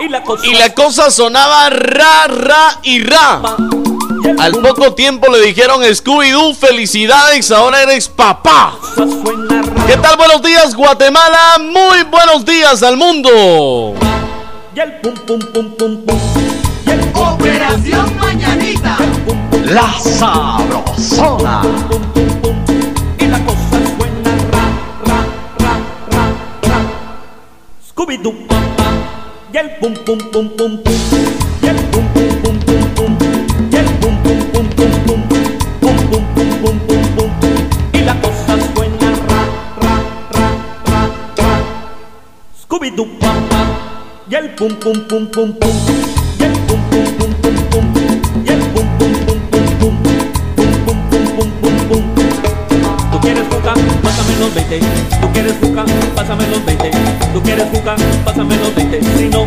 y la cosa, y la cosa sonaba ra, ra y ra. Al poco tiempo le dijeron Scooby-Doo, felicidades, ahora eres papá. ¿Qué tal? Buenos días, Guatemala. Muy buenos días al mundo. Y el pum pum pum pum pum. Operación Mañanita. La sabrosona. Y la cosa suena ra, ra, ra, ra, ra. Scooby-Doo. Y el pum pum pum pum pum. Y el pum pum pum pum pum. Y el pum pum pum pum pum. Pum pum pum pum pum pum. Y la cosa suena ra, ra, ra, ra, ra. Scooby-Doo, papá. Y el pum pum pum pum pum. Y el pum pum pum pum pum. Y el pum pum pum pum pum. Pum pum pum pum pum pum. Tú quieres jugar, pásame los 20. Quieres jugar, pásame los 20. Tú quieres jugar, pásame los 20. Si no,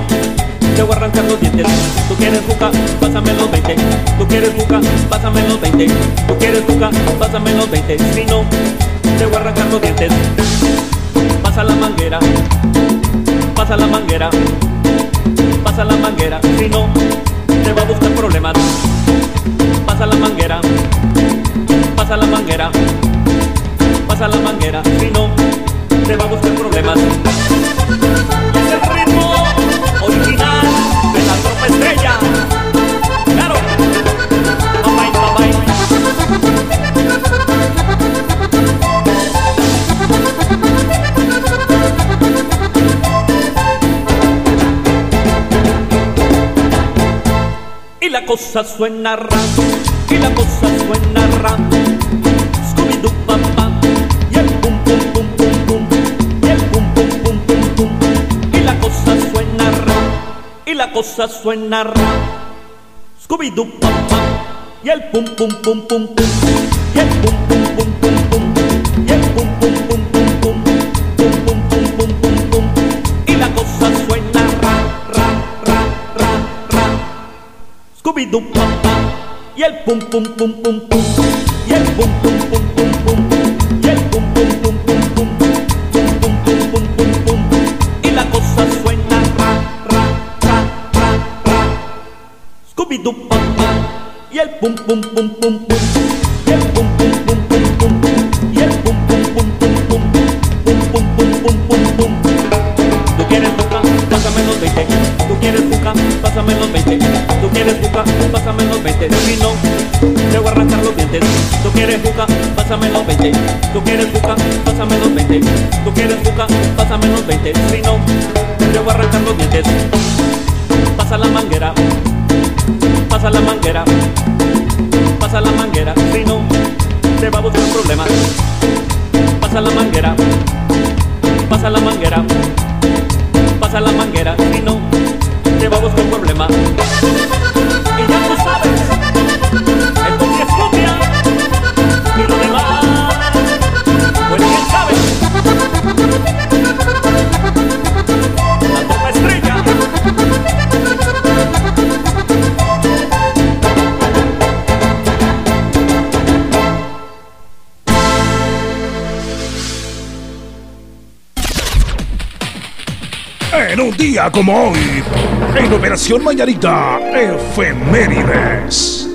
te voy a arrancar los dientes. Tú quieres jugar, pásame los 20. Tú quieres jugar, pásame los 20. Tú quieres jugar, pásame los 20. Si no, te voy a arrancar los dientes. Pasa la manguera, pasa la manguera, pasa la manguera. Si no, te va a buscar problemas. Pasa la manguera, pasa la manguera, pasa la manguera. Si no, te va a buscar problemas. Es el ritmo original de la tropa estrella. Claro. Bye bye, bye. Y la cosa suena ra, y la cosa suena ra. La cosa suena. Scooby-Doo papá, y el pum pum pum pum pum, y el pum pum pum pum pum, y el pum pum pum pum pum, pum pum pum pum pum pum. Y la cosa suena ra, ra, ra, ra, ra. Scooby-Doo y el pum pum pum pum pum y el pum pum pum pum pum pum pum pum pum pum pum pum pum pum pum pum pum pum pum pum pum pum pum Tú quieres buscar, pásame los 20. Tú quieres buscar, pásame los 20. Tú quieres los 20. Si no, te voy a arrancar los dientes. Tú quieres buscar, pásame los 20. Tú quieres buscar, pásame los 20. Tú quieres buscar, pásame los 20. Si no, te voy a arrancar los dientes. Pasa la manguera, pasa la manguera, pasa la manguera. Si no, te va a buscar problemas. Pasa la manguera, pasa la manguera pasa la manguera, si no, te va a buscar un problema. En un día como hoy, en Operación Mañanita, efemérides.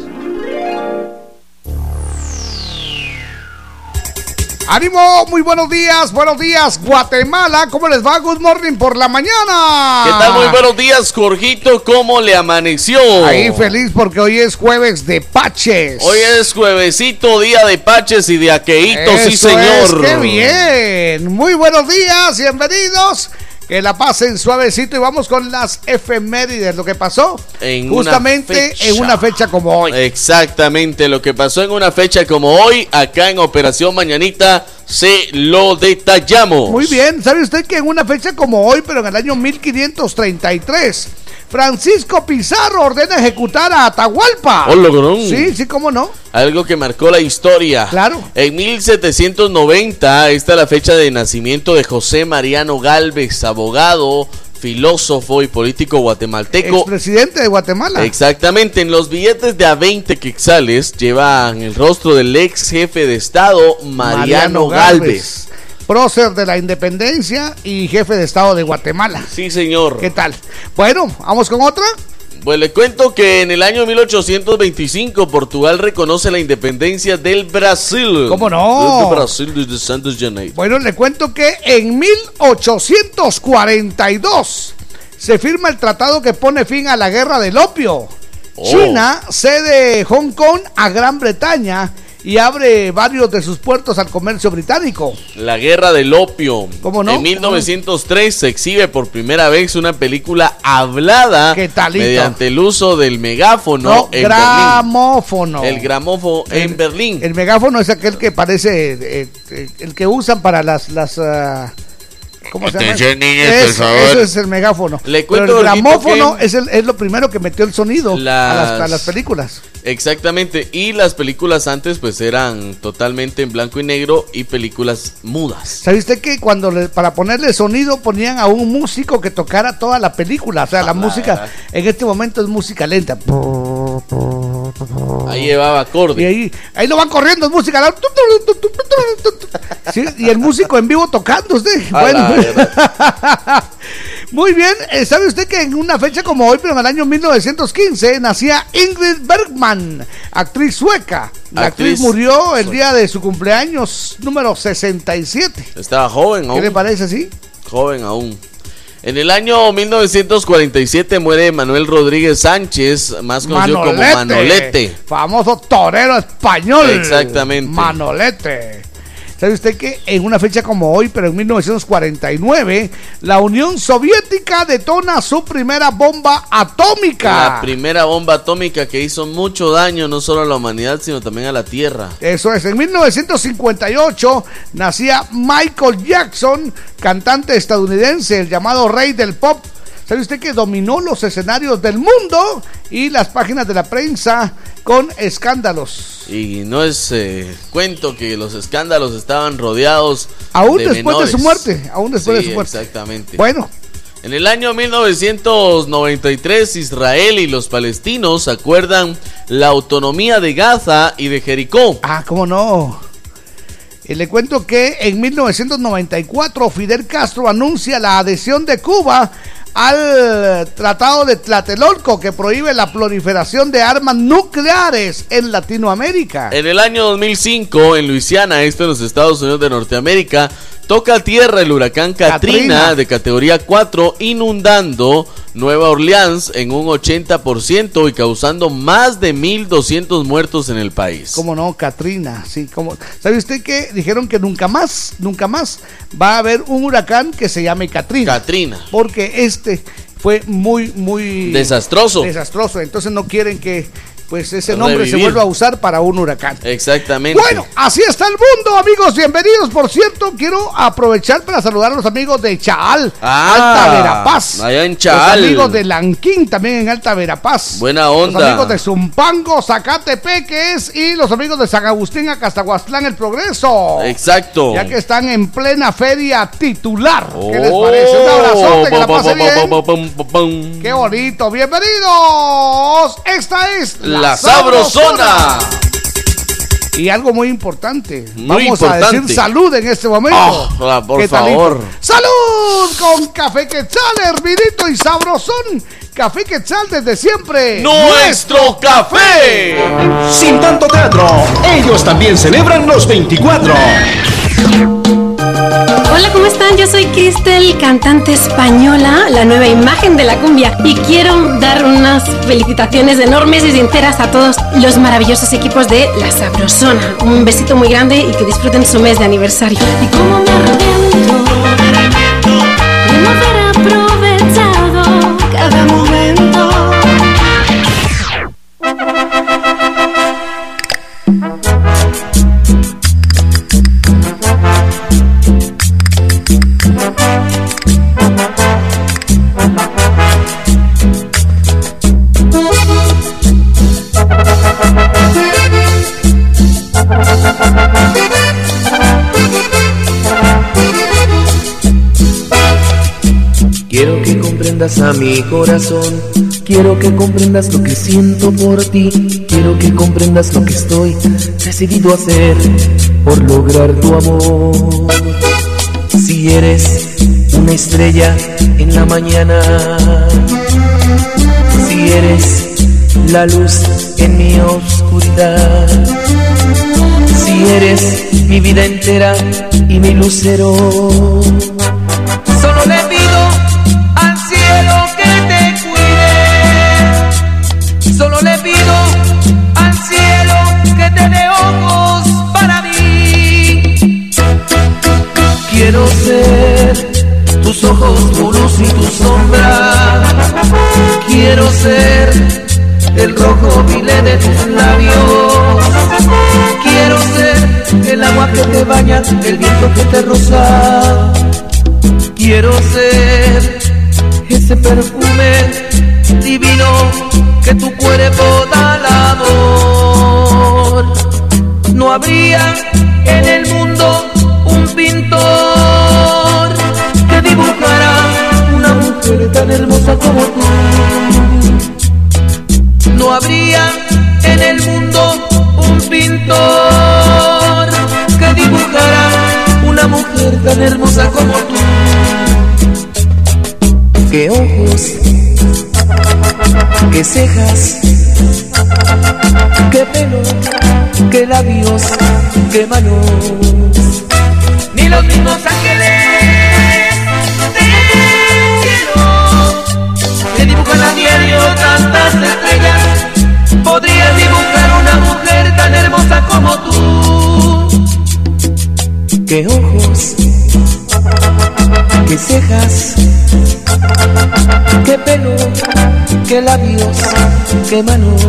¡Ánimo! Muy buenos días, buenos días, Guatemala. ¿Cómo les va? Good morning por la mañana. ¿Qué tal? Muy buenos días, Jorgito. ¿Cómo le amaneció? Ahí feliz porque hoy es jueves de Paches. Hoy es juevesito, día de paches y de aqueitos, sí señor. es, ¡Qué bien! Muy buenos días, bienvenidos. Que la pasen suavecito y vamos con las efemérides. Lo que pasó En justamente en una fecha como hoy. Exactamente, lo que pasó en una fecha como hoy, acá en Operación Mañanita, se lo detallamos. Muy bien, ¿sabe usted que en una fecha como hoy, pero en el año 1533, Francisco Pizarro ordena ejecutar a Atahualpa. Hola, Sí, sí, cómo no. Algo que marcó la historia. Claro. En 1790, esta es la fecha de nacimiento de José Mariano Galvez, abogado, filósofo y político guatemalteco. Presidente de Guatemala. Exactamente, en los billetes de a 20 quexales llevan el rostro del ex jefe de Estado, Mariano, Galvez. Prócer de la independencia y jefe de Estado de Guatemala. Sí, señor. ¿Qué tal? Bueno, vamos con otra. Pues le cuento que en el año 1825 Portugal reconoce la independencia del Brasil. ¿Cómo no? Desde Brasil, desde Santos Janeiro. Bueno, le cuento que en 1842 se firma el tratado que pone fin a la guerra del opio. Oh. China cede Hong Kong a Gran Bretaña y abre varios de sus puertos al comercio británico. La guerra del opio. ¿Cómo no? En 1903 se exhibe por primera vez una película hablada ¿Qué mediante el uso del megáfono No, en gramófono. Berlín. El gramófono en Berlín. El megáfono es aquel que parece eh, eh, el que usan para las las ah, ¿Cómo se llama? Atención, niños, Eso- por favor. Eso es el megáfono. Le Pero cuento, el Gordito, gramófono que- es, el- es lo primero que metió el sonido a, las, a Las- las películas. Exactamente. Y las películas antes pues eran totalmente en blanco y negro y películas mudas. ¿Sabe usted que cuando le- para ponerle sonido ponían a un músico que tocara toda la película? O sea, la Ah, música en este momento es música lenta. Ahí llevaba Y acorde. ahí, ahí lo van corriendo, es música. Sí, y el músico en vivo tocando usted. A Bueno. Muy bien, eh, ¿sabe usted que en una fecha como hoy, pero en el año 1915, nacía Ingrid Bergman, actriz sueca? La actriz, Actriz murió el día de su cumpleaños número 67. Estaba joven ¿Qué aún. le parece así? Joven aún. En el año 1947 muere Manuel Rodríguez Sánchez, más conocido como Manolete. Famoso torero español. Exactamente. Manolete. ¿Sabe usted que en una fecha como hoy, pero en 1949, la Unión Soviética detona su primera bomba atómica? La primera bomba atómica que hizo mucho daño no solo a la humanidad, sino también a la Tierra. Eso es, en 1958 nacía Michael Jackson, cantante estadounidense, el llamado rey del pop. ¿Sabe usted que dominó los escenarios del mundo y las páginas de la prensa con escándalos? Y no es eh, cuento que los escándalos estaban rodeados Aún de después de su muerte, aún después Sí, de su muerte. Exactamente. Bueno, En el año 1993, Israel y los palestinos acuerdan la autonomía de Gaza y de Jericó. ah, cómo no. Y le cuento que en 1994 Fidel Castro anuncia la adhesión de Cuba al Tratado de Tlatelolco que prohíbe la proliferación de armas nucleares en Latinoamérica. En el año 2005, en Luisiana, esto en los Estados Unidos de Norteamérica, toca tierra el huracán Katrina, Katrina. de categoría 4, inundando Nueva Orleans en un 80% y causando más de 1.200 muertos en el país. Como no, Katrina, sí, como ¿Sabe usted que dijeron que nunca más, nunca más va a haber un huracán que se llame Katrina? Katrina. Porque este fue muy muy Desastroso. desastroso, entonces no quieren que pues ese nombre se vuelva a usar para un huracán. Exactamente. Bueno, así está el mundo, amigos. Bienvenidos. Por cierto, quiero aprovechar para saludar a los amigos de Chaal, Ah, Alta Verapaz. allá en Chaal. Los amigos de Lanquín, también en Alta Verapaz. Buena onda. Los amigos de Zumpango, Zacatepeques y los amigos de San Agustín, Acastahuastlán, El Progreso. Exacto. Ya que están en plena feria titular. ¿Qué les Oh, parece? Un abrazote, que la pum, pase pum, bien. pum, pum, pum, pum. Qué bonito. Bienvenidos. Esta es La Sabrosona. Y algo muy importante. Muy Vamos a importante. decir salud en este momento. Oh, por favor. ¡Salud! Con Café Quetzal, hervidito y sabrosón. Café Quetzal desde siempre. ¡Nuestro café! Sin tanto teatro, ellos también celebran los 24. Hola, ¿cómo están? Yo soy Cristel, cantante española, la nueva imagen de la cumbia. Y quiero dar unas felicitaciones enormes y sinceras a todos los maravillosos equipos de La Sabrosona. Un besito muy grande y que disfruten su mes de aniversario. Y cómo me arrepiento a mi corazón. Quiero que comprendas lo que siento por ti. Quiero que comprendas lo que estoy decidido a hacer por lograr tu amor. Si eres una estrella en la mañana, si eres la luz en mi oscuridad, si eres mi vida entera y mi lucero. Ojos, tu y tu sombra. Quiero ser el rojo vile de tus labios. Quiero ser el agua que te baña, el viento que te roza. Quiero ser ese perfume divino que tu cuerpo da al amor. No habría en el mundo como tú. No habría en el mundo un pintor que dibujara una mujer tan hermosa como tú. Qué ojos, qué cejas, qué pelo, qué labios, qué manos. Ni los mismos ángeles que dibujan a diario tantas estrellas. Podrían dibujar una mujer tan hermosa como tú. Qué ojos, qué cejas, qué pelo, qué labios, qué manos,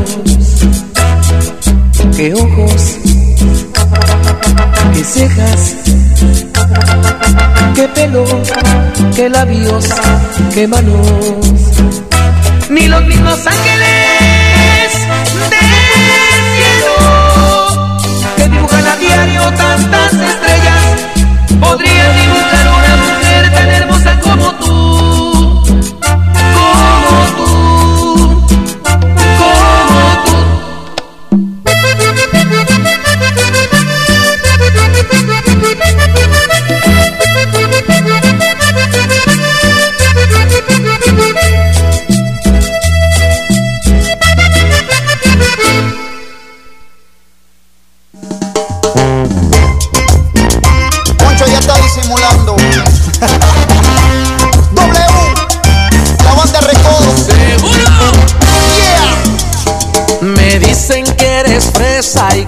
qué ojos, qué cejas, qué pelo, qué labios, qué manos, ni los mismos ángeles del cielo. Que dibujan a diario tantas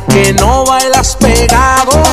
que no bailas pegado.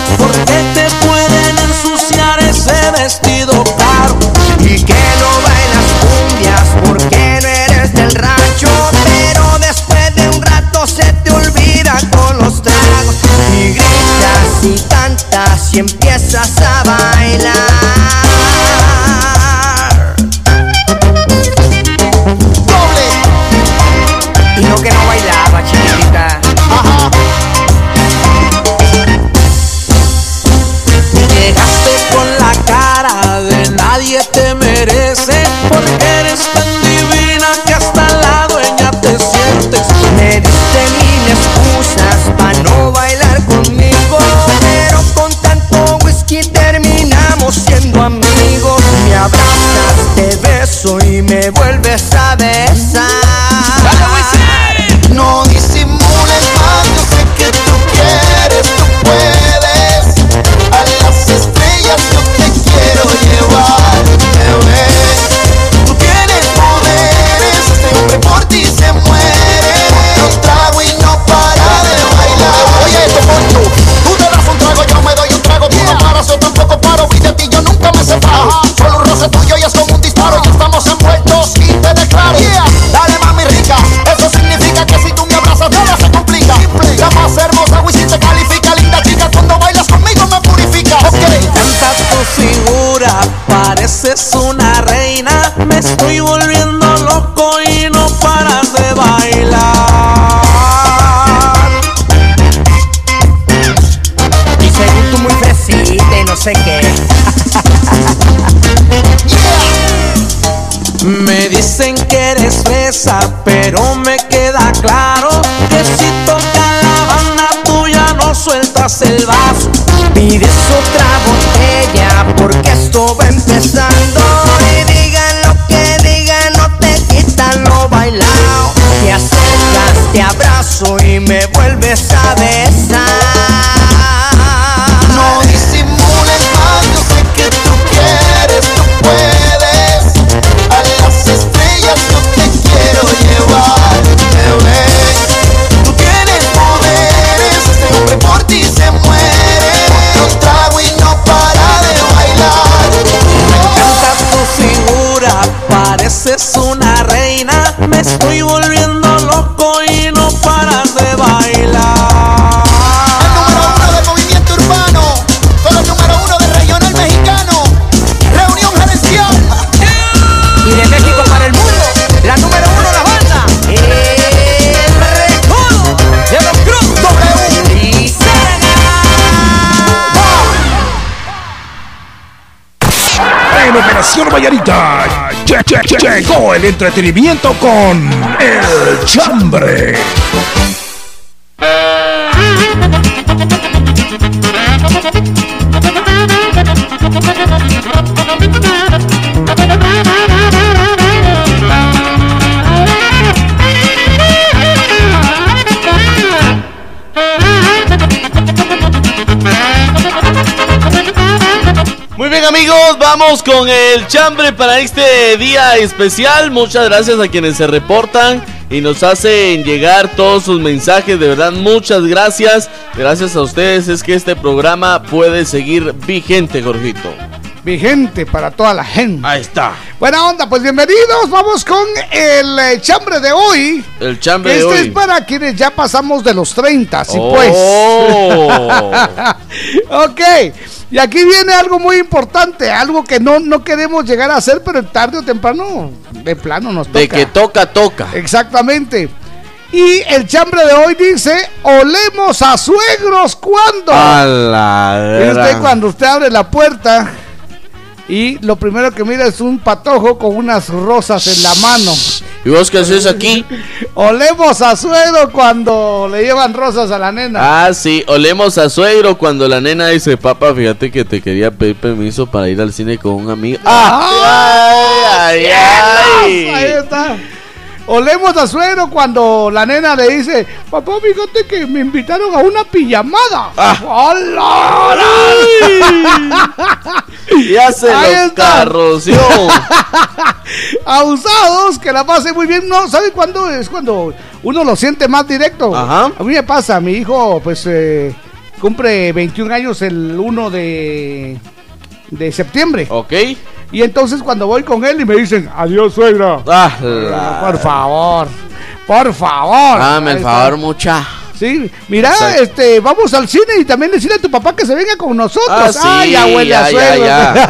Pero me queda claro que si toca la banda tuya no sueltas el vaso. Pides otra botella porque esto va empezando y digan lo que digan no te quitan lo bailado. Te acercas, te abrazo y me vuelves a Operación Vallarita llegó el entretenimiento con El Chambre. Amigos, vamos con el chambre para este día especial. Muchas gracias a quienes se reportan y nos hacen llegar todos sus mensajes. De verdad, muchas gracias. Gracias a ustedes es que este programa puede seguir vigente, Jorgito. Vigente para toda la gente. Ahí está. Buena onda, pues bienvenidos. Vamos con el eh, chambre de hoy. El chambre de este hoy. es para quienes ya pasamos de los 30, sí Oh. pues. ok. Y aquí viene algo muy importante, algo que no, no queremos llegar a hacer, pero tarde o temprano, de plano nos toca. De que toca, toca. Exactamente. Y el chambre de hoy dice, olemos a suegros cuando. A la usted cuando usted abre la puerta y lo primero que mira es un patojo con unas rosas en la mano. ¿Y vos qué haces aquí? Olemos a suegro cuando le llevan rosas a la nena. Ah, sí, olemos a suegro cuando la nena dice, papá, fíjate que te quería pedir permiso para ir al cine con un amigo. ¡Ah! ¡Ay, ay, Ahí está. Olemos a suegro cuando la nena le dice, papá, fíjate que me invitaron a una pijamada. Ah. ¡Hola! Ya se Ahí lo está. carroció. Abusados, que la pase muy bien. No, ¿sabe cuándo es? Cuando uno lo siente más directo. Ajá. A mí me pasa, mi hijo, pues, eh, cumple 21 años el 1 de, de septiembre. ¿Ok? Y entonces cuando voy con él y me dicen, adiós, suegra. Ah, la- Por favor, por favor. Dame el favor, mucha. Sí, mira, Exacto. este, vamos al cine y también decirle a tu papá que se venga con nosotros. Ah, sí, Ay, ya huele a ya, ya, suegro.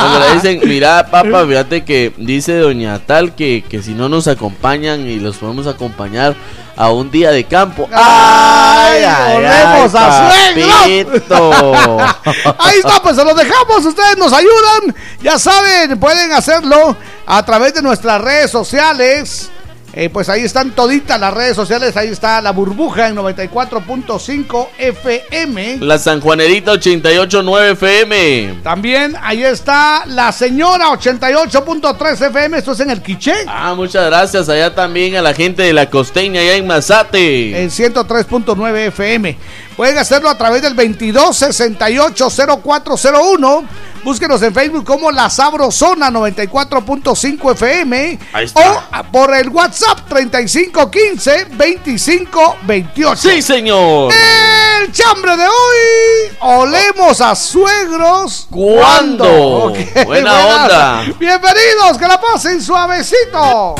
Cuando le dicen, mira, papá, fíjate que dice doña tal que, que si no nos acompañan y los podemos acompañar a un día de campo. Ay, volvemos a papito. Ahí está, pues se los dejamos, ustedes nos ayudan, ya saben, pueden hacerlo a través de nuestras redes sociales. Eh, pues ahí están toditas las redes sociales, ahí está la burbuja en 94.5 FM. La Sanjuanerita 889 FM. También ahí está la señora 88.3 FM, esto es en el Quiché. Ah, muchas gracias allá también a la gente de la costeña allá en Mazate. En 103.9 FM. Pueden hacerlo a través del 22680401. Búsquenos en Facebook como La Sabrosona 94.5 FM. Ahí está. O por el WhatsApp 3515-2528. Sí, señor. El chambre de hoy. Olemos a suegros. ¿Cuándo? Buena onda. Bienvenidos, que la pasen suavecito.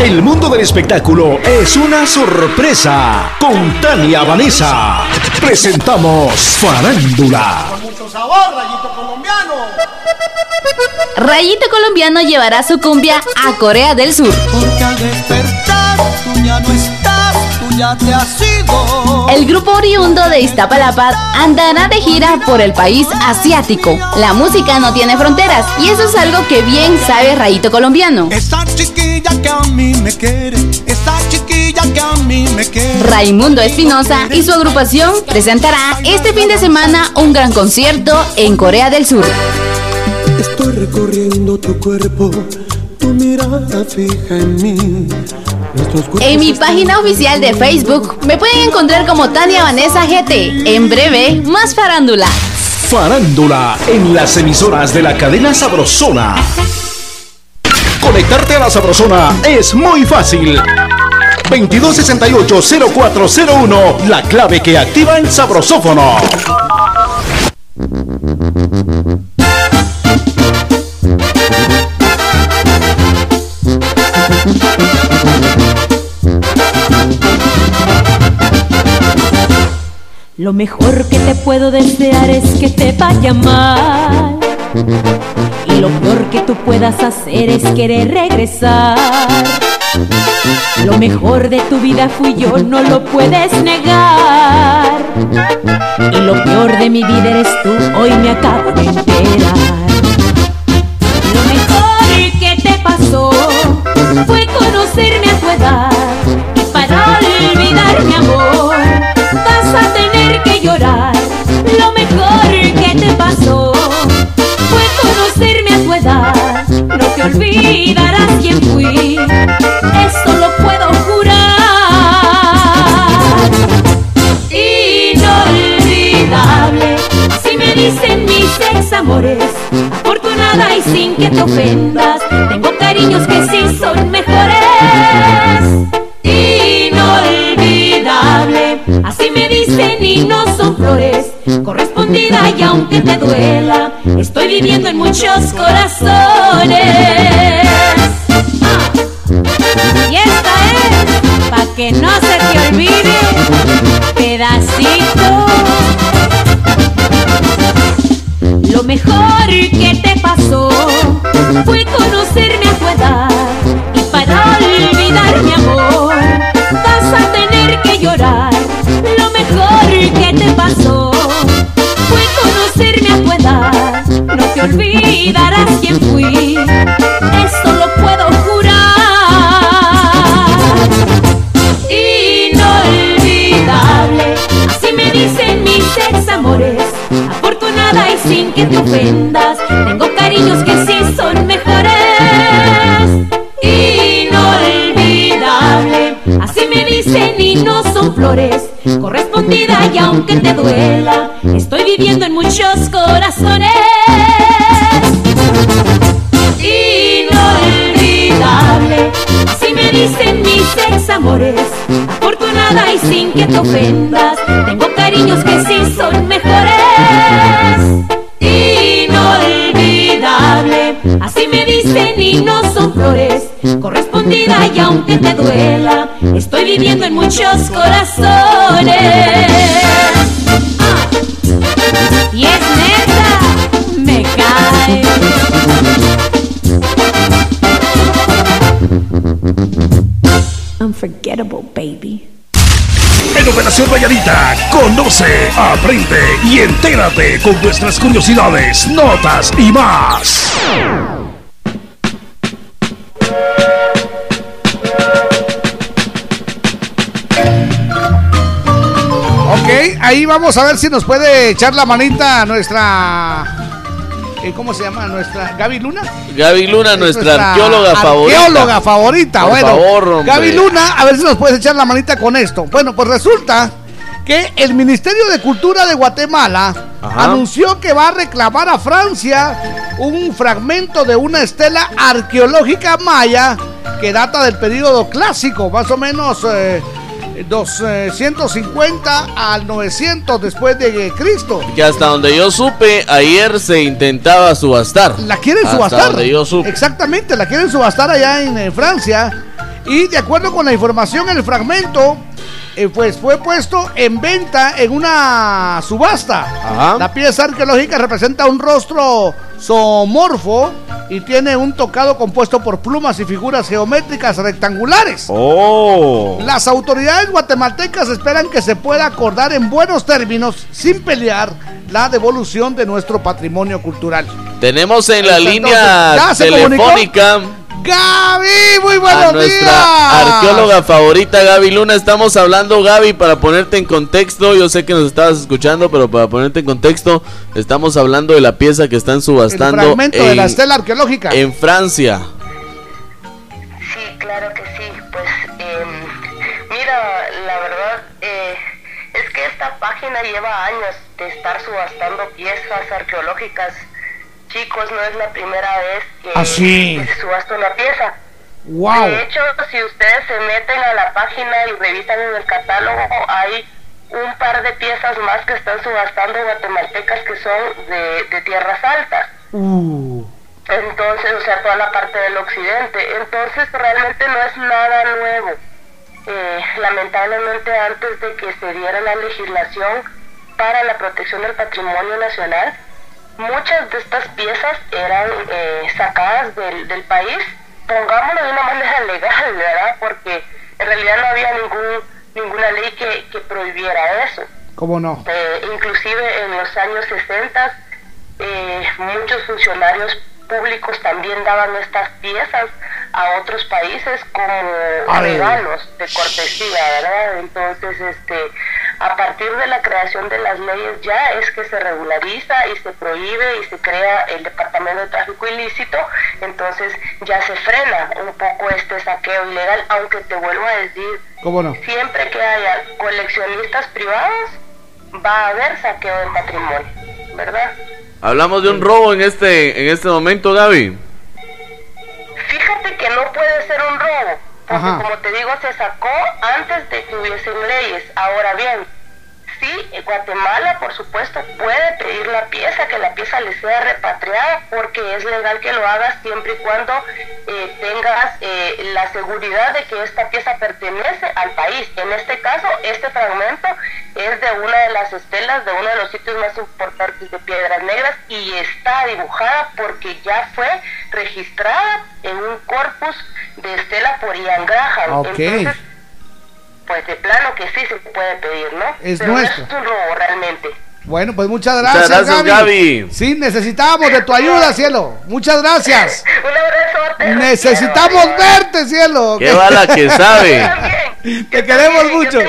El mundo del espectáculo es una sorpresa. Con Tania Vanessa. Presentamos Farándula. Mucho sabor, rayito colombiano. Rayito Colombiano llevará su cumbia a Corea del Sur. Porque al despertar tú ya no estás, tú ya te has ido. El grupo oriundo de Iztapalapa andará de gira por el país asiático. La música no tiene fronteras y eso es algo que bien sabe Rayito Colombiano. Esa chiquilla que a mí me quiere, esta chiquilla que a mí me quiere. Raimundo Espinosa y su agrupación presentará este fin de semana un gran concierto en Corea del Sur. Estoy recorriendo tu cuerpo, tu mirada fija en mí. En mi página oficial de Facebook me pueden encontrar como Tania Vanessa GT. En breve, más farándula. Farándula en las emisoras de la cadena Sabrosona. Conectarte a la Sabrosona es muy fácil. 2268-0401, la clave que activa el sabrosófono. Lo mejor que te puedo desear es que te vaya mal. Y lo peor que tú puedas hacer es querer regresar. Lo mejor de tu vida fui yo, no lo puedes negar. Y lo peor de mi vida eres tú, hoy me acabo de enterar. Lo mejor que te pasó fue conocerme a tu edad. Y para olvidar mi amor, vas a tener que llorar. Lo mejor que te pasó olvidarás quién fui, eso lo puedo jurar. Inolvidable, si me dicen mis ex amores, afortunada y sin que te ofendas, tengo cariños que sí son mejores. Inolvidable, así me dicen y no son flores, correspondida y aunque te duela, estoy viviendo en muchos corazones. Y esta es, pa' que no se te olvide, pedacito. Lo mejor que olvidarás quién fui, eso lo puedo jurar. Inolvidable, así me dicen mis ex amores. Afortunada y sin que te ofendas, tengo cariños que sí son mejores. Inolvidable, así me dicen y no son flores. Correspondida y aunque te duela, estoy viviendo en muchos corazones. Amores. Afortunada y sin que te ofendas, tengo cariños que sí son mejores. Inolvidable, así me dicen y no son flores. Correspondida y aunque te duela, estoy viviendo en muchos corazones. Ah. Y es Baby. En Operación Valladita, conoce, aprende y entérate con nuestras curiosidades, notas y más. Ok, ahí vamos a ver si nos puede echar la manita a nuestra. Eh, ¿Cómo se llama? Nuestra. Gaby Luna. Gaby Luna, Es nuestra, arqueóloga favorita. Arqueóloga favorita, Por bueno. favor. Gaby Luna, a ver si nos puedes echar la manita con esto. Bueno, pues resulta que el Ministerio de Cultura de Guatemala Ajá. anunció que va a reclamar a Francia un fragmento de una estela arqueológica maya que data del periodo clásico, más o menos eh, 250 al 900 después de Cristo. Que hasta donde yo supe, ayer se intentaba subastar. La quieren Hasta subastar. donde yo supe. Exactamente, la quieren subastar allá en eh, Francia. Y de acuerdo con la información, el fragmento eh, pues fue puesto en venta en una subasta. Ajá. La pieza arqueológica representa un rostro zoomorfo y tiene un tocado compuesto por plumas y figuras geométricas rectangulares. Oh. Las autoridades guatemaltecas esperan que se pueda acordar en buenos términos, sin pelear, la devolución de nuestro patrimonio cultural. Tenemos en la Entonces, línea ¿ya se comunicó? Gaby, muy buenos a nuestra arqueóloga favorita Gaby Luna. Estamos hablando, Gaby, para ponerte en contexto. Yo sé que nos estabas escuchando, pero para ponerte en contexto, estamos hablando de la pieza que están subastando. El fragmento de la estela arqueológica. En Francia. Sí, claro que sí. Pues, em, mira, la verdad, eh, es que esta página lleva años de estar subastando piezas arqueológicas chicos, no es la primera vez que, ¿Ah, se subasta una pieza. Wow. De hecho, si ustedes se meten a la página y revisan en el catálogo, hay un par de piezas más que están subastando guatemaltecas que son de, tierras altas. Uh. Entonces, o sea, toda la parte del occidente. Entonces, realmente no es nada nuevo. Eh, lamentablemente, antes de que se diera la legislación para la protección del patrimonio nacional, muchas de estas piezas eran eh, sacadas del, del país, pongámoslo de una manera legal, ¿verdad? Porque en realidad no había ningún, ninguna ley que, que prohibiera eso. ¿Cómo no? Eh, inclusive en los años 60 eh, muchos funcionarios públicos también daban estas piezas a otros países como regalos de cortesía, ¿verdad? Entonces, este, a partir de la creación de las leyes ya es que se regulariza y se prohíbe y se crea el Departamento de Tráfico Ilícito, entonces ya se frena un poco este saqueo ilegal, aunque te vuelvo a decir, ¿Cómo no? siempre que haya coleccionistas privados, va a haber saqueo del patrimonio, ¿verdad? Hablamos de un robo en este, en este momento, Gaby. Fíjate que no puede ser un robo, porque como te digo, se sacó antes de que hubiesen leyes. Ahora bien, sí, Guatemala, por supuesto, puede pedir la pieza, que la pieza le sea repatriada, porque es legal que lo hagas siempre y cuando eh, tengas eh, la seguridad de que esta pieza pertenece al país. En este caso, este fragmento es de una de las estelas de uno de los sitios más importantes de Piedras Negras y está dibujada porque ya fue registrada en un corpus de estela por Ian Graham. Entonces, pues de plano que sí se puede pedir, ¿no? Es Pero nuestro. No es un robo realmente. Bueno, pues muchas gracias, Muchas gracias, Gaby. Gaby. Sí, necesitábamos de tu ayuda, cielo. Muchas gracias. Un abrazo. Necesitamos verte, cielo. Qué bala que sabe. Te queremos mucho.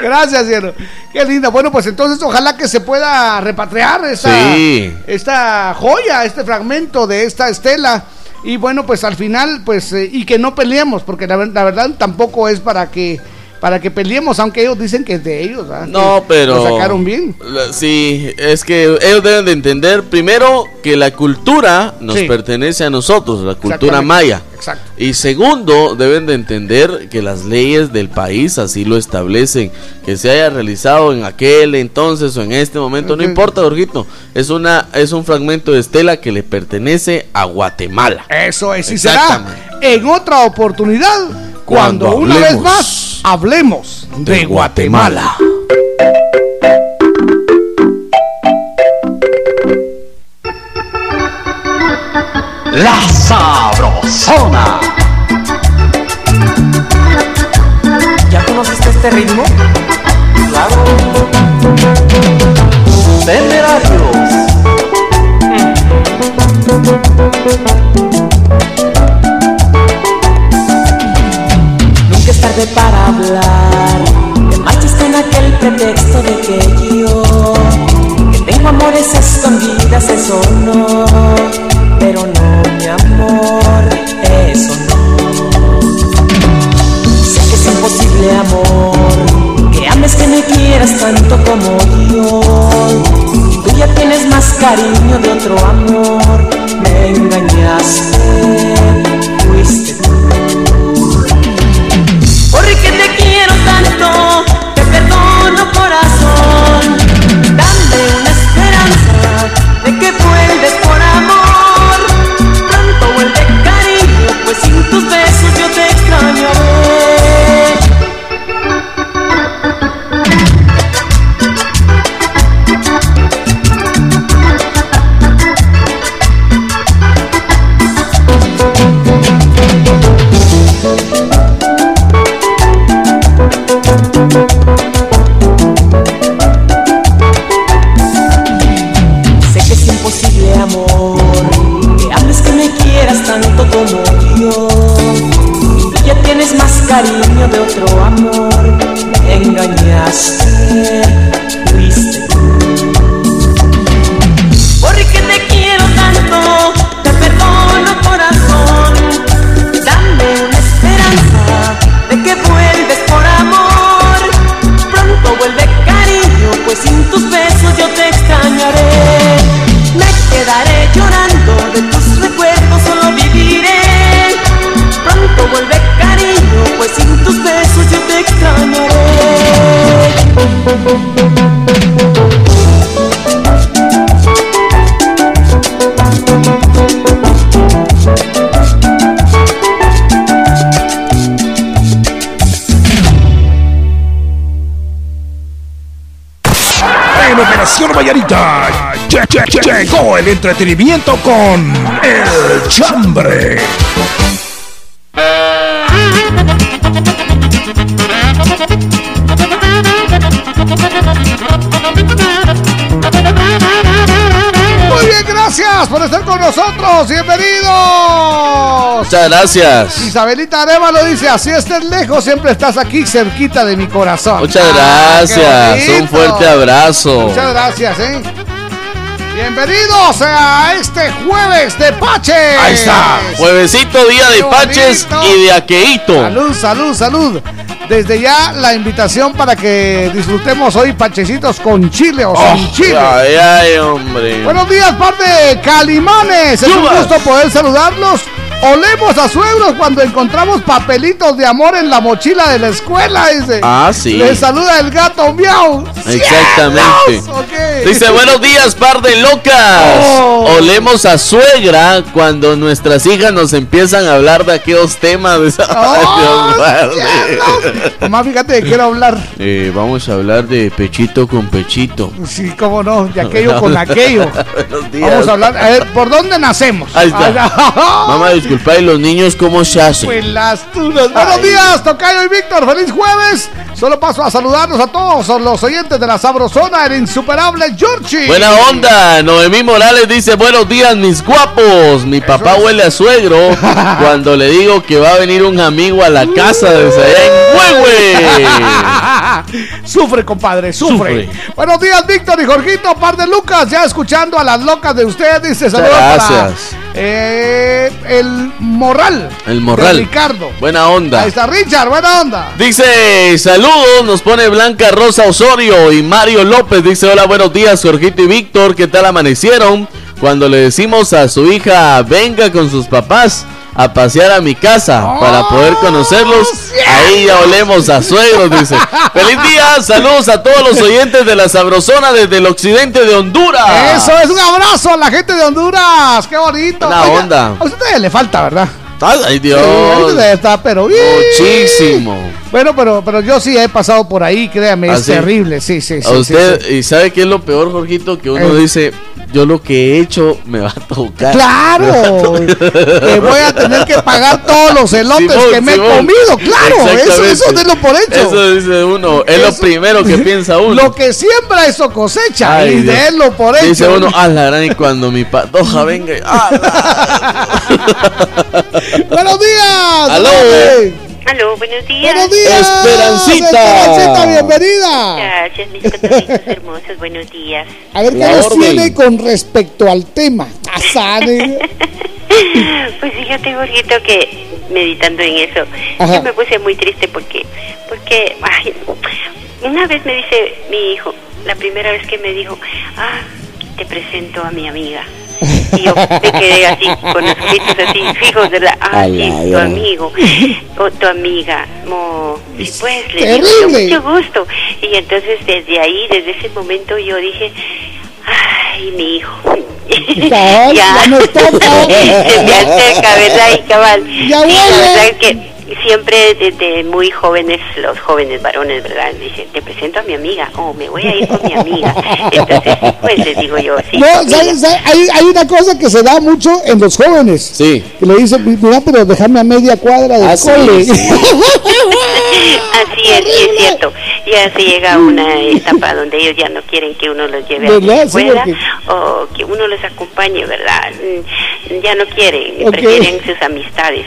Gracias, cielo. Qué linda. Bueno, pues entonces ojalá que se pueda repatriar esta, Sí. esta joya, este fragmento de esta estela. Y bueno, pues al final, pues, eh, y que no peleemos, porque la verdad tampoco es para que para que peleemos, aunque ellos dicen que es de ellos. ¿verdad? No, pero. Lo sacaron bien. La- Sí, es que ellos deben de entender primero que la cultura nos Sí. pertenece a nosotros, la cultura maya. Exacto. Y segundo, deben de entender que las leyes del país así lo establecen. Que se haya realizado en aquel entonces o en este momento, no importa, Jorgito. Es, una, es un fragmento de estela que le pertenece a Guatemala. Eso es, y será en otra oportunidad cuando, Cuando una vez más hablemos de, Guatemala. La Sabrosona. ¿Ya conociste este ritmo? Claro. Temerarios. Nunca es tarde para hablar. Te marches con aquel pretexto de que yo que tengo amores escondidas, eso no. Pero no, mi amor, eso no. Sé que es imposible, amor, que ames que me quieras tanto como yo. Tú ya tienes más cariño de otro amor, me engañaste, fuiste el entretenimiento con El Chambre. Muy bien, gracias por estar con nosotros. Bienvenidos. Muchas gracias. Isabelita Arevalo dice, así estés lejos, siempre estás aquí cerquita de mi corazón. Muchas Ah, gracias. Un fuerte abrazo. Muchas gracias, ¿eh? Bienvenidos a este jueves de Pache. Ahí está. Juevesito, día de Paches y de Aqueito. Salud, salud, salud. Desde ya la invitación para que disfrutemos hoy pachecitos con chile o sin Oh, chile. Ay, ay, hombre. Buenos días, parte de Calimanes. Es un gusto poder saludarlos. Olemos a suegros cuando encontramos papelitos de amor en la mochila de la escuela, dice. Ah, sí. Le saluda el gato miau. Exactamente. ¡Cielos! Dice, buenos días, par de locas. Oh. Olemos a suegra cuando nuestras hijas nos empiezan a hablar de aquellos temas. De guarde. Mamá, fíjate que quiero hablar. Eh, vamos a hablar de pechito con pechito. Sí, cómo no, de aquello con aquello. Buenos días. Vamos a hablar, a ver, ¿por dónde nacemos? Ahí está. Mamá, disculpa, ¿y los niños cómo se hacen? Pues las tunas. Buenos días, Tocayo y Víctor. Feliz jueves. Solo paso a saludarnos a todos los oyentes de la Sabrosona, el insuperable Georgie. Buena onda, Noemí Morales dice, buenos días mis guapos, mi papá huele a suegro cuando le digo que va a venir un amigo a la casa desde allá en Huehue. sufre, compadre, sufre. Sufre. Buenos días, Víctor y Jorgito, par de Lucas, ya escuchando a las locas de ustedes, dice saludos para gracias. eh, el Morral. El Morral. Ricardo. Buena onda. Ahí está Richard, buena onda. Dice, saludos, nos pone Blanca Rosa Osorio y Mario López. Dice, hola, buenos días, Jorgito y Víctor, ¿qué tal amanecieron? Cuando le decimos a su hija, venga con sus papás a pasear a mi casa para poder conocerlos, ahí ya olemos a suegros, dice. Feliz día, saludos a todos los oyentes de la Sabrosona desde el occidente de Honduras. Eso es un abrazo a la gente de Honduras. Qué bonito. Oiga, onda. A usted le falta, ¿verdad? Ay, Dios. Sí, está, pero bien. Muchísimo. Bueno, pero, pero yo sí he pasado por ahí, créame, es ¿Ah, sí? terrible, sí, sí, sí. A usted, sí. y sabe qué es lo peor, Jorgito, que uno Eh. dice, yo lo que he hecho me va a tocar. Claro, que voy a tener que pagar todos los elotes Simón, que me he comido, claro, eso, eso es lo por hecho. Eso dice uno, es lo primero que piensa uno. Lo que siembra, eso cosecha, Ay, y Dios. de él lo por hecho. Dice uno, ah, la gran, y cuando mi patoja venga, Buenos días. Aló. Aló, buenos días. Buenos días. Esperancita. Esperancita, bienvenida. Gracias, mis cotorritos hermosos, buenos días. A ver qué nos tiene con respecto al tema. Asane. Pues fíjate, Jorgito, que meditando en eso, Ajá. yo me puse muy triste porque, porque, ay, una vez me dice mi hijo, la primera vez que me dijo, ah, te presento a mi amiga. Y yo me quedé así, con los ojitos así fijos. Ah, sí, la tu gran. amigo, o tu amiga, mo, y pues le digo, mucho gusto. Y entonces desde ahí, desde ese momento yo dije, ay, mi hijo. Ya no está, cabal. Se me acerca, ¿verdad? Y cabal. Ya Y la verdad es que siempre desde muy jóvenes, los jóvenes varones, ¿verdad? Dicen, te presento a mi amiga, o me voy a ir con mi amiga. Entonces, pues les digo yo, sí. No, amiga. ¿sabes? ¿sabes? Hay, hay una cosa que se da mucho en los jóvenes. Sí. Que le dicen, mira, pero déjame a media cuadra del Ah, cole. sí. Así es, sí es cierto. ya se llega a una etapa donde ellos ya no quieren que uno los lleve a la escuela o que uno los acompañe, ¿verdad? Mm, ya no quieren, prefieren sus amistades.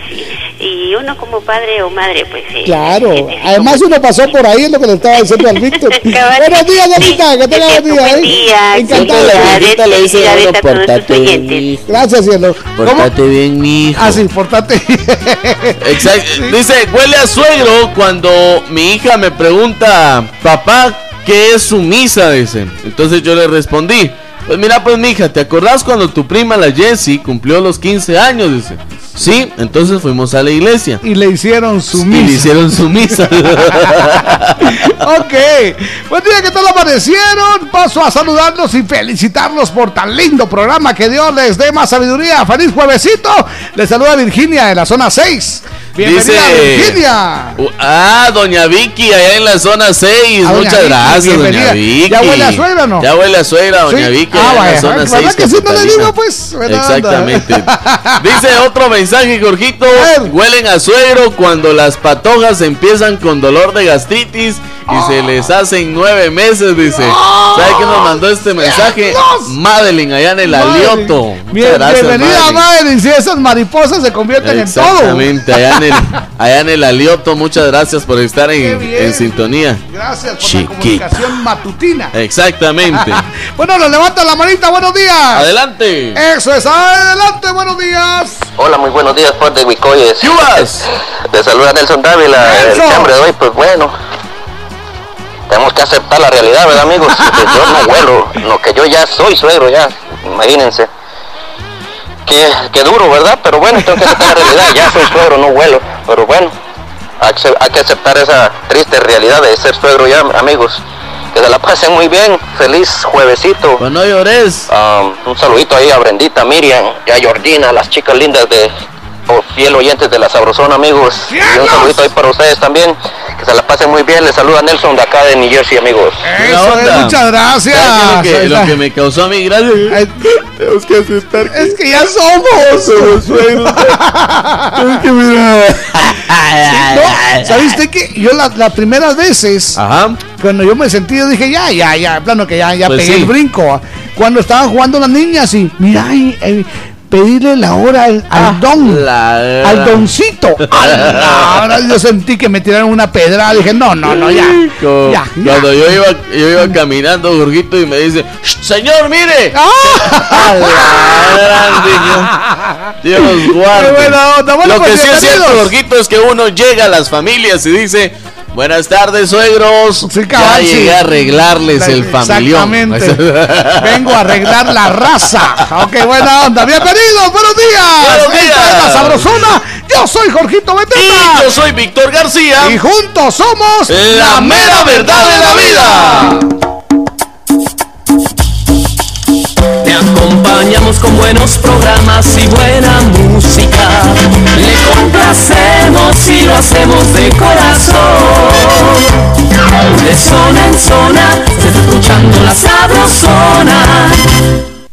Y, uno como padre o madre, pues... Eh, claro, además uno pasó por ahí, es lo que le estaba diciendo al Víctor. Buenos días, Dorita, que tenga buen día. Buen día, Encantado. le dice portate bien. Gracias, cielo. Portate bien, mi hijo. Ah, sí, portate bien. Exacto. Dice, huele a suegro cuando mi hija me pregunta, papá, ¿qué es su misa? Dice. Entonces yo le respondí, pues mira, pues mija, ¿te acordás cuando tu prima la Jessie cumplió los 15 años? Dice. Sí, entonces fuimos a la iglesia. Y le hicieron su misa. Y le hicieron su misa. ok. Buen día, ¿qué tal aparecieron? Paso a saludarlos y felicitarlos por tan lindo programa. Que Dios les dé más sabiduría. Feliz juevesito. Les saluda Virginia de la zona 6. Bienvenida, Virginia. ah, doña Vicky, allá en la zona 6. Muchas gracias, doña Vicky. ¿Ya huele a suegra no? Ya huele a suegra, doña Vicky. Ah, en la zona 6. que sí no le digo, pues? Exactamente. Dice otro mensaje, Jorgito. Huelen a suegro cuando las patojas empiezan con dolor de gastritis y se les hacen nueve meses, dice. ¿Sabe quién nos mandó este mensaje? Madeline, allá en el Alioto. bienvenida, Madeline. Si esas mariposas se convierten en todo. Exactamente, allá en el, allá en el Alioto. Muchas gracias por estar en, sintonía. Gracias por la comunicación matutina. Exactamente. bueno, nos levanta la manita. Buenos días. Adelante. Eso es, adelante. Buenos días. Hola, muy buenos días, Fuerte Wicoyes. ¡Yubas! Te saluda Nelson Dávila. El hambre de hoy, pues bueno tenemos que aceptar la realidad, ¿verdad, amigos? Que yo no vuelo, lo que yo ya soy suegro, ya, imagínense. Qué, duro, ¿verdad? Pero bueno, tengo que aceptar la realidad, ya soy suegro, no vuelo. Pero bueno, hay que aceptar esa triste realidad de ser suegro ya, amigos. Que se la pasen muy bien, feliz juevesito. Pues no llores. Um, un saludito ahí a Brendita, Miriam y a Jordina, las chicas lindas de fiel oyentes de la Sabrosona, amigos. Y un saludito ahí para ustedes también. Que se la pasen muy bien. Les saluda Nelson de acá de New Jersey, amigos. muchas gracias. Lo que, me causó a mí, gracias. Tenemos que aceptar. Es que ya somos. Somos suegros. que mirar. ¿Sabes usted que yo las primeras veces, cuando yo me sentí, yo dije, ya, ya, ya, plano que ya, ya pues pegué el brinco. Cuando estaban jugando las niñas y, mira, eh, pedirle la hora al, ah, don, al doncito. Ahora yo sentí que me tiraron una pedrada. Dije, no, no, no, ya. ya, Cuando yo iba, yo iba caminando, Jorgito, y me dice, señor, mire. Ah. Dios guarde. Lo que sí es cierto, Jorgito, es que uno llega a las familias y dice, Buenas tardes, suegros. Sí, ya llegué a arreglarles el familión. Exactamente. Vengo a arreglar la raza. Ok, buena onda. Bienvenidos, buenos días. Buenos días. la sabrosona. Yo soy Jorgito Beteta. Y yo soy Víctor García. Y juntos somos la mera verdad de la vida. Acompañamos con buenos programas y buena música. Le complacemos y lo hacemos de corazón. De zona en zona, se está escuchando la sabrosona.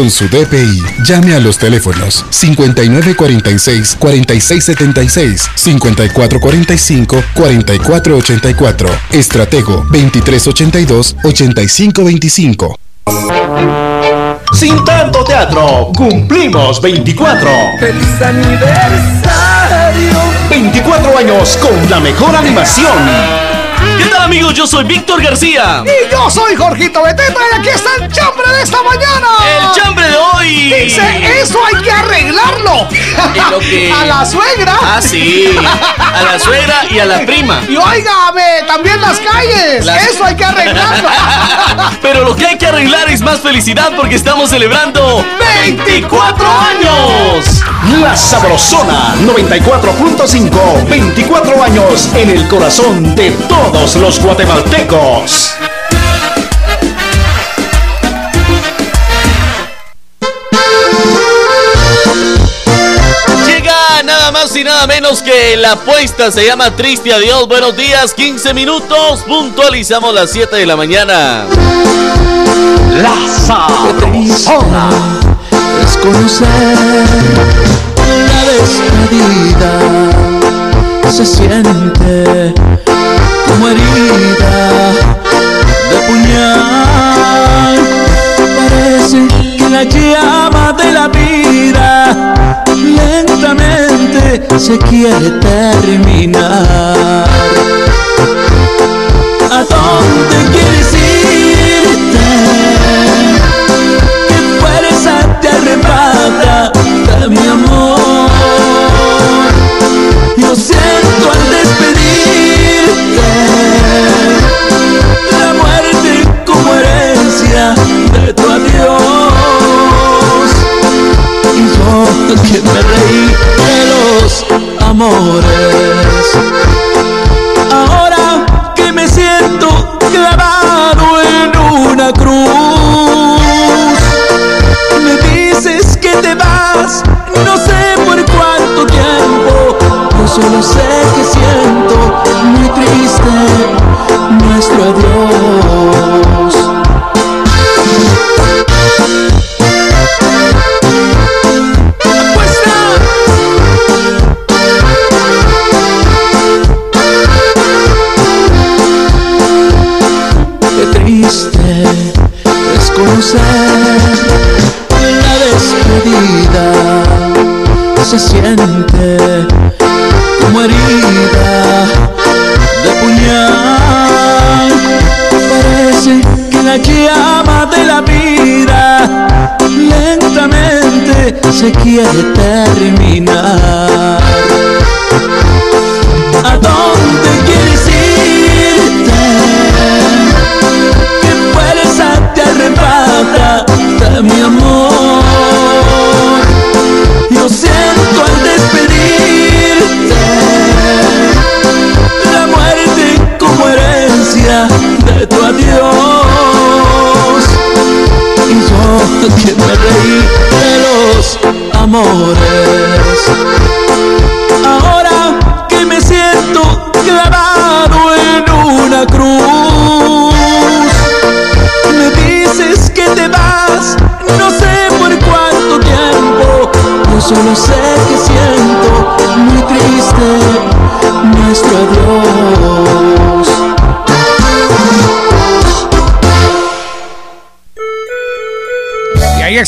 con su DPI. Llame a los teléfonos 5946-4676, 5445-4484, Estratego 2382-8525. Sin tanto teatro, cumplimos 24. ¡Feliz aniversario! 24 años con la mejor animación. Amigos? Yo soy Víctor García. Y yo soy Jorgito Beteta y aquí está el chambre de esta mañana. El chambre de hoy. Dice, eso hay que arreglarlo. a la suegra. Ah, sí. A la suegra y a la prima. Y óigame, también las calles. Eso hay que arreglarlo. Pero lo que hay que arreglar es más felicidad porque estamos celebrando 24 años. La Sabrosona 94.5. 24 años en el corazón de todos los guatemaltecos. Llega nada más y nada menos que la apuesta se llama Triste Adiós. Buenos días, 15 minutos. Puntualizamos las 7 de la mañana. La Sabrosona es conocer la despedida se siente herida de puñal. Parece que la llama de la vida lentamente se quiere terminar. ¿A dónde quieres irte? ¿Qué fuerza te arrebata de mi amor? Que me reí de los amores. Ahora que me siento clavado en una cruz, me dices que te vas, no sé por cuánto tiempo. Yo solo sé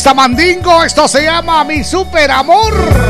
Y ahí está Mandingo, esto se llama Mi Super Amor.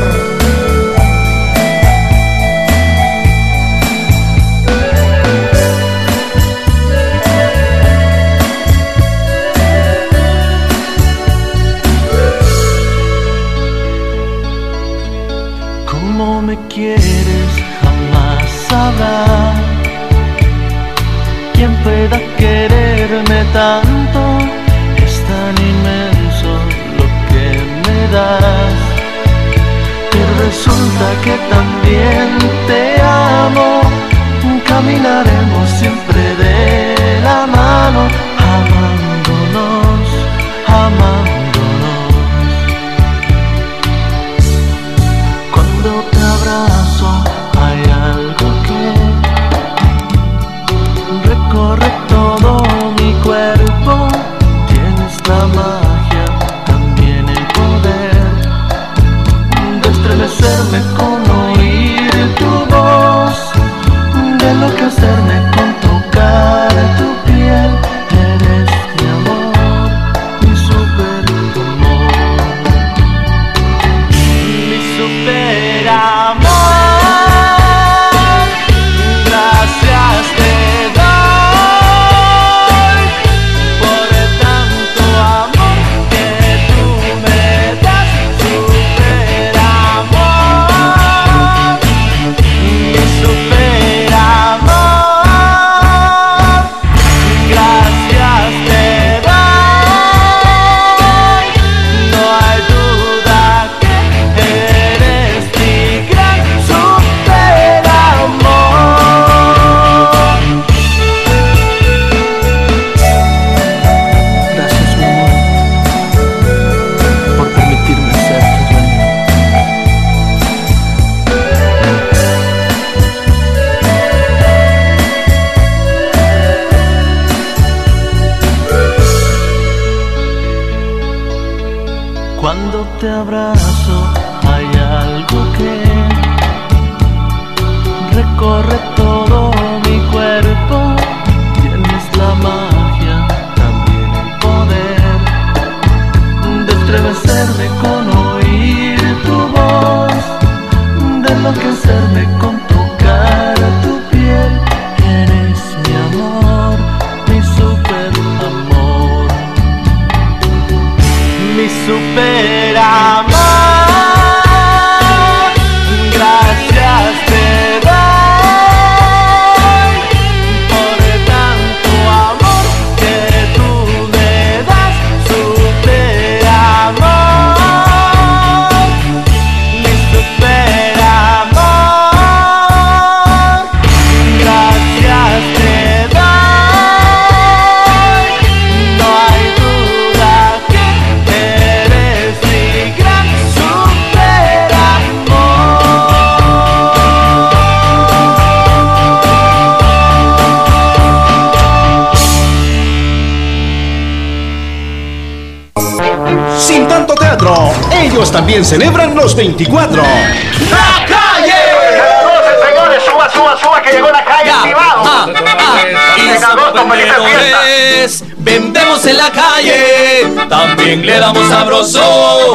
Damos sabroso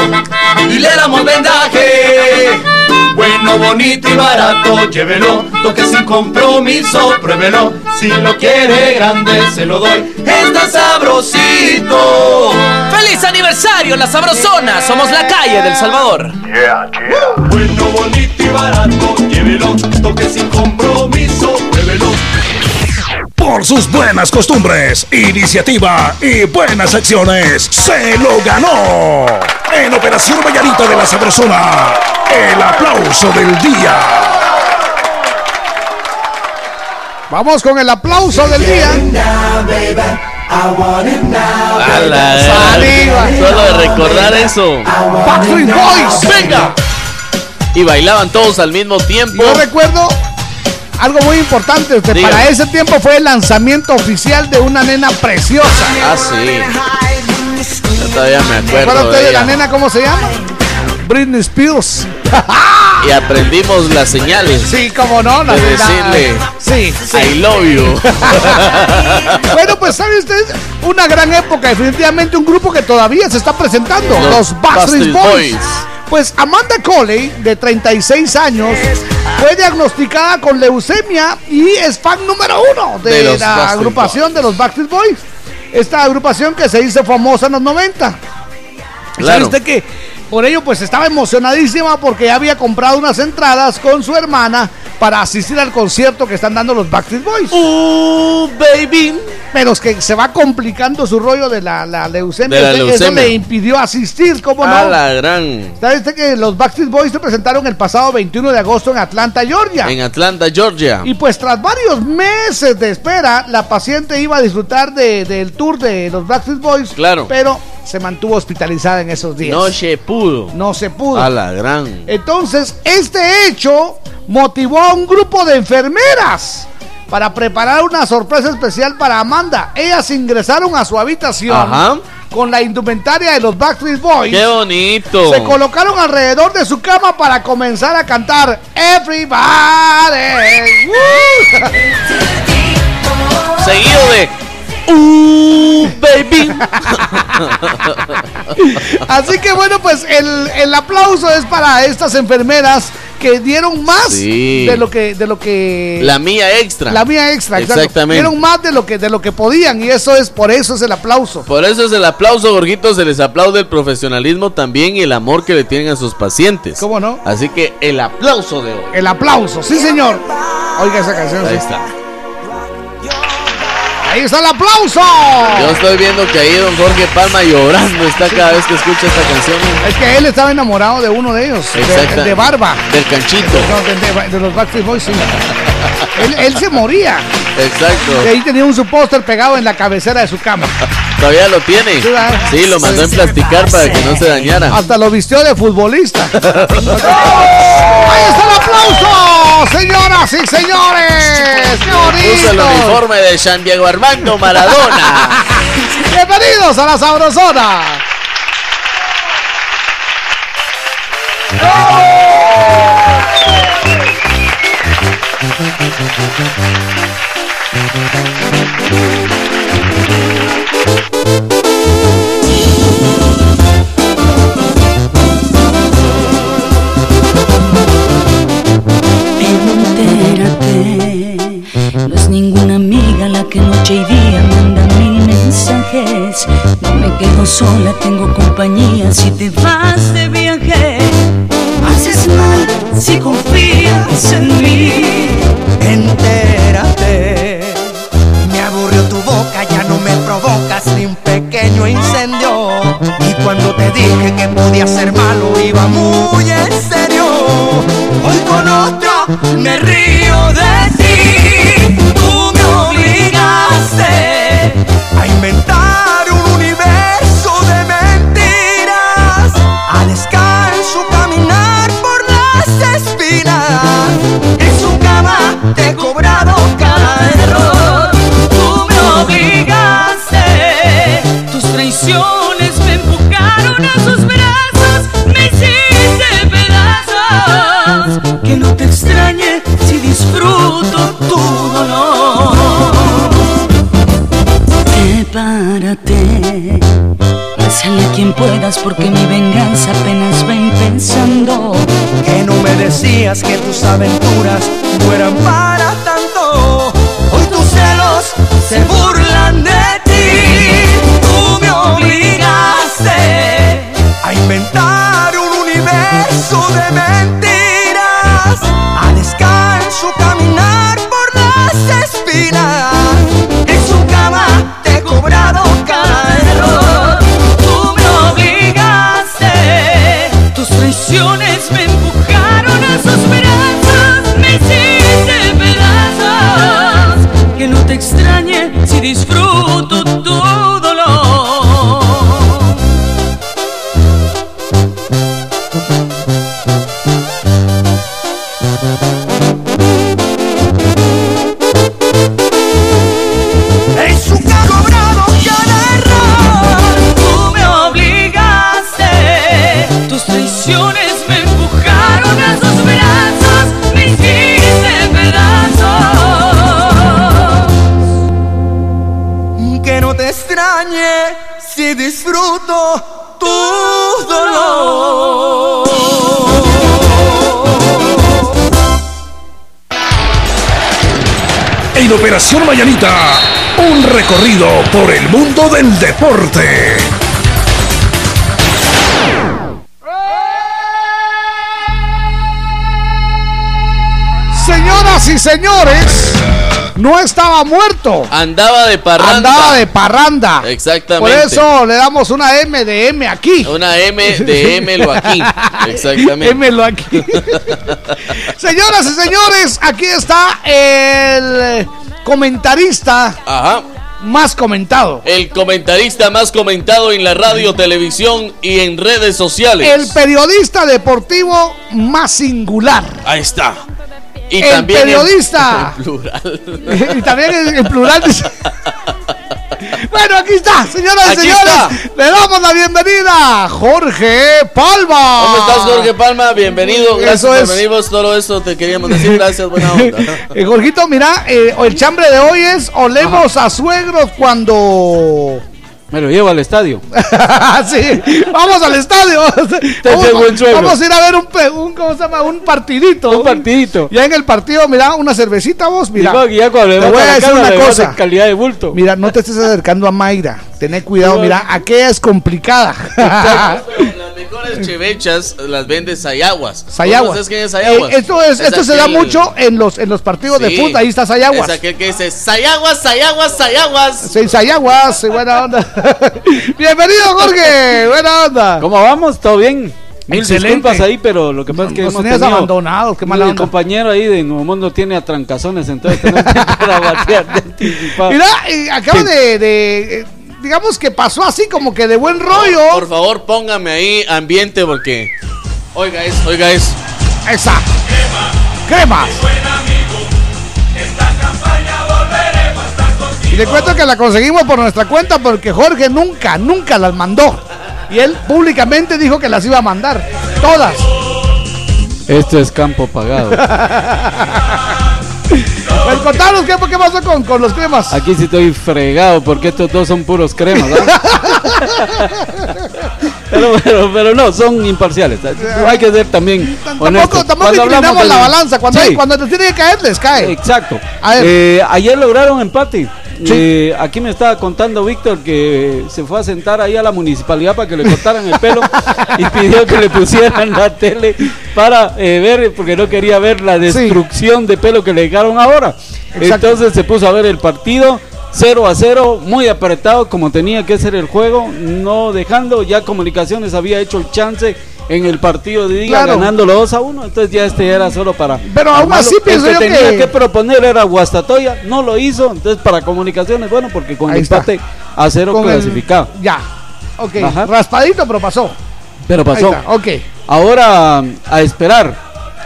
y le damos vendaje. Bueno, bonito y barato, llévelo, toque sin compromiso, pruébelo. Si lo quiere grande, se lo doy. Está sabrosito. ¡Feliz aniversario, la sabrosona! Somos la calle del Salvador. Bueno, bonito y barato, llévelo, toque sin compromiso, sus buenas costumbres, iniciativa y buenas acciones, se lo ganó. En Operación Vallarita de la Sabrosona, el aplauso del día. Vamos con el aplauso del día. A la Saliva. Solo de recordar eso. Backstreet Boys. ¡Venga! Y bailaban todos al mismo tiempo. Yo recuerdo algo muy importante. que Dígame. para ese tiempo fue el lanzamiento oficial de una nena preciosa. Ah, sí. Yo todavía me ¿Recuerda acuerdo usted de la nena cómo se llama? Britney Spears. Y aprendimos las señales. Sí, cómo no. la De nena- decirle Sí, sí. I love you. bueno, pues sabe usted, una gran época, definitivamente un grupo que todavía se está presentando, Los los, Backstreet Backstreet Boys. Boys. Pues Amanda Coley, de 36 años, fue diagnosticada con leucemia y es fan número uno de, la agrupación de los Backstreet Boys. Esta agrupación que se hizo famosa en los 90. ¿Sabe Claro. usted que por ello pues estaba emocionadísima porque ya había comprado unas entradas con su hermana para asistir al concierto que están dando los Backstreet Boys. Uh, baby. Pero es que se va complicando su rollo de la, la leucemia. De la Eso- le impidió asistir, ¿cómo A no? la gran. ¿Sabe usted que los Backstreet Boys se presentaron el pasado 21 de agosto en Atlanta, Georgia? En Atlanta, Georgia. Y pues tras varios meses de espera, la paciente iba a disfrutar de- del tour de los Backstreet Boys. Claro. Pero se mantuvo hospitalizada en esos días. No se pudo. No se pudo. A la gran. Entonces, este hecho motivó a un grupo de enfermeras para preparar una sorpresa especial para Amanda. Ellas ingresaron a su habitación Ajá. con la indumentaria de los Backstreet Boys. Qué bonito. Se colocaron alrededor de su cama para comenzar a cantar Everybody. ¡Woo! Seguido de. Uh, baby. Así que bueno, pues el, el aplauso es para estas enfermeras que dieron más Sí. de lo que de lo que La mía extra. La mía extra. Exactamente. Dieron más de lo que de lo que podían y eso es por eso es el aplauso. Por eso es el aplauso, Gorguito. Se les aplaude el profesionalismo también y el amor que le tienen a sus pacientes. ¿Cómo no? Así que el aplauso de hoy. El aplauso, sí señor. Oiga esa canción. Ahí sí. está. Ahí está el aplauso. Yo estoy viendo que ahí don Jorge Palma llorando está cada vez que escucha esta canción. Es que él estaba enamorado de uno de ellos, de, de Barba. Del canchito. No, de, de- de los Backstreet Boys, sí. él, él se moría. Exacto. Y ahí tenía un su póster pegado en la cabecera de su cama. Todavía lo tiene. Sí, lo mandó en plasticar para que no se dañara. Hasta lo vistió de futbolista. Ahí está el aplauso, señoras y señores. ¡Qué Puso el uniforme de San Diego Armando Maradona. Bienvenidos a la Sabrosona. No es ninguna amiga la que noche y día manda mil mensajes. No me quedo sola, tengo compañía si te vas de viaje. Haces mal si confías en mí. Entérate, me aburrió tu boca, ya no me provocas ni un pequeño incendio. Y cuando te dije que podía ser malo, iba muy en serio. Hoy con otro me río porque mi venganza apenas ven pensando. Que no me decías que tus aventuras no deporte. Señoras y señores, no estaba muerto. Andaba de parranda. Andaba de parranda. Exactamente. Por eso le damos una M de M aquí. Una M de M lo aquí. Exactamente. M lo aquí. Señoras y señores, aquí está el comentarista Ajá. Más comentado. El comentarista más comentado en la radio, televisión y en redes sociales. El periodista deportivo más singular. Ahí está. Y El también en- periodista. en plural. y también en, en plural. Bueno, aquí está, señoras y señores. está. Le damos la bienvenida a Jorge Palma. ¿Cómo estás, Jorge Palma? Bienvenido. Gracias Eso es. Vos Todo eso te queríamos decir. Gracias, buena onda. Eh, Jorgito, mira, eh, el chambre de hoy es olemos a suegros cuando... Me lo llevo al estadio. sí, vamos al estadio. Vamos, vamos a ir a ver un, un, ¿cómo se llama? un partidito. Un partidito. Ya en el partido, mira, una cervecita vos, mira. Ya cuando le te voy a decir una cosa. calidad de bulto. Mira, no te estés acercando a Mayra. Tené cuidado, mira, aquella es complicada. Las mejores chevechas las vende Sayaguas. Sayaguas. ¿Conoces quién es Sayaguas? Eh, esto es, esto se da mucho en los, en los partidos de Sí. fútbol. Ahí está Sayaguas. Es aquel que dice Sayaguas, Sayaguas, Sayaguas. Sí, Sayaguas, sí, buena onda. Bienvenido, Jorge. Buena onda. ¿Cómo vamos? ¿Todo bien? Mil Excelente. disculpas ahí, pero lo que pasa es que Nos hemos tenido- abandonados, qué mala El onda. compañero ahí de Nuevo Mundo tiene atrancazones, entonces tenemos que para batear de anticipado. Mira, eh, acaba de, de, eh, digamos que pasó así como que de buen rollo. Por favor, póngame ahí ambiente porque. Oiga eso, oiga eso. Esa. Cremas. Y le cuento que la conseguimos por nuestra cuenta porque Jorge nunca, nunca las mandó. Y él públicamente dijo que las iba a mandar. Todas. Esto es campo pagado. Pues contanos qué, qué pasó con, con los cremas. Aquí sí estoy fregado porque estos dos son puros cremas. ¿ah? pero, pero, pero no, son imparciales. Hay que ser también honestos. Tampoco, tampoco inclinamos la balanza. Cuando, Sí. hay- cuando te tiene que caer, les cae. Exacto. A ver. Eh, ayer lograron empate. Eh, aquí me estaba contando Víctor que se fue a sentar ahí a la municipalidad para que le cortaran el pelo y pidió que le pusieran la tele para eh, ver, porque no quería ver la destrucción de pelo que le dejaron ahora. Entonces se puso a ver el partido. 0 a 0, muy apretado como tenía que ser el juego, no dejando, ya Comunicaciones había hecho el chance en el partido de Liga ganándolo 2 a 1, entonces ya este era solo para Pero aún así pienso el yo que tenía que- que proponer era Guastatoya, no lo hizo, entonces para Comunicaciones bueno porque con Ahí el está. empate a cero Con el- clasificado. Ya. Ok. Ajá. Raspadito, pero pasó. Pero pasó. Está, ok. Ahora a esperar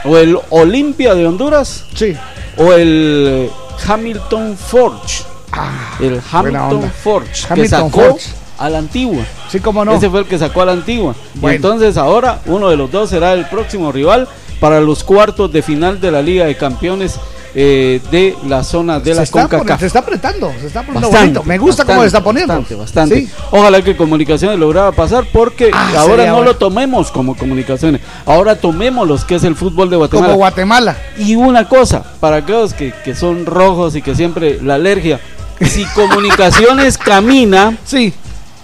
o el Olimpia de Honduras, sí, o el Hamilton Forge. el Ah, buena Hamilton. Forge que Hamilton sacó Forge. A la antigua. Sí, cómo no. Ese fue el que sacó a la antigua. Y Bueno. entonces ahora uno de los dos será el próximo rival para los cuartos de final de la Liga de Campeones eh, de la zona de se, la CONCACAF. se está apretando, se está poniendo Bastante, bonito. Me gusta cómo se está poniendo. Bastante, bastante. Sí. Ojalá que comunicaciones lograra pasar porque Ah, ahora no bueno. lo tomemos como comunicaciones. Ahora tomemos los que es el fútbol de Guatemala. Como Guatemala. Y una cosa, para aquellos que, que son rojos y que siempre la alergia, si comunicaciones camina, sí.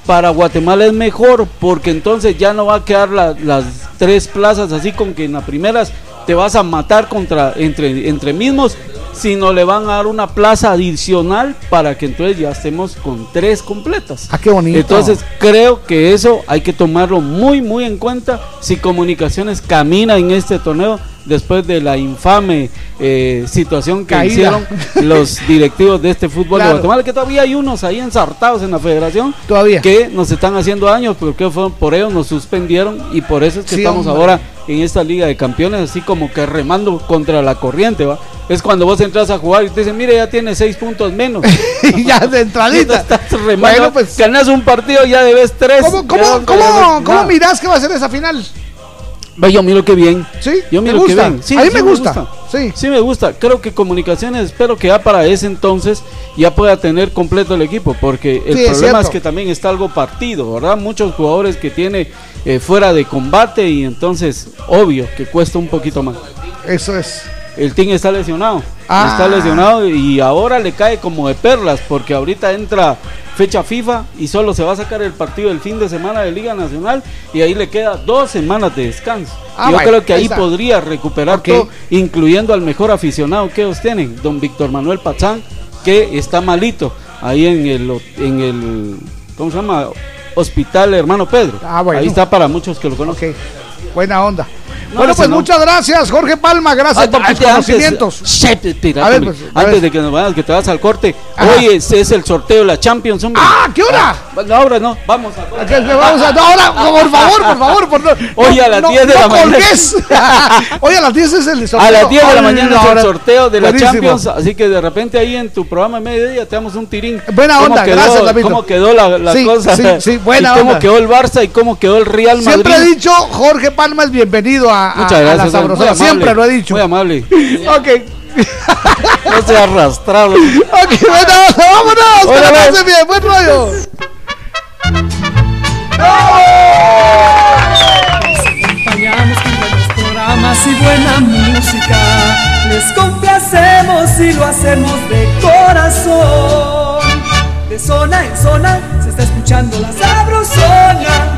Para Guatemala es mejor porque entonces ya no va a quedar la- las tres plazas así con que en las primeras te vas a matar contra entre, entre mismos, sino le van a dar una plaza adicional para que entonces ya estemos con tres completas. Ah, qué bonito. Entonces creo que eso hay que tomarlo muy muy en cuenta si Comunicaciones camina en este torneo después de la infame eh, situación que Caída. hicieron los directivos de este fútbol Claro. de Guatemala, que todavía hay unos ahí ensartados en la federación Todavía. que nos están haciendo daño porque fueron por ellos nos suspendieron y por eso es que Sí, estamos hombre. ahora en esta liga de campeones así como que remando contra la corriente va es cuando vos entras a jugar y te dicen mire ya tiene seis puntos menos ya de entradita. estás remando Bueno, pues- ganas un partido ya debes tres ¿Cómo, cómo, cómo, cómo mirás que va a ser esa final? Yo miro que bien. Sí, yo ¿te miro que bien. Sí, A mí sí me gusta. Sí. Sí, me gusta. Creo que comunicaciones, espero que ya para ese entonces ya pueda tener completo el equipo, porque el Sí, problema es, que también está algo partido, ¿verdad? Muchos jugadores que tiene eh, fuera de combate y entonces, obvio, que cuesta un poquito más. Eso es. El team está lesionado. Ah. Está lesionado y ahora le cae como de perlas porque ahorita entra fecha FIFA y solo se va a sacar el partido del fin de semana de Liga Nacional y ahí le queda dos semanas de descanso. Ah, Yo bueno, creo que ahí está. podría recuperar todo, incluyendo al mejor aficionado que ellos tienen, don Víctor Manuel Pachán, que está malito ahí en el, en el ¿cómo se llama? Hospital Hermano Pedro. Ah, bueno. Ahí está para muchos que lo conocen. Buena onda. No, bueno, pues no. muchas gracias, Jorge Palma. Gracias Ah, por tus antes- conocimientos. Espera, A ver, pues, a antes ver. de que nos vayas, que te vas al corte. Ajá. Hoy es, es el sorteo de la Champions, hombre. Ah, ¿qué hora? Ah, no, ahora no, vamos a vamos a- no, ahora, por favor, por favor, por no- Hoy a las no- 10 de la mañana. Hoy a las 10 es el sorteo. A las 10 de la mañana es el sorteo de la Buenísimo. Champions, así que de repente ahí en tu programa de mediodía te damos un tirín. Buena ¿Cómo onda, quedó- gracias, Davidito. ¿Cómo quedó la, la Sí, cosa? sí, sí, buena y cómo onda. quedó el Barça y cómo quedó el Real Madrid. Siempre he dicho, Jorge Palma es bienvenido a, a- Muchas a gracias. la muy sabrosura. amable, Siempre lo he dicho. Muy amable. Ok. No se arrastrado. Ok, bueno, vámonos. Que la Órale. pasen bien, buen rollo. acompañamos con buenos programas y buena música. Les complacemos y lo hacemos de corazón. De zona en zona se está escuchando la sabrosona.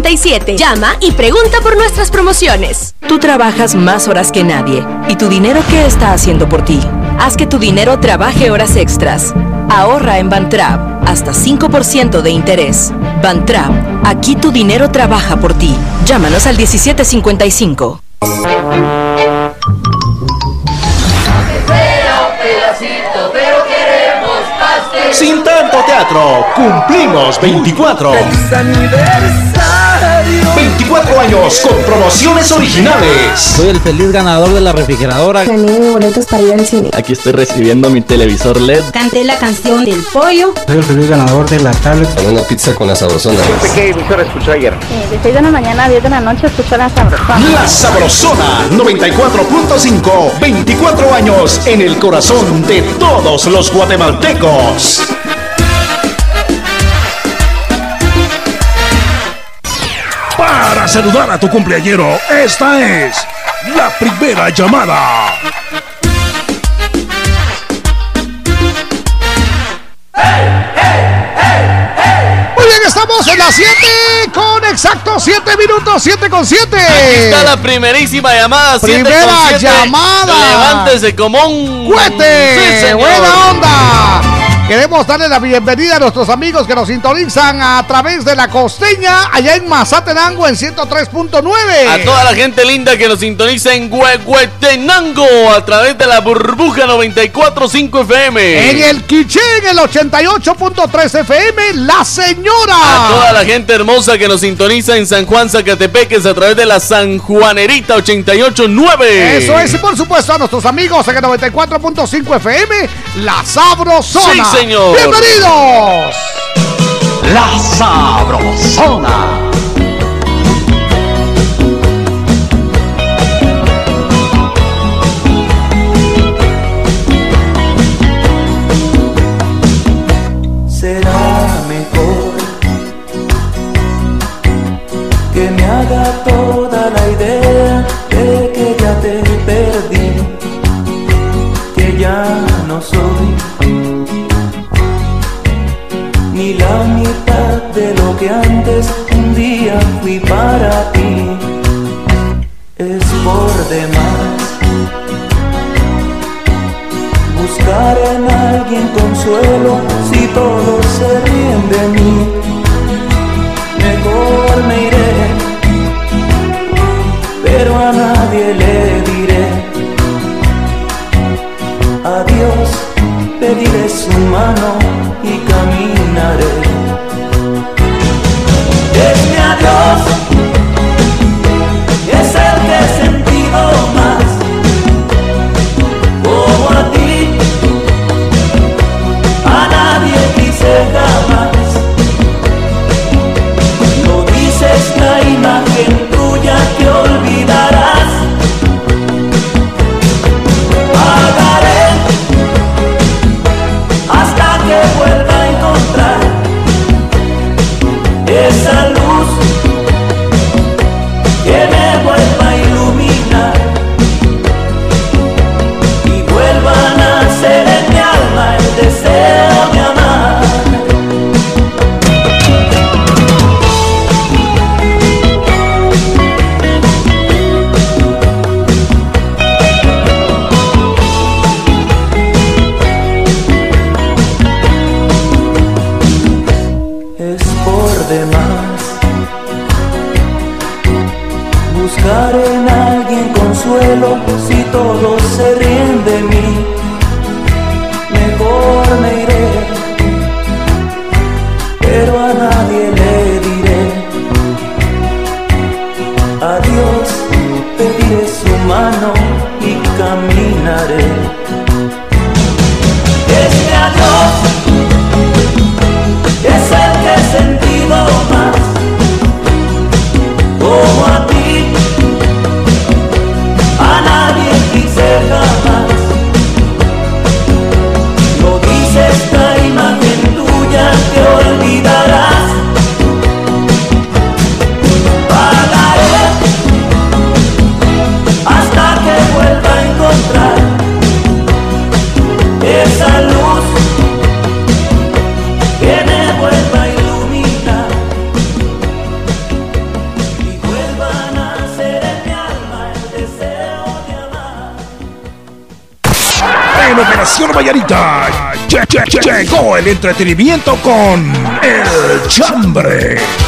Llama y pregunta por nuestras promociones. Tú trabajas más horas que nadie. ¿Y tu dinero qué está haciendo por ti? Haz que tu dinero trabaje horas extras. Ahorra en Bantrap hasta 5% de interés. Bantrap, aquí tu dinero trabaja por ti. Llámanos al 1755. pedacito, pero queremos pastel. Sin tanto teatro, cumplimos 24. ¡Feliz aniversario! 24 años con promociones originales. Soy el feliz ganador de la refrigeradora. Gané boletos para ir al cine. Aquí estoy recibiendo mi televisor LED. Canté la canción del pollo. Soy el feliz ganador de la tablet. Una pizza con la sabrosona. ¿Qué emisora escuchó ayer? Eh, de 6 de la mañana a 10 de la noche escuchó la sabrosona. La Sabrosona 94.5. 24 años en el corazón de todos los guatemaltecos. Saludar a tu cumpleañero, esta es la primera llamada. Muy bien, estamos en las 7 con exacto 7 minutos, 7 con 7. Aquí está la primerísima llamada. siete Primera con siete. llamada. Levántese como un ¡Cuete! Sí. ¡Buena onda! Queremos darle la bienvenida a nuestros amigos que nos sintonizan a través de la costeña allá en Mazatenango en 103.9. A toda la gente linda que nos sintoniza en Huehuetenango a través de la burbuja 94.5 FM. En el Quiché, en el 88.3 FM, La Señora. A toda la gente hermosa que nos sintoniza en San Juan Zacatepeques a través de la San Juanerita 88.9. Eso es, y por supuesto a nuestros amigos en el 94.5 FM, La Sabrosona. Sí, señor. ¡Bienvenidos! La Sabrosona. será mejor que me haga toda lo que antes un día fui para ti. Es por demás buscar en alguien consuelo si todos se ríen de mí. Mejor me iré, pero a nadie le diré. Adiós, pediré su mano y caminaré. Entretenimiento con El Chambre.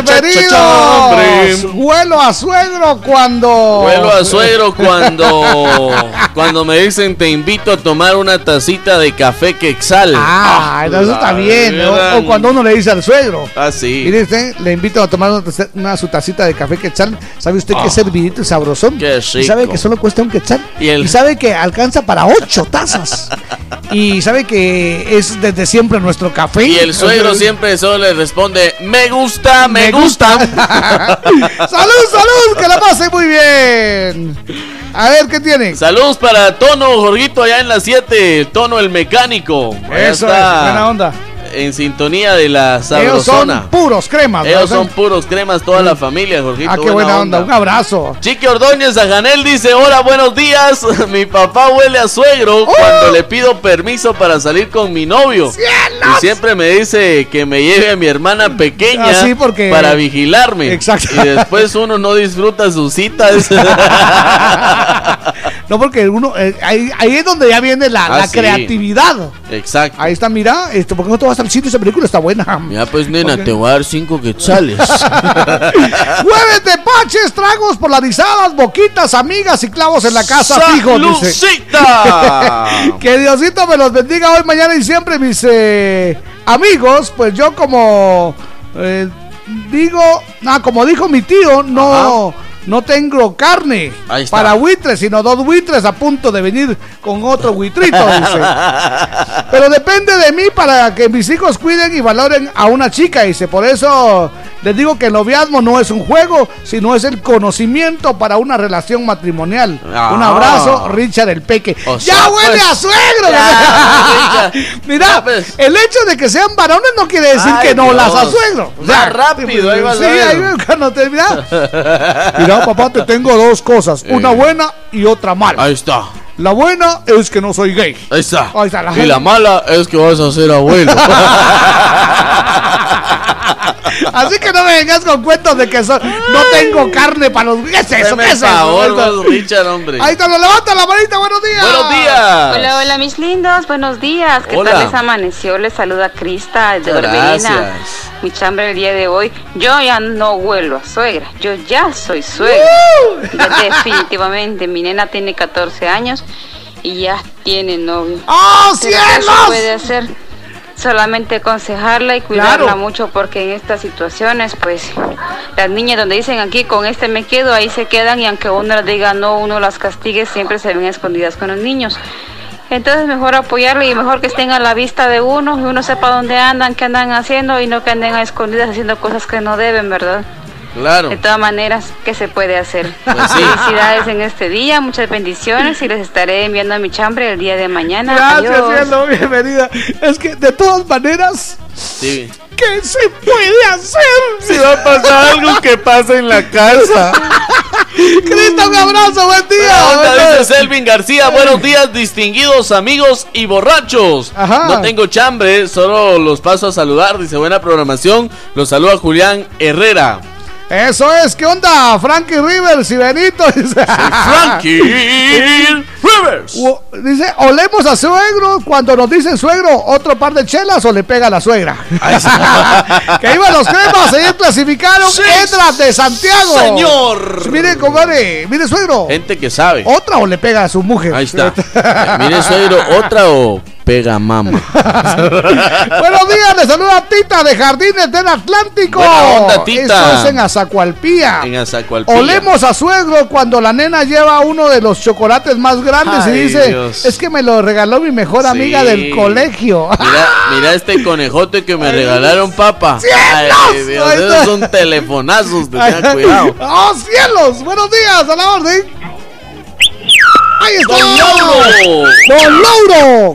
Bienvenidos. Vuelo a suegro cuando. Vuelo a suegro cuando. cuando me dicen te invito a tomar una tacita de café quexal. Ah, eso está bien. O cuando uno le dice al suegro. Ah, sí. Mire usted, le invito a tomar una, una- su tacita de café quetzal. ¿Sabe usted que Ah. servidito y sabrosón? Qué Y sabe que solo cuesta un quetzal. Y el- sabe que alcanza para ocho tazas. y sabe que es desde siempre nuestro café. Y el suegro siempre solo le responde, me gusta, me, gusta. ¡Salud, salud! ¡Que la pase muy bien! A ver, ¿qué tiene? Saludos para Tono, Jorgito, allá en las 7. Tono el mecánico. Allá Eso está es, buena onda. En sintonía de la Ellos sabrosona. son puros cremas. Ellos ¿verdad? son puros cremas, toda la familia, Jorgito. Ah, qué buena onda. Un abrazo. Chiqui Ordóñez a Janel dice, hola, buenos días. Mi papá huele a suegro cuando le pido permiso para salir con mi novio. Y siempre me dice que me lleve a mi hermana pequeña sí, porque- para vigilarme. Exacto. Y después uno no disfruta sus citas. No, porque uno. eh, ahí, ahí es donde ya viene la, Ah, la sí. creatividad. Exacto. Ahí está, mira. Este, ¿Por qué no te vas al sitio? Esa película está buena. Ya pues nena, te voy a dar cinco quetzales. Jueves de paches, tragos polarizadas, boquitas, amigas y clavos en la casa, fijo, dice. Que Diosito me los bendiga hoy, mañana y siempre, mis eh, amigos. Pues yo como eh, digo, ah, como dijo mi tío, no, no tengo carne para buitres, sino dos buitres a punto de venir con otro buitrito, dice. Pero depende de mí para que mis hijos cuiden y valoren a una chica, dice. Por eso les digo que el noviazgo no es un juego, sino es el conocimiento para una relación matrimonial. Ah. Un abrazo, Richard el Peque. O ¡Ya sea, huele pues, a suegro! ya, Mira, el hecho de que sean varones no quiere decir Ay, que no Dios. las a suegro. Más rápido, ahí vas a sí, ahí cuando te mira. Mira, papá, te tengo dos cosas, una Eh. buena y otra mala. Ahí está. La buena es que no soy gay. Ahí está. Ahí está la y la mala es que vas a ser abuelo. Así que no me vengas con cuentos de que so- no tengo carne para los. ¿Qué es eso? ¿Qué es eso? Richard, hombre. Ahí está, lo levanta la manita, buenos días. Buenos días. Hola, hola mis lindos, buenos días. ¿Qué Hola. tal les amaneció? Les saluda Crista desde gracias. Mi chambre el día de hoy. Yo ya no huelo a suegra, yo ya soy suegra. Definitivamente, mi nena tiene 14 años y ya tiene novio. ¡Oh, Pero ¿qué se cielos! puede hacer? Solamente aconsejarla y cuidarla Claro. mucho porque en estas situaciones, pues, las niñas donde dicen aquí con este me quedo, ahí se quedan y aunque uno les diga no, uno las castigue, siempre se ven escondidas con los niños. Entonces mejor apoyarle y mejor que estén a la vista de uno y uno sepa dónde andan, qué andan haciendo y no que anden a escondidas haciendo cosas que no deben, ¿verdad? Claro. De todas maneras, ¿qué se puede hacer? Pues sí. Felicidades en este día, muchas bendiciones y les estaré enviando a mi chambre el día de mañana. Gracias, Adiós. cielo, bienvenida. Es que de todas maneras, Sí. ¿qué se puede hacer? Si va a pasar algo que pasa en la casa. Cristo, un abrazo, buen día. Buena onda, dice Selvin García, buenos días distinguidos amigos y borrachos. Ajá. No tengo chambre, solo los paso a saludar, dice buena programación. Los saluda Julián Herrera. Eso es, ¿qué onda? Frankie Rivers y Benito. Dice, Frankie Rivers. Dice, olemos a suegro cuando nos dicen suegro, otro par de chelas o le pega a la suegra. que iban los cremas, ayer clasificaron Sí. Edras de Santiago. Señor. Mire, compadre, mire suegro. Gente que sabe. Otra o le pega a su mujer. Ahí está. Mire, suegro, otra o pega mama. Buenos días, le saluda Tita de Jardines del Atlántico. Onda, Tita. Esto es en Azacualpía. En Azacualpilla. Olemos a suegro cuando la nena lleva uno de los chocolates más grandes y dice, Dios. es que me lo regaló mi mejor amiga del colegio. Mira, mira este conejote que me regalaron. ¡Cielos! Ay, Dios, esos son telefonazos, tengan cuidado. ¡Oh, cielos! Buenos días, a la orden. ¡Ahí está! ¡Don Lauro! ¡Don Lauro!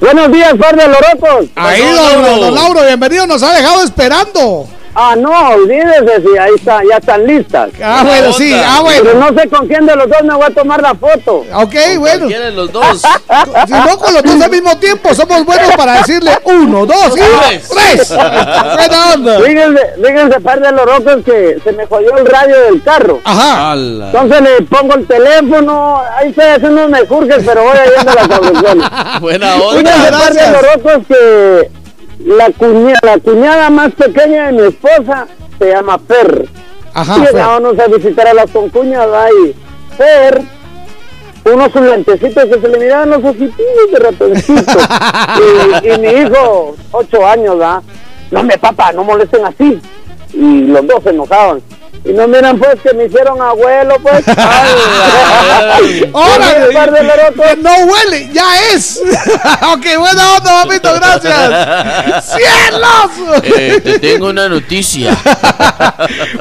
Buenos días, par de lorocos. Ahí, Don don, Lauro. don Lauro, bienvenido, nos ha dejado esperando. Ah, no, olvídese si ahí está, ya están listas. Ah, bueno, sí, ah, Pero bueno. no sé con quién de los dos me voy a tomar la foto. Ok, bueno. ¿Quieren los dos? Si no con los dos al mismo tiempo, somos buenos para decirle uno, dos y Tres. tres. Buena onda. Fíjense, fíjense, par de lorocos que se me jodió el radio del carro. Ajá. Ala. Entonces le pongo el teléfono, ahí estoy haciendo unos mejurjes, pero voy yendo a la cabezona. Buena Fíjense, onda. par de gracias. lorocos que la, cuña, la cuñada más pequeña de mi esposa se llama Fer. Ajá, y llegábamos a visitar a las concuñas ahí. Fer, unos lentecitos que se le miraban los ojitos de ratoncito. y, y mi hijo, ocho años, ¿verdad? No me papá, no molesten así. Y los dos se enojaban. Y no miran pues que me hicieron abuelo pues. Que no huele, ya es. ok, buena onda, papito, gracias. ¡Cielos! Eh, te tengo una noticia.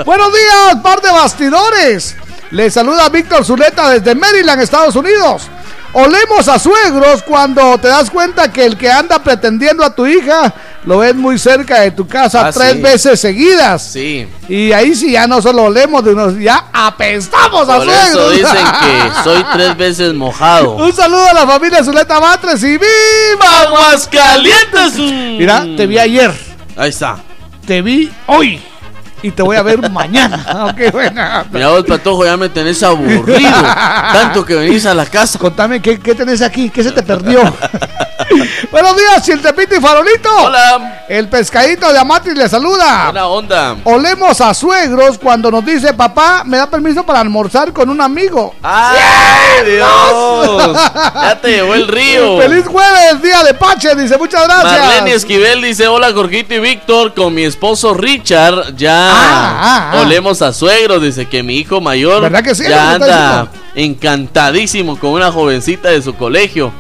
Buenos días, par de bastidores. Le saluda Víctor Zuleta desde Maryland, Estados Unidos. Olemos a suegros cuando te das cuenta que el que anda pretendiendo a tu hija lo ves muy cerca de tu casa Ah, tres sí. veces seguidas. Sí. Y ahí sí ya no solo olemos, de unos, ya apestamos a Por eso suegros. dicen que soy tres veces mojado. Un saludo a la familia Zuleta Matres y ¡Viva! ¡Aguascalientes! Mira, te vi ayer, Ahí está. te vi hoy y te voy a ver mañana. Ok, buena. Mira vos, Patojo, ya me tenés aburrido. Tanto que venís a la casa. Contame, ¿qué, qué tenés aquí? ¿Qué se te perdió? Buenos días, Chiltepito y Farolito. Hola. El pescadito de Amatis le saluda. Buena onda. Olemos a suegros cuando nos dice, papá, me da permiso para almorzar con un amigo. ¡Ay, Dios! Ya te llevó el río. ¡Feliz jueves, día de Pache! Dice, muchas gracias. Marlene Esquivel dice: Hola, Jorgito y Víctor. Con mi esposo Richard ya ah, ah. olemos a suegros. Dice que mi hijo mayor ¿Verdad que sí? ya anda encantadísimo con una jovencita de su colegio.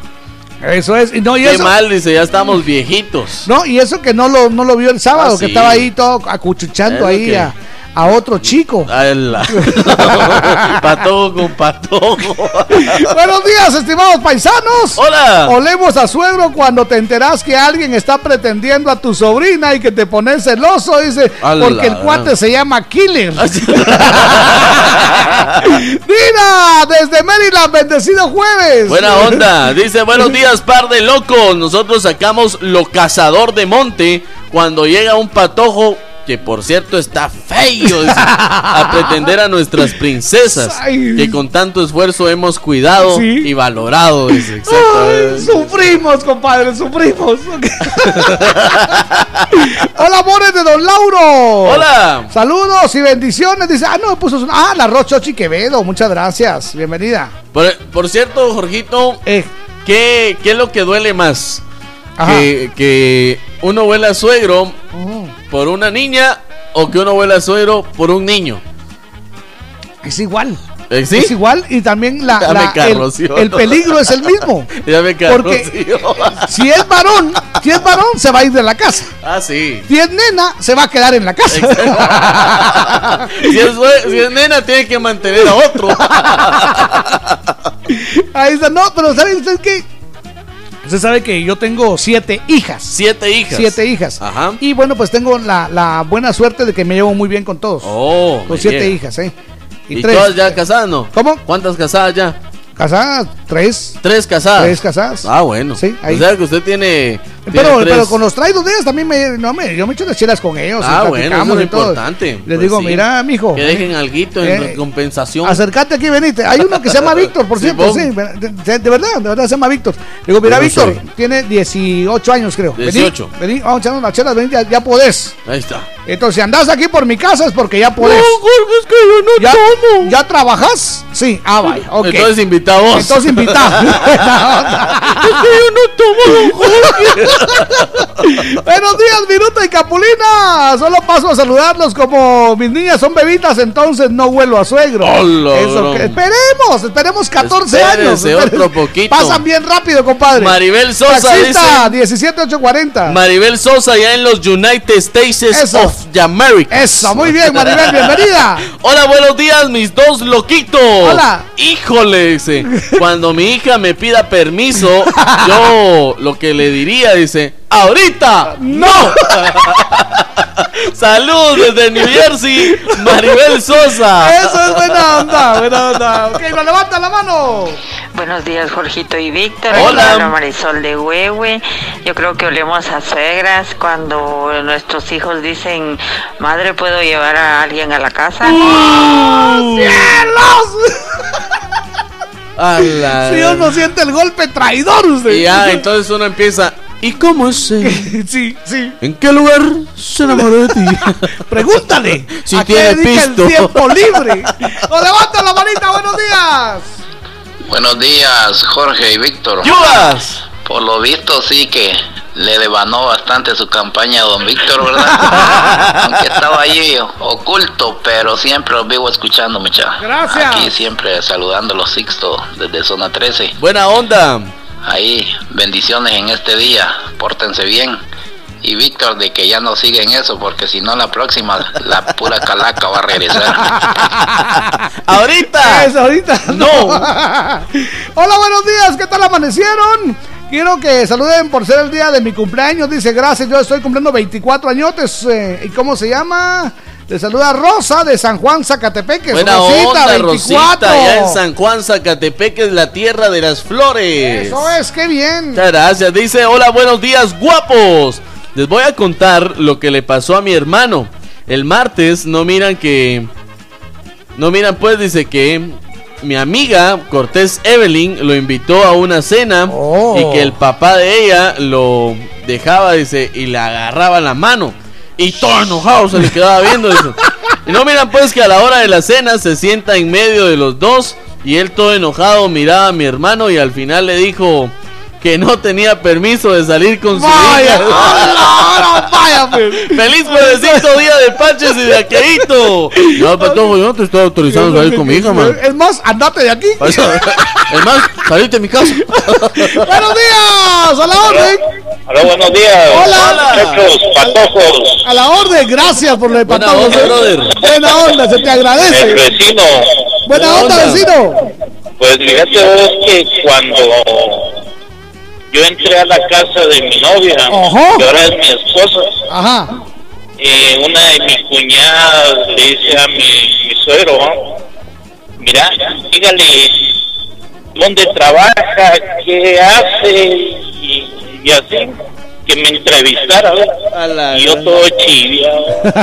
Eso es. No, y Qué eso, mal, dice: Ya estamos viejitos. No, y eso que no lo, no lo vio el sábado, Ah, que sí. estaba ahí todo acuchuchando Es ahí que- a, a otro chico. Patojo con patojo. Buenos días, estimados paisanos. Hola. Olemos a suegro cuando te enteras que alguien está pretendiendo a tu sobrina y que te pones celoso, dice, Ala. porque el cuate se llama Killer. Mira, desde Maryland, bendecido jueves. Buena onda. Dice, buenos días, par de locos. Nosotros sacamos lo cazador de monte cuando llega un patojo que por cierto está feo dice, a pretender a nuestras princesas que con tanto esfuerzo hemos cuidado Sí. y valorado. Dice, Ay, sufrimos, compadre, sufrimos. Hola, amores de Don Lauro. Hola. Saludos y bendiciones. Dice, ah, no, puso su- Ah, la Rochochi Quevedo. Muchas gracias. Bienvenida. Por, por cierto, Jorgito, Eh, ¿qué, qué es lo que duele más? Que, que uno huele a suegro por una niña o que uno huele a suegro por un niño. es igual. ¿Eh, ¿Sí? Es igual y también la, la- el, carroció. el peligro es el mismo. Ya me Porque carroció. si es varón, si es varón, se va a ir de la casa. Ah, sí. Si es nena, se va a quedar en la casa. si, es, si es nena, tiene que mantener a otro. Ahí está, no, pero ¿sabe usted qué? Usted sabe que yo tengo siete hijas. Siete hijas. Siete hijas. Ajá. Y bueno, pues tengo la, la buena suerte de que me llevo muy bien con todos. Oh, con siete llega. hijas, ¿eh? ¿Y, tres. todas ya casadas, no? ¿Cómo? ¿Cuántas casadas ya? Casadas, tres. Tres casadas. Tres casadas. Ah, bueno. Sí, ahí. O sea que usted tiene. Pero, pero con los traidos de ellas también me, no, me, yo me echo las chelas con ellos. y Ah, bueno, eso es y importante. Les Pues digo, sí. mira, mijo. Que dejen alguito en Eh, compensación. Acércate aquí, venite. Hay uno que se llama Víctor, por cierto, sí. De, verdad, de verdad se llama Víctor. Le digo, mira, no Víctor, soy. tiene 18 años, creo. Vení, 18. Vení, vamos a echarnos las chelas, vení, ya, ya podés. Ahí está. Entonces, si andás aquí por mi casa es porque ya podés. es que yo no ¿Ya, ¿Ya trabajas? Sí, ah, vaya, ok. Entonces invita vos. Entonces invita. es que yo no tomo, Buenos días, Viruta y Capulina. Solo paso a saludarlos como mis niñas son bebitas, entonces no huelo a suegro. Eso que- esperemos, esperemos 14 años. Otro poquito. Pasan bien rápido, compadre. Maribel Sosa Taxista, 17840. Maribel Sosa ya en los United States Eso. of America. Eso, muy bien, Maribel, bienvenida. Hola, buenos días, mis dos loquitos. Hola. Híjole, dice. Cuando mi hija me pida permiso, yo lo que le diría, dice, ahorita, no. Saludos desde New Jersey, Maribel Sosa. Eso es buena onda, buena onda. Ok, no levanta la mano. Buenos días, Jorgito y Víctor. Hola. Hola, Marisol de Huehue. Yo creo que olemos a suegras cuando nuestros hijos dicen, madre, ¿puedo llevar a alguien a la casa? ¡Cielos! La- Si uno siente el golpe traidor, usted. Y ya, entonces uno empieza. ¿Y cómo sé? sí, sí. ¿En qué lugar se enamoró de ti? Pregúntale. Si ¿A qué tiene pisto. el tiempo libre? ¡O levanta la manita! ¡Buenos días! Buenos días, Jorge y Víctor. ¡Yuvas! Por lo visto, sí que le devanó bastante su campaña a don Víctor, ¿verdad? Aunque estaba allí oculto, pero siempre los vivo escuchando, muchachos. Gracias. Aquí siempre saludando a los Sixto desde Zona 13. Buena onda. Ahí, bendiciones en este día. Pórtense bien. Y Víctor, de que ya no siguen eso, porque si no, la próxima, la pura calaca va a regresar. ¡Ahorita! Eso, ahorita. No. Hola, buenos días. ¿Qué tal amanecieron? Quiero que saluden por ser el día de mi cumpleaños. Dice, gracias, yo estoy cumpliendo 24 añotes. eh, ¿Y cómo se llama? Le saluda Rosa de San Juan, Zacatepeque. Buena Rosita, onda, 24. Rosita, allá en San Juan, Zacatepec, es la tierra de las flores. Eso es, qué bien. Muchas gracias. Dice, hola, buenos días, guapos. Les voy a contar lo que le pasó a mi hermano. El martes, no miran que... No miran, pues, dice que mi amiga Cortés Evelyn lo invitó a una cena Oh. y que el papá de ella lo dejaba, dice, y le agarraba la mano. Y todo enojado se le quedaba viendo. dice. Y no miran, pues, que a la hora de la cena se sienta en medio de los dos y él todo enojado miraba a mi hermano y al final le dijo que no tenía permiso de salir con su hija. Pues. ¡Feliz juevesito día de Panches y de Aqueito! No, Patojo, yo no te estoy autorizando a salir con mi hija, man. Es más, andate de aquí. Es más, saliste de mi casa. ¡Buenos días! ¡A la orden! Hola, buenos días. Hola. Muchachos, patojos. A la orden, gracias por lo de Buena patojos, onda, eh. brother. Buena onda, se te El agradece. vecino. Buena onda, vecino. Pues fíjate vos que cuando yo entré a la casa de mi novia, Ajá. que ahora es mi esposa, Ajá. eh, una de mis cuñadas le dice a mi, mi suegro, ¿no? mira, dígale dónde trabaja, qué hace y, y así, que me entrevistara, y yo todo chiviado.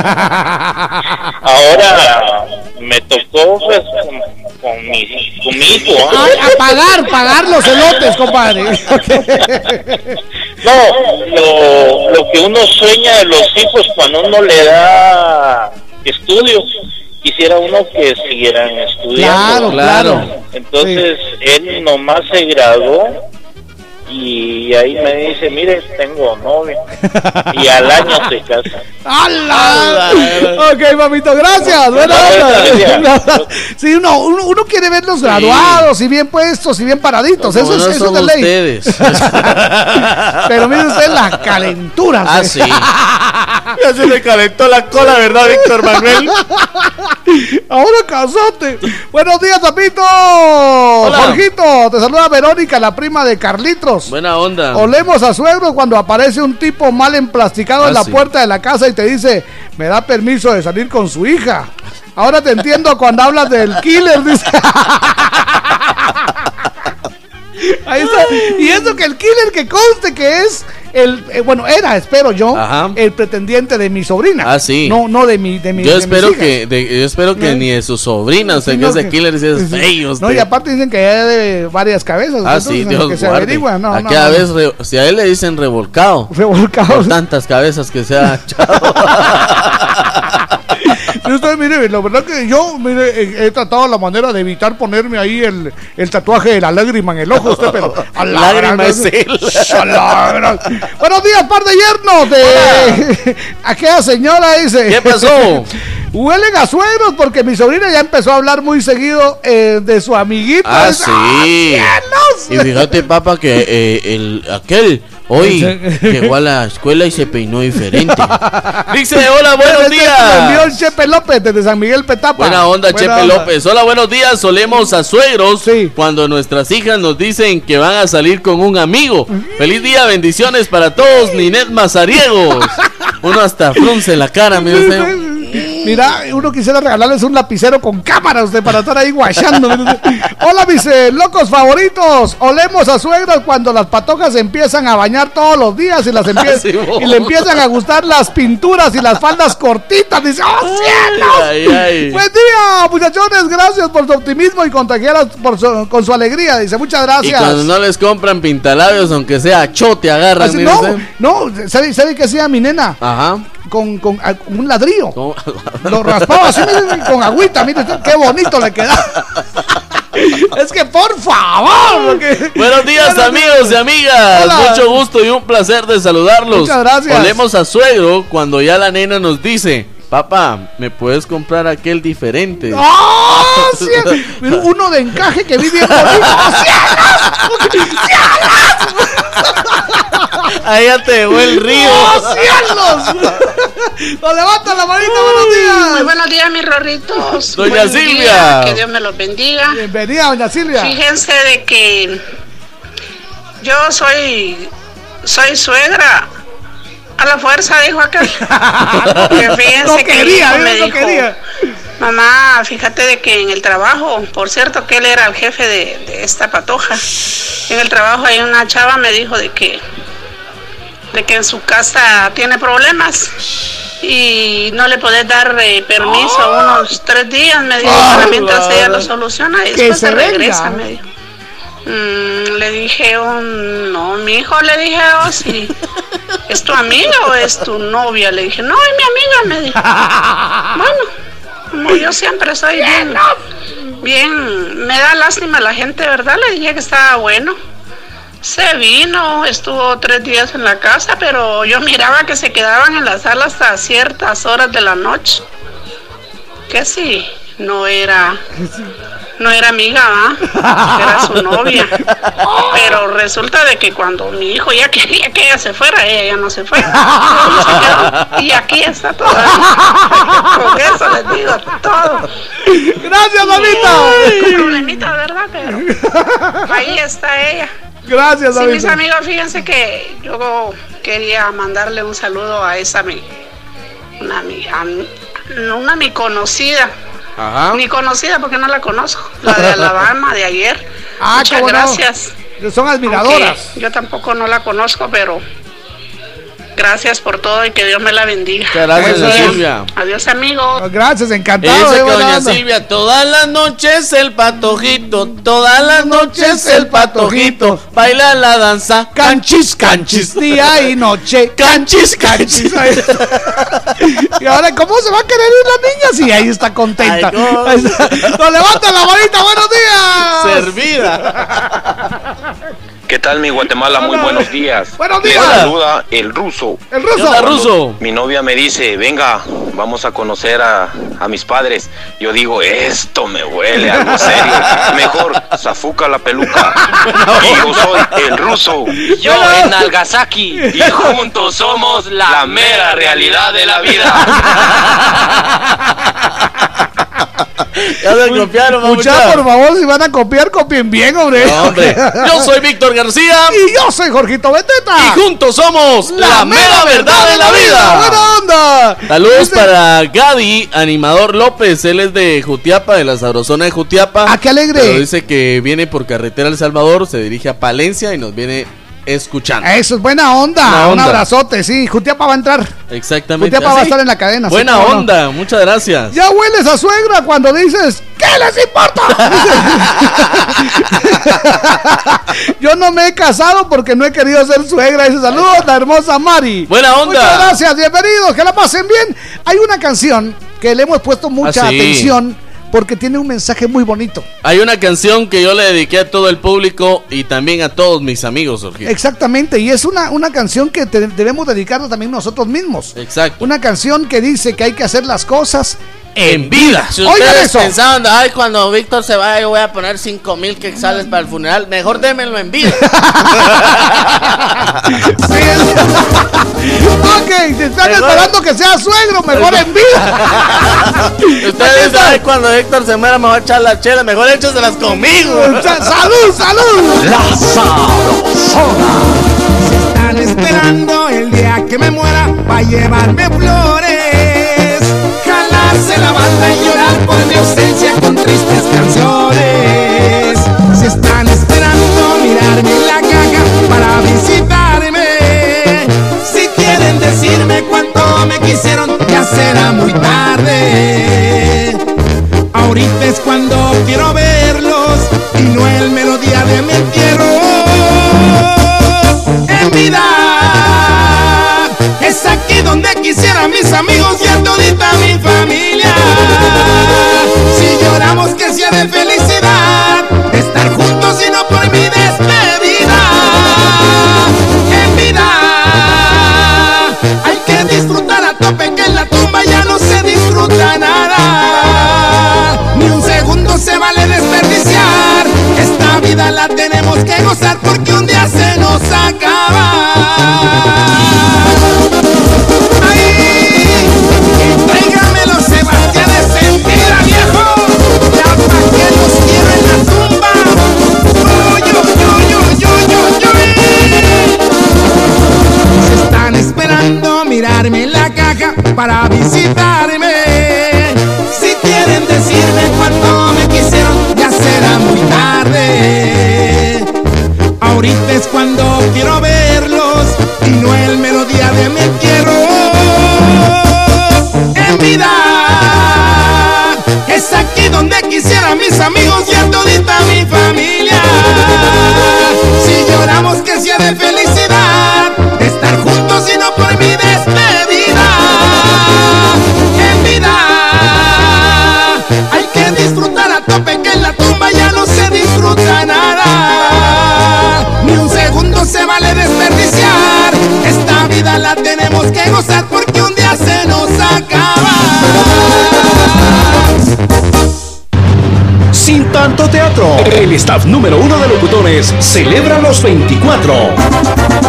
Ahora me tocó pues, con, con mi, con mi hijo. ¿ah? Ay, a pagar, pagar los elotes, compadre. No, lo, lo que uno sueña de los hijos cuando uno le da estudio, quisiera uno que siguieran estudiando. Claro, claro. Entonces él nomás se graduó y ahí me dice, mire, tengo novia. Y al año se casa. ¡Hala! Ok, mamito, gracias. Buena onda. Sí, uno, uno, uno quiere verlos graduados y bien puestos y bien paraditos. Como Eso, no es, eso es son de ley. ustedes. Pero miren ustedes las calenturas. Ah, sí. Ya se le calentó la cola, ¿verdad, Víctor Manuel? Ahora casate. Buenos días, papito. Jorgito, te saluda Verónica, la prima de Carlitos. Buena onda. Olemos a suegro cuando aparece un tipo mal emplasticado Ah, en la sí. puerta de la casa y te dice, me da permiso de salir con su hija. Ahora te entiendo cuando hablas del killer, dice. Ahí está. Y eso que el killer que conste que es el, eh, bueno, era, espero yo, Ajá. el pretendiente de mi sobrina. Ah, sí. No, no de mi, de mi Yo de espero que, de- yo espero que No. ni de sus sobrinas, o sea, Sí, que no, ese killer es feo. No, y aparte dicen que ya de varias cabezas. Ah, sí, Dios que se averigua. No, no, no. vez, re- si a él le dicen revolcado. Revolcado. Por tantas cabezas que se ha echado. Yo estoy, mire, la verdad que yo, mire, he, tratado la manera de evitar ponerme ahí el, el tatuaje de la lágrima en el ojo, usted, pero. a la Lágrima gran- es él. A la gran- Buenos días, par de yernos de. Aquella señora dice. ¿Qué pasó? Huelen a suegros porque mi sobrina ya empezó a hablar muy seguido eh, de su amiguito. Ah, Dice, sí. cielos! Y fíjate, papá, que eh, el, aquel hoy llegó a la escuela y se peinó diferente. Dice, hola, buenos días. me envió el Chepe López desde San Miguel Petapa. Buena onda, Buena Chepe onda. López. Hola, buenos días. Solemos a suegros cuando nuestras hijas nos dicen que van a salir con un amigo. Feliz día, bendiciones para todos, Ninet Mazariegos. Uno hasta frunce la cara, mire usted. Mira, uno quisiera regalarles un lapicero con cámara a usted para estar ahí guachando. Hola, mis eh, locos favoritos. Olemos a suegras cuando las patojas empiezan a bañar todos los días y, las empie- Sí, vos. y le empiezan a gustar las pinturas y las faldas cortitas. Dice, ¡oh, cielos! Ay, ay. Buen día, muchachones. Gracias por su optimismo y contagiarlos por su- con su alegría. Dice, muchas Y gracias. cuando no les compran pintalabios, aunque sea chote, agarran. Así, no, no, ¿sabe, ¿sabe qué hacía mi nena? Ajá. Con, con, a- un ladrillo. Lo raspaba así con agüita, mire qué bonito le queda. es que por favor. porque- Buenos días Buenos amigos y amigas, Hola. mucho gusto y un placer de saludarlos. Muchas gracias. Olemos a suegro cuando ya la nena nos dice, papá, ¿me puedes comprar aquel diferente? ¡Ah! Mira, Uno de encaje que vi bien bonito. ¡Oh, cielos! Ahí ya te llegó el río. ¡Oh, cielos! ¡Nos levanta la manita, buenos días! Muy buenos días, mis rorritos. Doña Buen Silvia. día, Que Dios me los bendiga. Bienvenida, doña Silvia. Fíjense de que yo soy soy suegra a la fuerza, dijo aquel. Porque fíjense No que quería, me no dijo, quería. Mamá, fíjate de que en el trabajo, por cierto que él era el jefe de, de esta patoja, en el trabajo hay una chava me dijo de que de que en su casa tiene problemas y no le podés dar eh, permiso unos tres días, me dijo, Ah, para mientras ella lo vale. soluciona y después se se regresa, me dijo. Mm, le dije, un, no, mi hijo, le dije, oh, sí. ¿Es tu amiga o es tu novia? Le dije, no, es mi amiga, me dijo. Bueno, como yo siempre soy bien, bien, me da lástima la gente, ¿verdad? Le dije que estaba bueno. Se vino, estuvo tres días en la casa, pero yo miraba que se quedaban en la sala hasta ciertas horas de la noche. Que sí, no era, no era amiga, ¿va? Era su novia. Pero resulta de que cuando mi hijo ya quería que ella se fuera, ella ya no se fue. Se. Y aquí está todo. Con eso les digo todo. Gracias, mamita. Problemita, ¿verdad? Pero ahí está ella. Gracias, Sí, mis amigos, fíjense que yo quería mandarle un saludo a esa mi, una mi, a- una mi conocida. Ajá. Ni conocida porque no la conozco. La de Alabama de ayer. Ah, Muchas no. gracias. Son admiradoras. Aunque Yo tampoco no la conozco, pero gracias por todo y que Dios me la bendiga. Gracias, día. Silvia. Adiós, amigos. Gracias, encantado. Dice que doña. Silvia, todas las noches el patojito, todas las noches el patojito, baila la danza, Canchis, canchis, día y noche. canchis, canchis. y ahora, ¿cómo se va a querer ir la niña si ahí está contenta? Nos levanta la manita, buenos días. Servida. ¿Qué tal mi Guatemala? Muy buenos días. Buenos Les días. saluda el ruso. El ruso. ¿Qué onda, ruso? Mi novia me dice, venga, vamos a conocer a, a mis padres. Yo digo, esto me huele a algo serio. Mejor, zafuca la peluca. Y yo soy el ruso. Yo en Nagasaki y juntos somos la mera realidad de la Ya se copiaron, Muchachos, por favor, si van a copiar, copien bien, hombre. No, hombre. Yo soy Víctor García Y yo soy Jorgito Beteta. y juntos somos la, mera verdad de la vida. ¡Buena onda! Saludos Dice- para Gadi, animador López. Él es de Jutiapa, de la sabrosona de Jutiapa. ¡Ah, qué alegre! Pero dice que viene por carretera El Salvador, se dirige a Palencia y nos viene escuchando. Eso es buena onda. Un abrazote, sí. Jutiapa va a entrar. Exactamente. Jutiapa va a estar en la cadena. sí, Buena no. onda, muchas gracias. Ya hueles a suegra cuando dices, ¿qué les importa? Yo no me he casado porque no he querido ser suegra. Dice, saludos, la hermosa Mari. Buena onda. Muchas gracias, bienvenidos, que la pasen bien. Hay una canción que le hemos puesto mucha Ah, sí. atención porque tiene un mensaje muy bonito. Hay una canción que yo le dediqué a todo el público y también a todos mis amigos, Jorge. Exactamente, y es una, una canción que te- debemos dedicarnos también nosotros mismos. Exacto. Una canción que dice que hay que hacer las cosas En vida. Si Oigan ustedes eso. pensaban, ay, cuando Víctor se vaya, yo voy a poner 5 mil quexales para el funeral, mejor démenlo en vida. Ok, te están esperando que sea suegro, mejor en vida. Ustedes ay, cuando Víctor se muera, me voy a echar las chelas, mejor échaselas conmigo. Sa- ¡Salud, salud! La Están esperando el día que me muera para llevarme flores. Jalar tristes canciones. Si están esperando mirarme en la caja para visitarme. Si quieren decirme cuánto me quisieron, ya será muy tarde. Ahorita es cuando quiero verlos y no el melodía de mi entierro. En vida es aquí donde quisiera mis amigos porque un día se nos acaba. Ay, tráigamelo Sebastián de sentida, viejo. Ya pa' que los quiero en la tumba. Uy, uy, uy, uy, uy, uy, uy. Están esperando mirarme en la caja para visitarme. Si quieren decirme cuánto me quisieron, ya será muy tarde. Ahorita cuando quiero verlos y no el melodía de mi entierro. En vida es aquí donde quisiera mis amigos y a todita mi familia. Si lloramos que sea de felicidad, gozar porque un día se nos acaba. Sin tanto teatro, el staff número uno de locutores celebra los 24.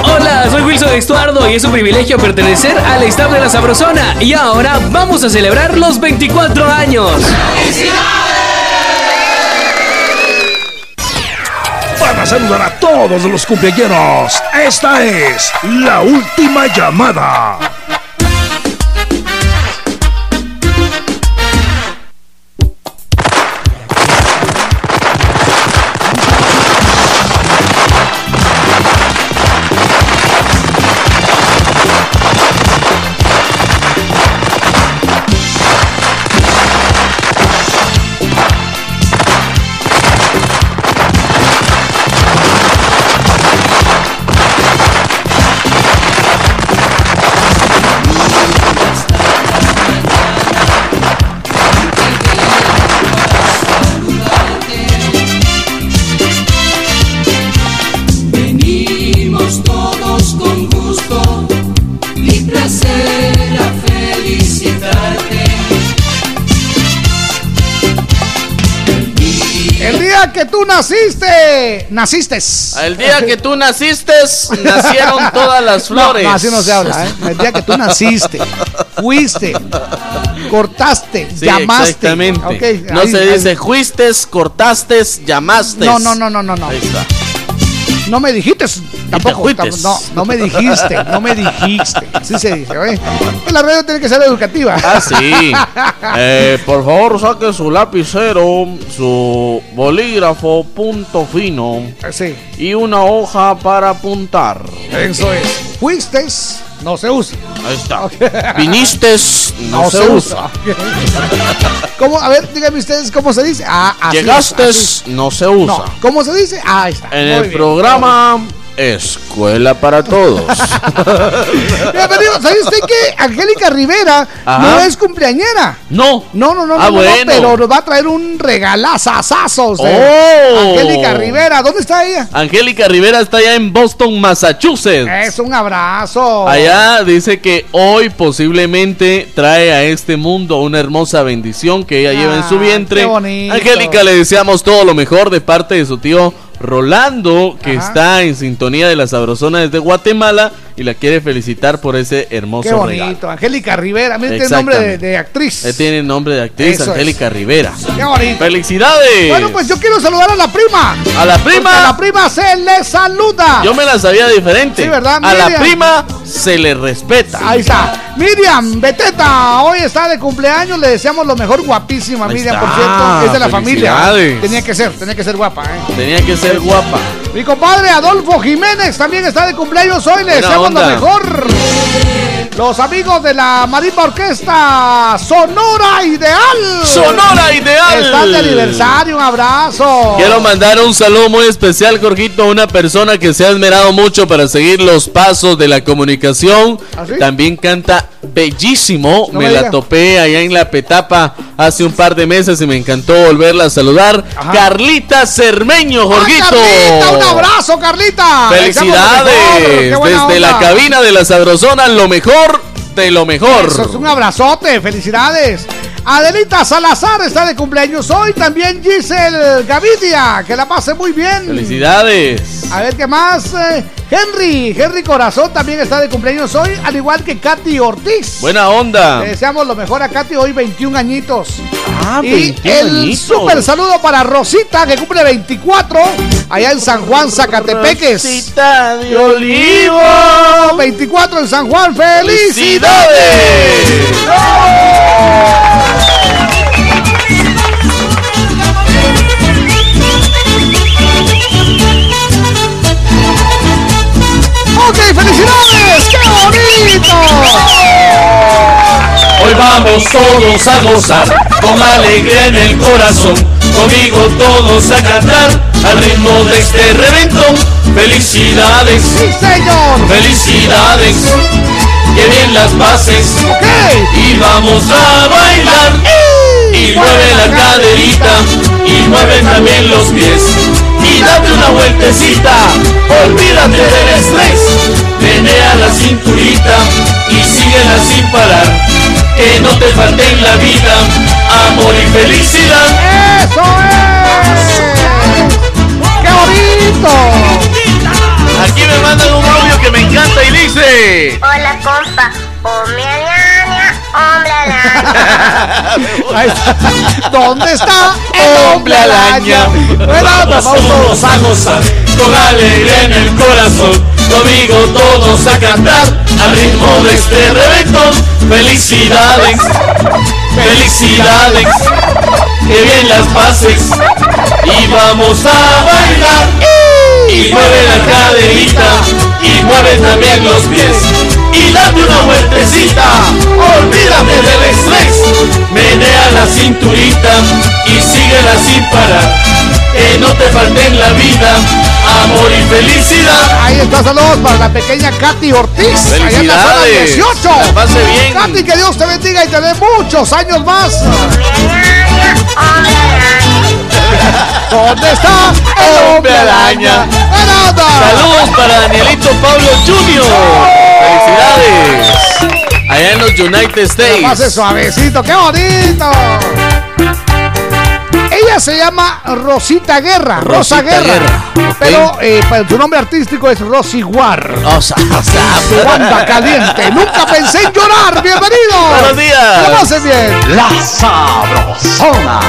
Hola, soy Wilson Estuardo y es un privilegio pertenecer al staff de la Sabrosona. Y ahora vamos a celebrar los 24 años. Para saludar a todos los cumpleaños, esta es la última llamada. Naciste, naciste. El día que tú naciste, nacieron todas las flores. No, no, así no se habla, ¿eh? El día que tú naciste, fuiste, cortaste, Sí, llamaste. Exactamente. No ahí- se ahí- dice juistes, cortastes, llamaste. No, no, no, no, no, no. Ahí está. No me dijiste tampoco. tam- No, no me dijiste, no me dijiste. Así se dice, ¿eh? La radio tiene que ser educativa. Ah, sí. Eh, por favor, saque su lapicero, su bolígrafo, punto fino. Sí. Y una hoja para apuntar. Eso es. Fuiste, no se usa. Ahí está. Viniste, no, se, usa. ¿Cómo? A ver, díganme ustedes cómo se dice. Ah, así es, Llegaste, así. no se usa. No, ¿cómo se dice? Ah, ahí está. En Muy el bien. programa Escuela para Todos. Bienvenido. ¿Sabe usted que Angélica Rivera Ajá. no es cumpleañera? No. No, no, no, Ah, no, no, bueno. pero nos va a traer un regalazazazo. Oh. Angélica Rivera, ¿dónde está ella? Angélica Rivera está allá en Boston, Massachusetts. Es un abrazo. Allá dice que hoy posiblemente trae a este mundo una hermosa bendición que ella lleva en su Ah, vientre. qué bonito. Angélica le deseamos todo lo mejor de parte de su tío Rolando, que Ajá. está en sintonía de la Sabrosona desde Guatemala y la quiere felicitar por ese hermoso Qué bonito. regalo. Angélica Rivera. Mira, tiene nombre de, actriz. Él tiene nombre de actriz, Eso es. Angélica Rivera. Qué bonito. ¡Felicidades! Bueno, pues yo quiero saludar a la prima. A la prima. A la prima se le saluda. Yo me la sabía diferente. Sí, ¿verdad? A la prima se le respeta. Ahí está. Miriam Beteta, hoy está de cumpleaños. Le deseamos lo mejor. Guapísima, Ahí Miriam, está. por cierto. Es de la familia. Tenía que ser, tenía que ser guapa, ¿eh? Tenía que ser guapa. Mi compadre Adolfo Jiménez también está de cumpleaños hoy. Le deseamos lo mejor. Los amigos de la Marimba Orquesta Sonora Ideal. Sonora Ideal. Están de aniversario. Un abrazo. Quiero mandar un saludo muy especial, Jorgito, a una persona que se ha esmerado mucho para seguir los pasos de la comunicación. ¿Ah, sí? También canta bellísimo. No me me la topé allá en la Petapa hace un par de meses y me encantó volverla a saludar. Carlita Cermeño, Ah, Jorgito. Carlita, un abrazo, Carlita. Mejor. Felicidades. Desde la cabina de la Sabrosona, lo mejor de lo mejor. Eso es un abrazote, felicidades. Adelita Salazar está de cumpleaños hoy, también Giselle Gavidia, que la pase muy bien. Felicidades. A ver qué más. eh, Henry, Henry Corazón también está de cumpleaños hoy, al igual que Katy Ortiz. Buena onda. Le deseamos lo mejor a Katy hoy, 21 añitos. Ah, y 21 el añitos. super saludo para Rosita, que cumple 24, allá en San Juan, Zacatepeques. Rosita de Olivo. 24 en San Juan, ¡felicidades! ¡Ok, felicidades! ¡Qué bonito! Hoy vamos todos a gozar con alegría en el corazón. Conmigo todos a cantar al ritmo de este reventón. Felicidades, ¡Sí, señor! felicidades, que bien las pases. Y vamos a bailar. Y mueve la caderita y mueve también los pies. Y date una vueltecita, olvídate del estrés. Menea la cinturita y síguela sin parar. Que no te falte en la vida amor y felicidad. ¡Eso es! ¡Qué bonito! Aquí me mandan un audio que me encanta y dice. Hola, compa. Ahí está. ¿Dónde está el hombre araña? Buena onda, vamos todos a gozar. con alegría en el corazón. Conmigo todos a cantar al ritmo de este reventón. Felicidades, felicidades, que bien las pases. Y vamos a bailar. Y mueve la caderita y mueve también los pies. Y date una vueltecita, olvídate del estrés. Menea la cinturita y síguela sin parar. Que no te falte en la vida amor y felicidad. Ahí está, saludos para la pequeña Katy Ortiz. Allá en la zona Felicidades. 18. La pase bien. Katy, que Dios te bendiga y te dé muchos años más. ¿Dónde está el hombre araña? Saludos para Danielito Pablo Jr. Felicidades. Allá en los United States. pase suavecito, qué bonito. Ella se llama Rosita Guerra, Rosa Rosita Guerra. Pero eh, para- su nombre artístico es Rosy Guar. Rosa, Su banda caliente. Nunca pensé en llorar. Bienvenido. Buenos días. Que pasen bien. La Sabrosona.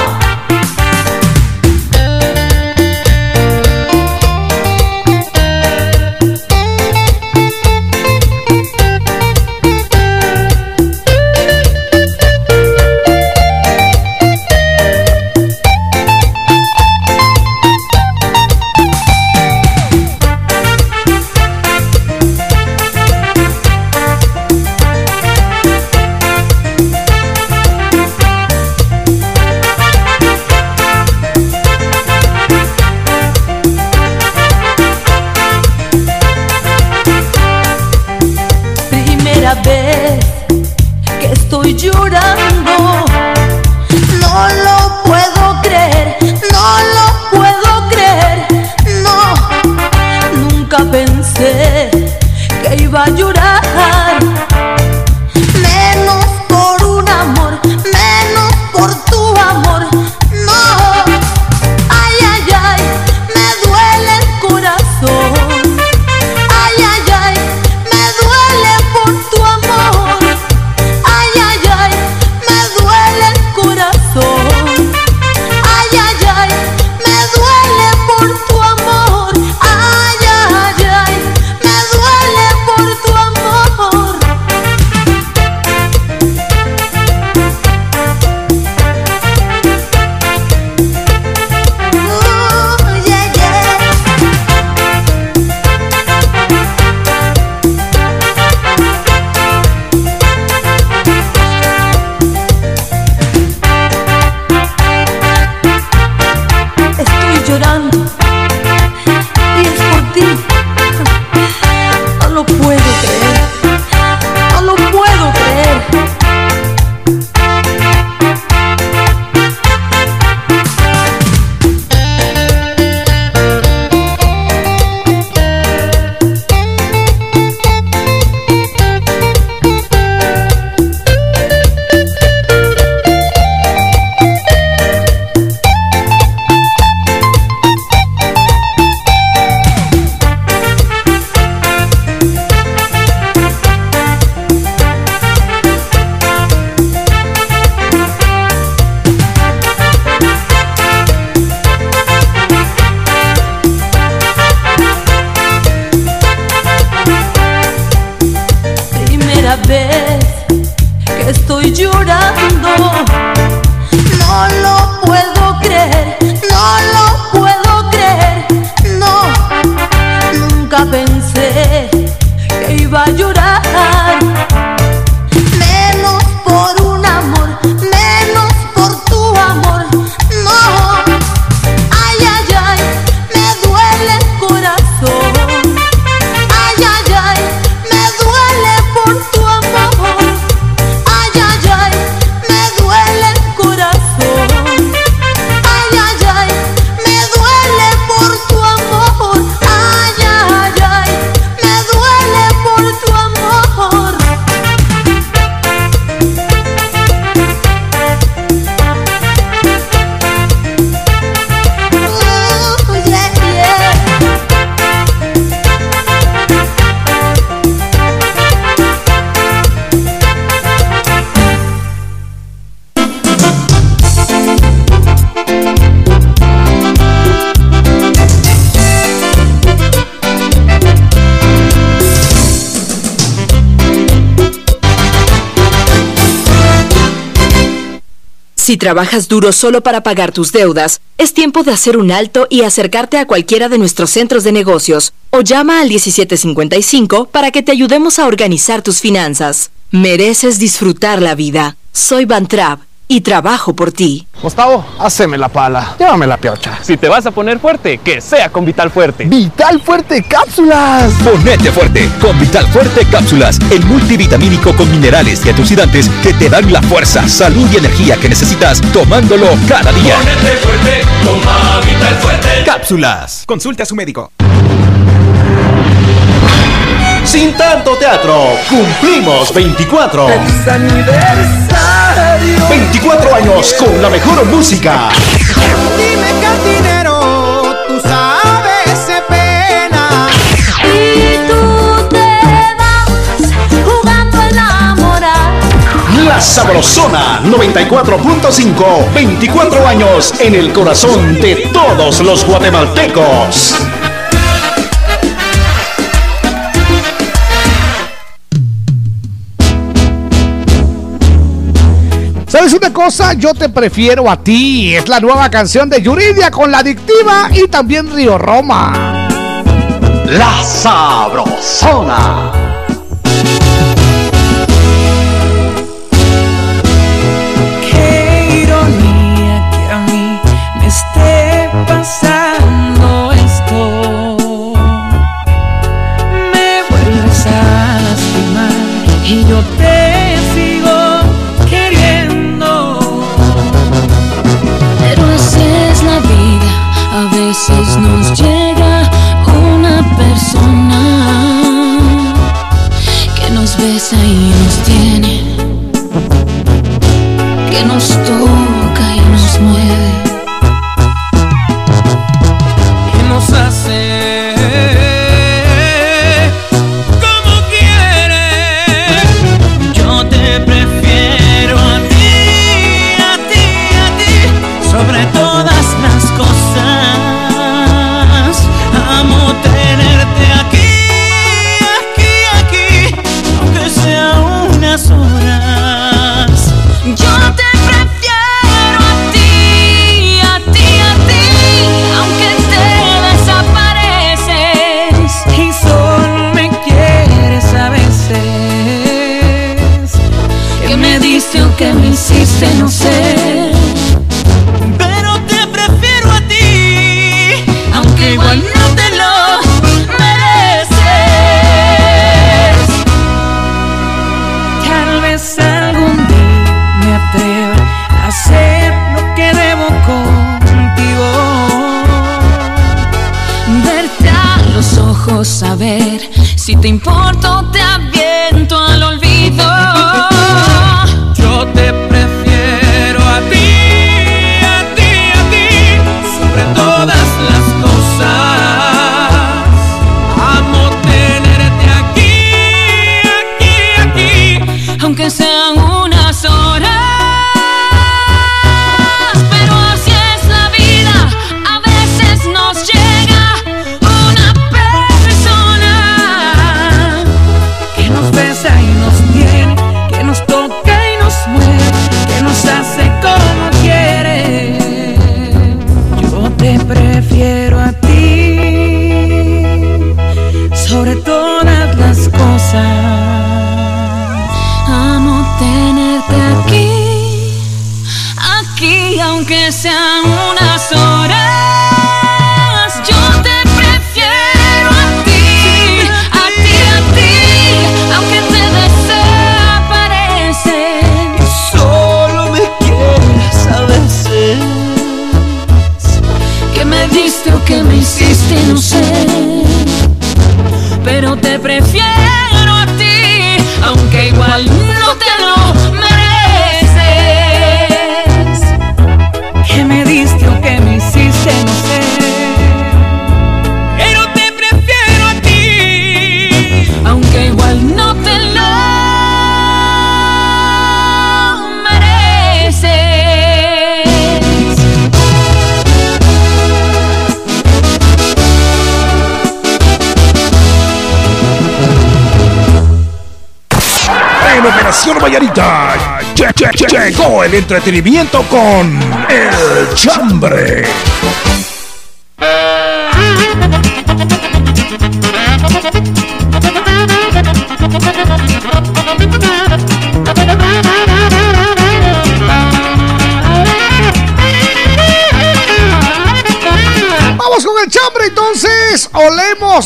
Trabajas duro solo para pagar tus deudas, es tiempo de hacer un alto y acercarte a cualquiera de nuestros centros de negocios o llama al 1755 para que te ayudemos a organizar tus finanzas. Mereces disfrutar la vida. Soy Bantrap y trabajo por ti. Gustavo, haceme la pala. Llévame la piocha. Si te vas a poner fuerte, que sea con Vital Fuerte. Vital Fuerte Cápsulas. Ponete fuerte con Vital Fuerte Cápsulas, el multivitamínico con minerales y antioxidantes que te dan la fuerza, salud y energía que necesitas tomándolo cada día. Ponete fuerte, toma Vital Fuerte. Cápsulas. Consulte a su médico. Sin tanto teatro, cumplimos 24. 24 años con la mejor música. Dime cantinero, tú sabes ese pena. Y tú te vas jugando a enamorar. La Sabrosona 94.5. 24 años en el corazón de todos los guatemaltecos. ¿Sabes una cosa? Yo te prefiero a ti. Es la nueva canción de Yuridia con la adictiva y también Río Roma. La Sabrosona. Que me hiciste, no sé. El entretenimiento con El Chambre.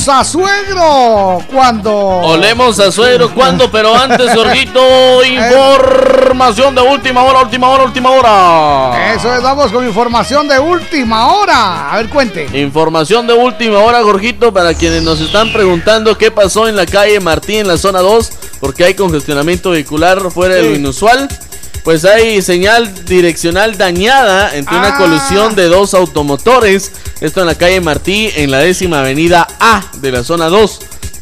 Olemos a suegro cuando. Olemos a suegro cuando, pero antes, Jorgito, información de última hora, última hora, última hora. Eso es, vamos con información de última hora. A ver, cuente. Información de última hora, Jorgito, para quienes nos están preguntando qué pasó en la calle Martí en la zona 2, porque hay congestionamiento vehicular fuera de lo inusual. Pues hay señal direccional dañada entre una Ah. colusión de dos automotores. Esto en la calle Martí, en la décima avenida A de la zona 2.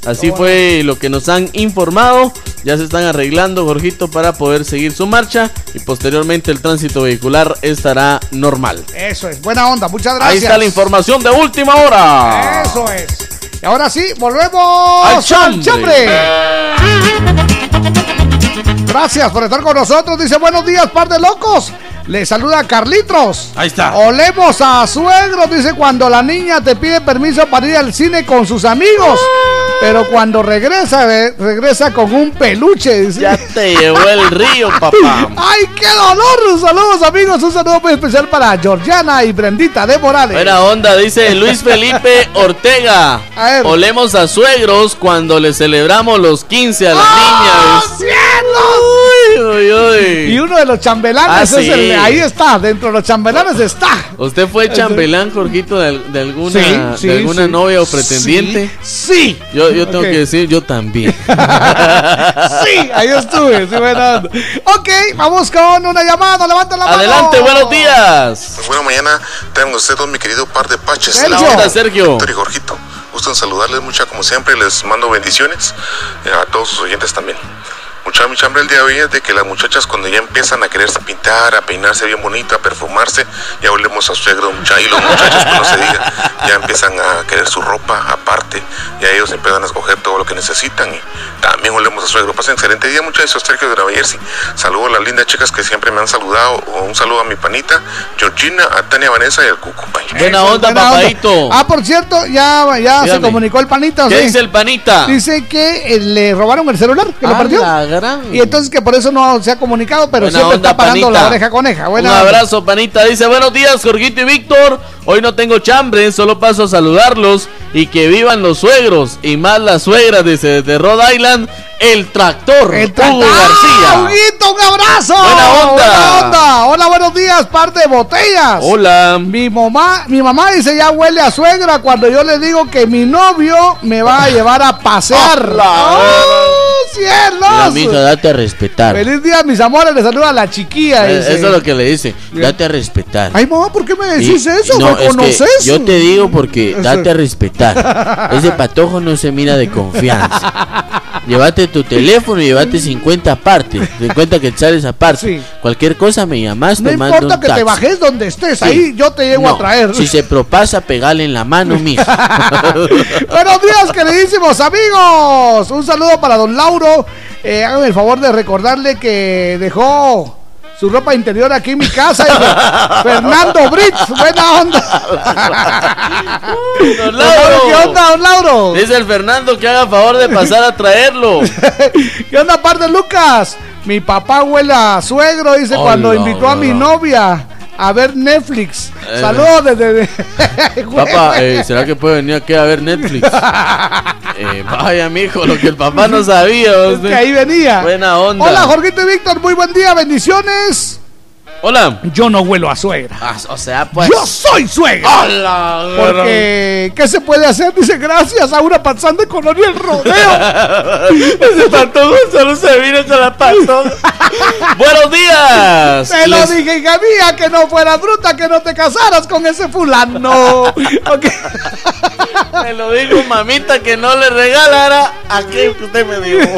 Así fue lo que nos han informado. Ya se están arreglando, Jorgito, para poder seguir su marcha. Y posteriormente el tránsito vehicular estará normal. Eso es, buena onda, muchas gracias. Ahí está la información de última hora. Eso es. Y ahora sí, volvemos Al chambre. Gracias por estar con nosotros. Dice buenos días, par de locos. Le saluda Carlitos. Ahí está. Olemos a suegro, dice cuando la niña te pide permiso para ir al cine con sus amigos. Pero cuando regresa, eh, regresa con un peluche. dice. Ya te llevó el río, papá. ¡Ay, qué dolor! Saludos, amigos. Un saludo muy especial para Georgiana y Brendita de Morales. Buena onda, dice Luis Felipe Ortega. Olemos a suegros cuando le celebramos los 15 a las ¡Ah, niñas. cielos! Uy, uy. Y uno de los chambelanes Ah, es sí. el- ahí está, dentro de los chambelanes está. ¿Usted fue chambelán, Jorgito, de, de alguna, Sí, sí, de alguna sí. novia o pretendiente? Sí. Yo, yo tengo que decir, yo también. Sí, ahí estuve, sí, buena onda. Ok, vamos con una llamada, levanta la mano. Adelante, buenos días. Pues bueno, mañana tengan ustedes mi querido par de paches. Sergio. Buena onda, Sergio. Víctor y Jorgito. Gusto en saludarles mucho como siempre. Les mando bendiciones eh, a todos sus oyentes también. Mucha mi chambre el día de hoy es de que las muchachas cuando ya empiezan a quererse pintar, a peinarse bien bonito, a perfumarse, ya olemos a suegro, mucha, y los muchachos pues no se diga, ya empiezan a querer su ropa aparte, ya ellos empiezan a escoger todo lo que necesitan y también olemos a suegro. Pasen excelente día muchachos, Sergio de Jersey. Saludo a las lindas chicas que siempre me han saludado, o un saludo a mi panita, Georgina, a Tania Vanessa y al Cucu. Bye. Buena onda, Buena onda. papadito. Ah, por cierto, ya, ya se comunicó el panita. ¿Qué ¿sí? dice el panita? Dice que eh, le robaron el celular, que lo Ah, perdió. Y entonces que por eso no se ha comunicado, pero Buena siempre onda, está parando panita. la oreja coneja. Buena Un onda. abrazo, panita. Dice, buenos días, Jorgito y Víctor. Hoy no tengo chambre, solo paso a saludarlos y que vivan los suegros y más las suegras, dice, desde Rhode Island, el tractor, Hugo ¡Ah, García. Huguito, un abrazo! Buena onda. Buena onda. Hola, buenos días, parte de botellas. Hola. Mi mamá, mi mamá dice ya huele a suegra cuando yo le digo que mi novio me va a llevar a pasear. ¡Oh, cielos! Mira, mija, date a respetar. Feliz día, mis amores. Le saluda a la chiquilla. Eh. Eso es lo que le dice, date a respetar. Ay, mamá, ¿por qué me Y- decís eso? no, ¿Me es que conoces? yo te digo porque date a respetar. Ese patojo no se mira de confianza. Llévate tu teléfono y llévate 50 aparte. 50 quetzales aparte. Cualquier cosa me llamas, No te mando importa un que te bajes donde estés, Sí. ahí yo te llego No, a traer. Si se propasa, pegale en la mano, mija. Buenos días, queridísimos amigos. Un saludo para don Lauro. Eh, háganme el favor de recordarle que dejó su ropa interior aquí en mi casa. Y Fernando Brits, buena onda. Don Lauro. ¿Qué onda, don Lauro? Dice el Fernando que haga favor de pasar a traerlo. ¿Qué onda, par de Lucas? Mi papá huele a suegro, dice, cuando invitó a mi novia a ver Netflix. Eh. Saludos desde... Papá, eh, ¿será que puede venir aquí a ver Netflix? Eh, vaya, mijo, lo que el papá no sabía. usted. que ahí venía. Buena onda. Hola, Jorgito y Víctor, muy buen día, bendiciones. Hola. Yo no huelo a suegra. Ah, o sea, pues. Yo soy suegra. ¡Hala! Porque, ¿qué se puede hacer? Dice, gracias a una panzán de colonia el rodeo. Ese patojo solo se vino con la patoja. Buenos días. Te lo dije, hija mía, que no fuera bruta, que no te casaras con ese fulano. Ok. Me lo dijo mamita que no le regalara aquello que usted me dijo.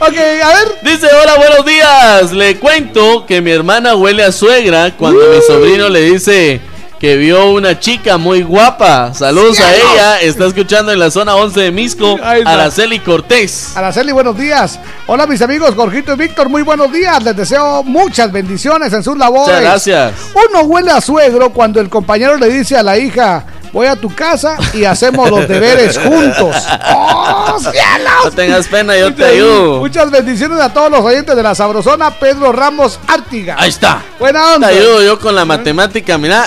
ok, a ver. Dice, hola, buenos días. Le cuento que mi hermana huele a suegra cuando mi sobrino le dice que vio una chica muy guapa. Saludos a ella. Está escuchando en la zona 11 de Misco. Ahí está. Araceli Cortés. Araceli, buenos días. Hola mis amigos Jorgito y Víctor, muy buenos días. Les deseo muchas bendiciones en sus labores. Muchas gracias. Uno huele a suegro cuando el compañero le dice a la hija, voy a tu casa y hacemos los deberes juntos. ¡Oh, cielos! No tengas pena, yo te ayudo. Muchas bendiciones a todos los oyentes de la Sabrosona, Pedro Ramos Artiga. Ahí está. Buena Te onda. ayudo yo con la matemática, mira.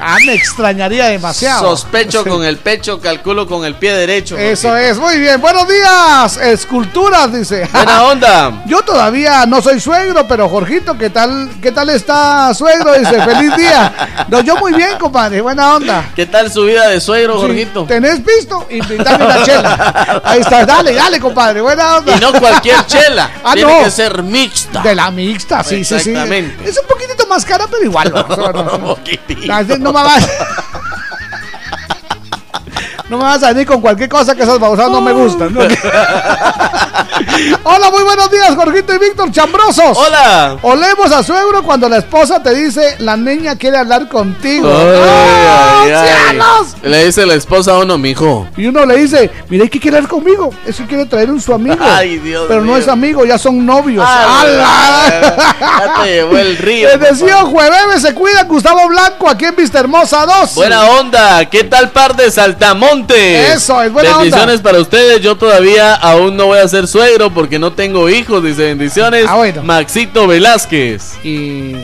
Ah, me extrañaría demasiado. Sospecho Sí. con el pecho, calculo con el pie derecho. Eso es, muy bien. Buenos días, esculturas, dice. Buena onda. Yo todavía no soy suegro, pero Jorgito, ¿qué tal, qué tal está suegro? Dice, feliz día. No, yo muy bien, compadre, buena onda. ¿Qué tal su vida de suegro, Sí, Jorgito? ¿Tenés visto? Invítame una chela. Ahí está, dale, dale, compadre, buena onda. Y no cualquier chela. Ah, Tiene no. que ser mixta. De la mixta, sí, sí, sí. Exactamente. Es un poquitito más cara, pero igual. No, no, no me vas. No me vas a venir con cualquier cosa que esas babosadas no me gustan. ¿no? Hola, muy buenos días, Jorgito y Víctor Chambrosos. Hola. Olemos a suegro cuando la esposa te dice, la niña quiere hablar contigo. Ay, ¡Oh, ay, ay. cielos! Le dice la esposa a uno, mijo. Y uno le dice, mira, ¿y qué quiere hablar conmigo? Eso quiere traer un su amigo. Ay, Dios Pero no es amigo, ya son novios. Ah, ¡Ala! Ya te llevó el río. Les decía, jueves se cuida Gustavo Blanco aquí en Vista Hermosa 2. Buena onda, ¿qué tal par de saltamontes? Eso, es buena Bendiciones onda. para ustedes, yo todavía aún no voy a ser suegro porque no tengo hijos, dice bendiciones. Ah, bueno. Maxito Velázquez. Y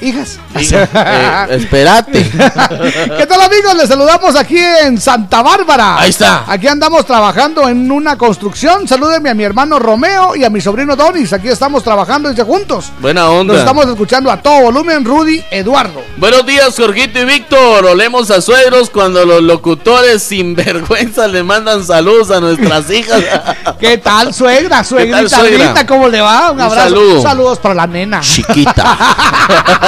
hijas. Hija, eh, espérate. ¿Qué tal amigos? Les saludamos aquí en Santa Bárbara. Ahí está. Aquí andamos trabajando en una construcción. Salúdenme a mi hermano Romeo y a mi sobrino Donis. Aquí estamos trabajando desde juntos. Buena onda. Nos estamos escuchando a todo volumen, Rudy Eduardo. Buenos días, Jorgito y Víctor. Olemos a suegros cuando los locutores sin vergüenza le mandan saludos a nuestras hijas. ¿Qué tal, suegra? Suegrita, suegra? linda, ¿cómo le va? Un Un abrazo. saludo. Saludos para la nena. Chiquita.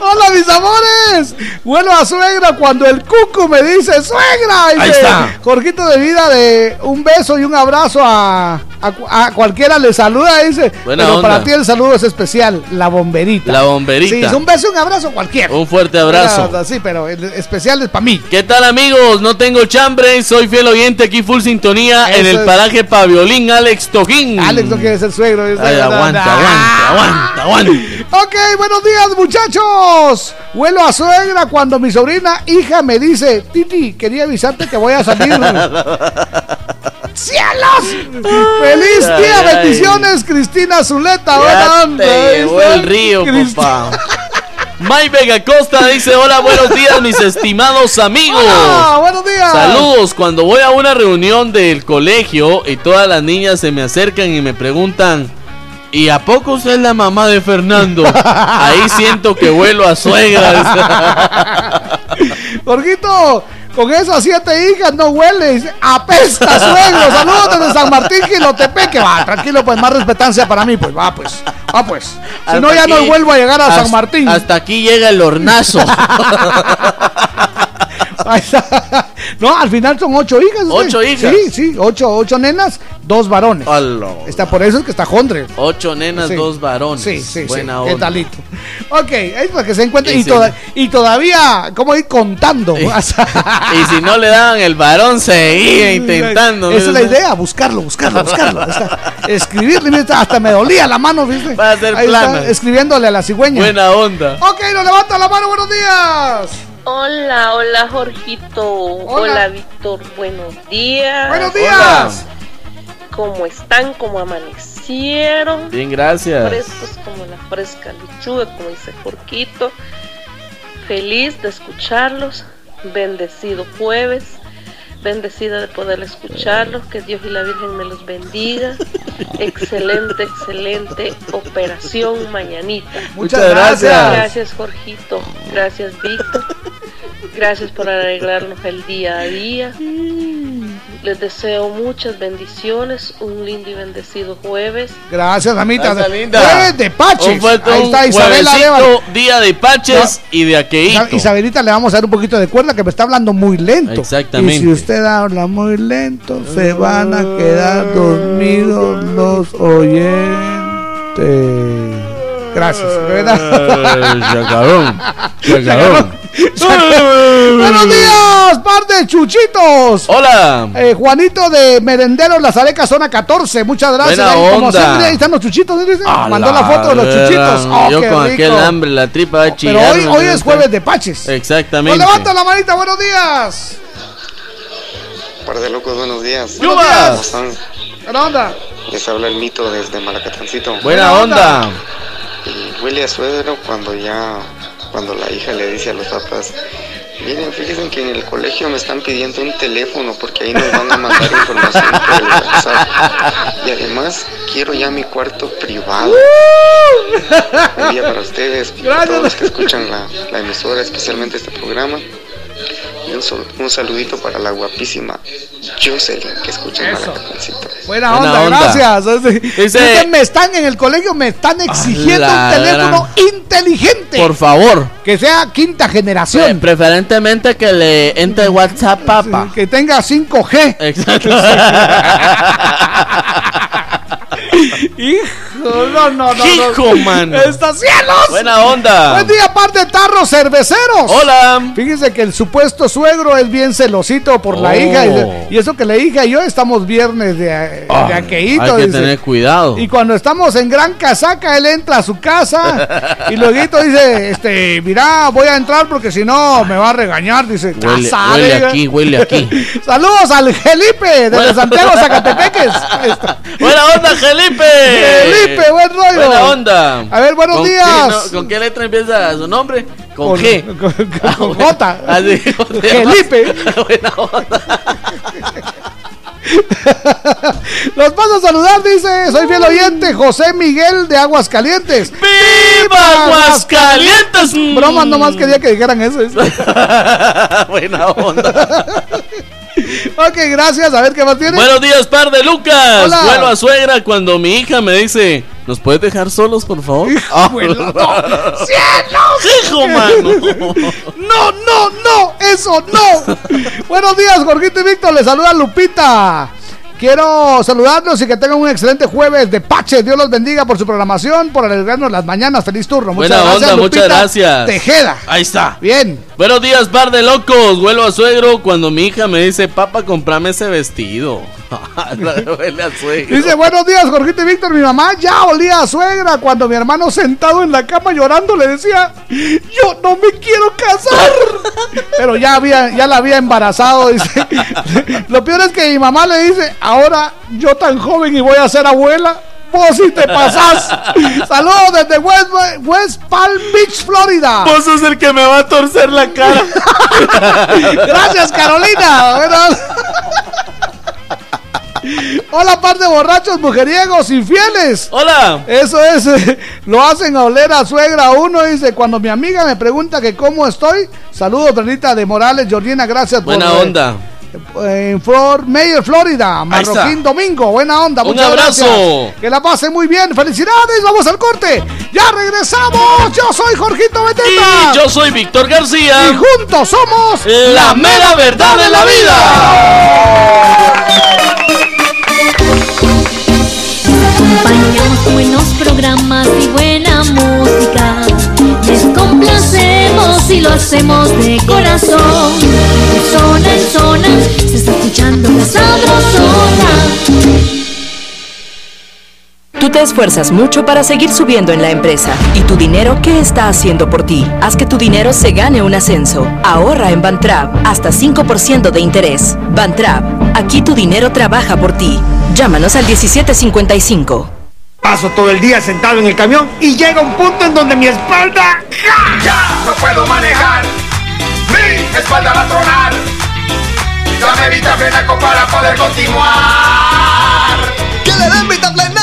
Hola, mis amores. Bueno, a suegra cuando el cucu me dice suegra. Dice, Ahí está. Jorgito de vida de un beso y un abrazo a, a, a cualquiera le saluda. Dice, Buena pero onda. para ti el saludo es especial, la bomberita. La bomberita. Sí, es un beso y un abrazo cualquiera. Un fuerte abrazo. Sí, pero el especial es para mí. ¿Qué tal amigos? No tengo chambre, soy fiel oyente aquí full sintonía en el es. paraje Paviolín Alex Toquín. Alex no quiere ser suegro. dice, Ay, aguanta, aguanta, aguanta, aguanta. Ok, buenos días, muchachos. Huelo a suegra cuando mi sobrina hija me dice, Titi, quería avisarte que voy a salir. ¡Cielos! ¡Feliz Ay, día! ay. Bendiciones, Cristina Zuleta. Buena onda. el río, Crist- papá. Mike Vega Costa dice, hola, buenos días, mis estimados amigos. Hola, buenos días. Saludos, cuando voy a una reunión del colegio y todas las niñas se me acercan y me preguntan, ¿y a poco usted es la mamá de Fernando? Ahí siento que vuelo a suegra. Jorgito, con esas siete hijas no hueles, apesta suegro. Saludos desde San Martín, Gilotepeque. Va, tranquilo, pues más respetancia para mí, pues va, pues. Va, pues. Si Hasta no, ya no vuelvo a llegar a San Martín. Hasta aquí llega el hornazo. No, al final son ocho hijas. usted. ¿Ocho hijas? Sí, sí, ocho, ocho nenas, dos varones. Está por eso es que está Jondre. Ocho nenas, Sí. dos varones. Sí, sí, Buena sí. ¿Qué onda. talito? Ok, es para que se encuentre. Y Y, sí. toda- y todavía, ¿cómo ir contando? Y si no le daban el varón, seguía intentando. Esa es la idea, buscarlo, buscarlo, buscarlo. Escribirle, hasta me dolía la mano, ¿viste? Va a ser Ahí está, plana. escribiéndole a la cigüeña. Buena onda. Ok, nos levanta la mano, buenos días. Hola, hola Jorgito. Hola, Víctor, buenos días. Buenos días. ¿Cómo están? ¿Cómo amanecieron? Bien, gracias. Frescos como la fresca lechuga, como dice Jorgito. Feliz de escucharlos. Bendecido jueves. Bendecida de poder escucharlos. Que Dios y la Virgen me los bendiga. excelente, excelente operación mañanita. Muchas gracias. Gracias, Jorgito. Gracias, Víctor. Gracias por arreglarnos el día a día. Les deseo muchas bendiciones, un lindo y bendecido jueves. Gracias, linda. Jueves de Paches. Un fuerte- Ahí está Isabela. Día de Paches y de Aqueíto. Isa- Isabelita le vamos a dar un poquito de cuerda que me está hablando muy lento. Exactamente. Y si usted habla muy lento, se van a quedar dormidos los oyentes. Gracias. Ay, Chacarón. Buenos días, par de chuchitos. Hola. Eh, Juanito de Merenderos, La Zareca, zona 14. Muchas gracias. Buena Ahí, Como onda. siempre, ahí están los chuchitos. ¿sí? Mandó la foto de los chuchitos. Oh, Yo qué con rico. aquel hambre, la tripa a Pero hoy, hoy es jueves de paches. Exactamente. Pues levanta la manita, buenos días. Par de locos, buenos días. Buenos días. ¿Cómo están? Buena onda. Les habla el mito desde Malacatancito. Buena onda. Y huele a suegro cuando ya, cuando la hija le dice a los papás, miren, fíjense que en el colegio me están pidiendo un teléfono porque ahí nos van a mandar información por el WhatsApp. Y además quiero ya mi cuarto privado. Un día para ustedes, para todos los que escuchan la, la emisora, especialmente este programa. Y un, sol- un saludito para la guapísima Jocelyn que escucha en Malacatancito. Buena Buena onda, onda. gracias. Dice- Dice, me están en el colegio, me están exigiendo un teléfono inteligente. Por favor. Que sea quinta generación. Preferentemente que le entre WhatsApp, papá. Que tenga 5G. Exacto. Hijo, no, no, no. no. Hijo, mano. ¡Está cielos! Buena onda. Buen día, parte tarros cerveceros. Hola. Fíjense que el supuesto suegro es bien celosito por la Oh. hija. Y, eso que la hija y yo estamos viernes de, de Ah, aqueíto. Hay que dice. tener cuidado. Y cuando estamos en gran casaca, él entra a su casa y luego dice, este, mira, voy a entrar porque si no me va a regañar. Dice, "Ya Huele, sabe". huele aquí, huele aquí. Saludos al Felipe desde Santiago, Zacatepeques. Buena onda, Felipe. Felipe, buen rollo. Buena onda. A ver, buenos ¿Con qué, días. no- ¿Con qué letra empieza su nombre? Con, Con- G. con- con J. Así, Felipe. Buena onda. Los paso a saludar, dice, soy fiel oyente, José Miguel de Aguascalientes. ¡Viva Aguascalientes! Bromas nomás quería que dijeran eso. Buena onda. ok, gracias, a ver qué más tiene. Buenos días, par de Lucas. Hola. Vuelvo a suegra cuando mi hija me dice, ¿nos puedes dejar solos, por favor? Ah. ¡Cielos! ¡Hijo, mano! No, no, no, eso no. Buenos días, Jorgito y Víctor, les saluda Lupita. Quiero saludarlos y que tengan un excelente jueves de Pache. Dios los bendiga por su programación, por alegrarnos las mañanas. Feliz turno. Muchas Buena gracias, onda, Lupita muchas gracias. Tejeda. Ahí está. Bien. Buenos días, par de locos. Vuelvo a suegro cuando mi hija me dice, papá, comprame ese vestido. Huele a suegro. Dice, buenos días, Jorgito y Víctor. Mi mamá ya olía a suegra cuando mi hermano sentado en la cama llorando le decía, yo no me quiero casar. Pero ya había, ya la había embarazado. Dice. Lo peor es que mi mamá le dice, ahora yo tan joven y voy a ser abuela. Vos si te pasás. Saludos desde West, West Palm Beach, Florida. Vos sos el que me va a torcer la cara. Gracias, Carolina. Bueno. Hola, par de borrachos mujeriegos infieles. Hola. Eso es, eh, lo hacen a oler a suegra uno. Dice, cuando mi amiga me pregunta que cómo estoy, saludos, Bernita de Morales, Georgina, gracias Buena por... eh, onda. En Fort Mayer, Florida. Marroquín Domingo, buena onda, Un abrazo. gracias. Que la pasen muy bien, felicidades, vamos al corte. Ya regresamos, yo soy Jorgito Beteta. Y yo soy Víctor García. Y juntos somos La mera verdad de la vida. Acompañamos buenos programas y buena música. Les complacemos y lo hacemos de corazón. Zona en zona se está escuchando la sabrosona. Tú te esfuerzas mucho para seguir subiendo en la empresa. ¿Y tu dinero qué está haciendo por ti? Haz que tu dinero se gane un ascenso. Ahorra en Bantrap hasta 5% de interés. Bantrap, aquí tu dinero trabaja por ti. Llámanos al 1755. Paso todo el día sentado en el camión y llega un punto en donde mi espalda... Ya no puedo manejar, mi espalda va a tronar. Dame Vitaflenaco para poder continuar. ¡Que le den Vitaflenaco!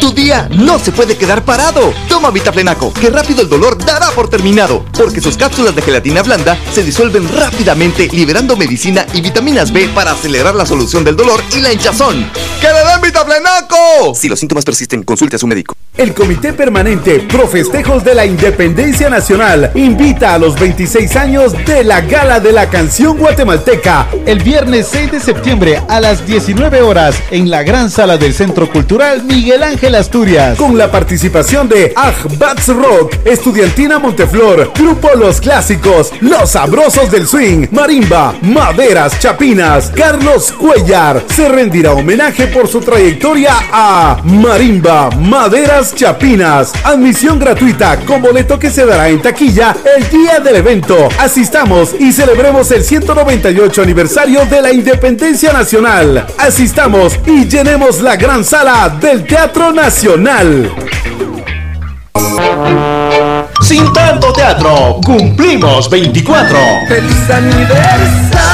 Tu día no se puede quedar parado. Toma Vitaflenaco, que rápido el dolor dará por terminado, porque sus cápsulas de gelatina blanda se disuelven rápidamente, liberando medicina y vitaminas B para acelerar la solución del dolor y la hinchazón. ¡Que le den Vitaflenaco! Si los síntomas persisten, consulte a su médico. El Comité Permanente Pro Festejos de la Independencia Nacional invita a los 26 años de la Gala de la Canción Guatemalteca el viernes 6 de septiembre a las 19 horas en la gran sala del Centro Cultural Miguel Ángel Asturias con la participación de Bats Rock, Estudiantina Monteflor, Grupo Los Clásicos, Los Sabrosos del Swing, Marimba, Maderas Chapinas, Carlos Cuellar. Se rendirá homenaje por su trayectoria a Marimba, Maderas Chapinas. Admisión gratuita con boleto que se dará en taquilla el día del evento. Asistamos y celebremos el 198 aniversario de la Independencia Nacional. Asistamos y llenemos la gran sala del Teatro Nacional. Sin tanto teatro, cumplimos 24. ¡Feliz aniversario!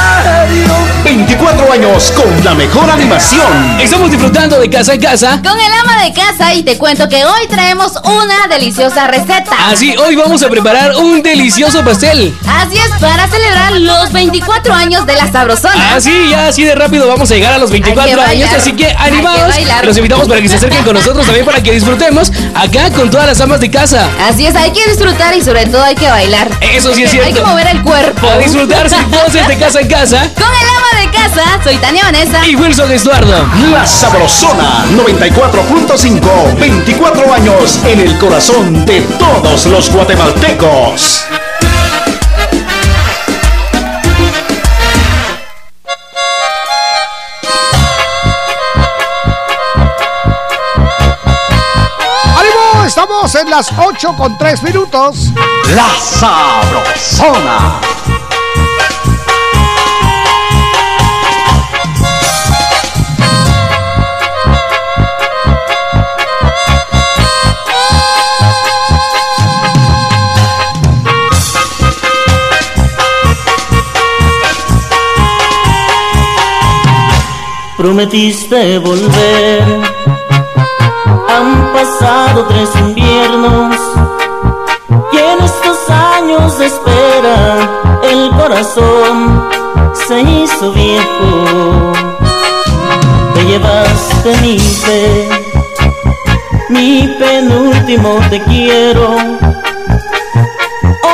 24 años con la mejor animación. Estamos disfrutando de casa en casa. Con el ama de casa y te cuento que hoy traemos una deliciosa receta. Así, hoy vamos a preparar un delicioso pastel. Así es, para celebrar los 24 años de la sabrosona. Así, ya así de rápido vamos a llegar a los 24 años. Así que animados, los invitamos para que se acerquen con nosotros también para que disfrutemos acá con todas las amas de casa. Así es, hay que disfrutar y sobre todo hay que bailar. Eso sí es cierto. Hay que mover el cuerpo. A disfrutar sin voces de casa en casa. Con el ama de casa, soy Tania Vanessa. Y Wilson Estuardo. La Sabrosona 94.5. 24 años en el corazón de todos los guatemaltecos. ¡Ánimo! Estamos en las 8 con 3 minutos. La Sabrosona. Prometiste volver. Han pasado tres inviernos y en estos años de espera el corazón se hizo viejo. Te llevaste mi fe, mi penúltimo te quiero.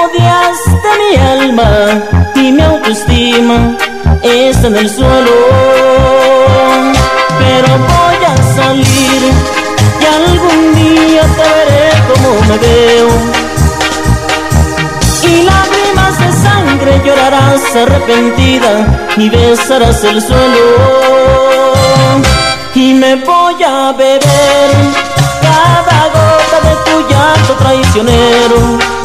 Odiaste mi alma y mi autoestima está en el suelo. Pero voy a salir y algún día te veré como me veo. Y lágrimas de sangre llorarás arrepentida y besarás el suelo. Y me voy a beber cada gota de tu llanto traicionero.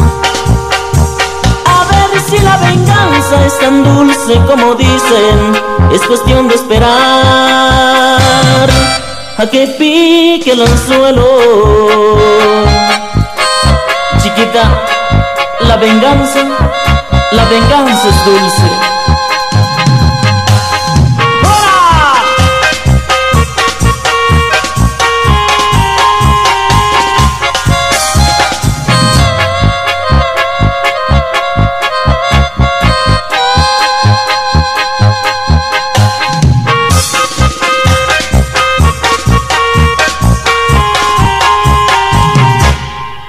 La venganza es tan dulce como dicen, es cuestión de esperar a que pique el anzuelo. Chiquita, la venganza, la venganza es dulce.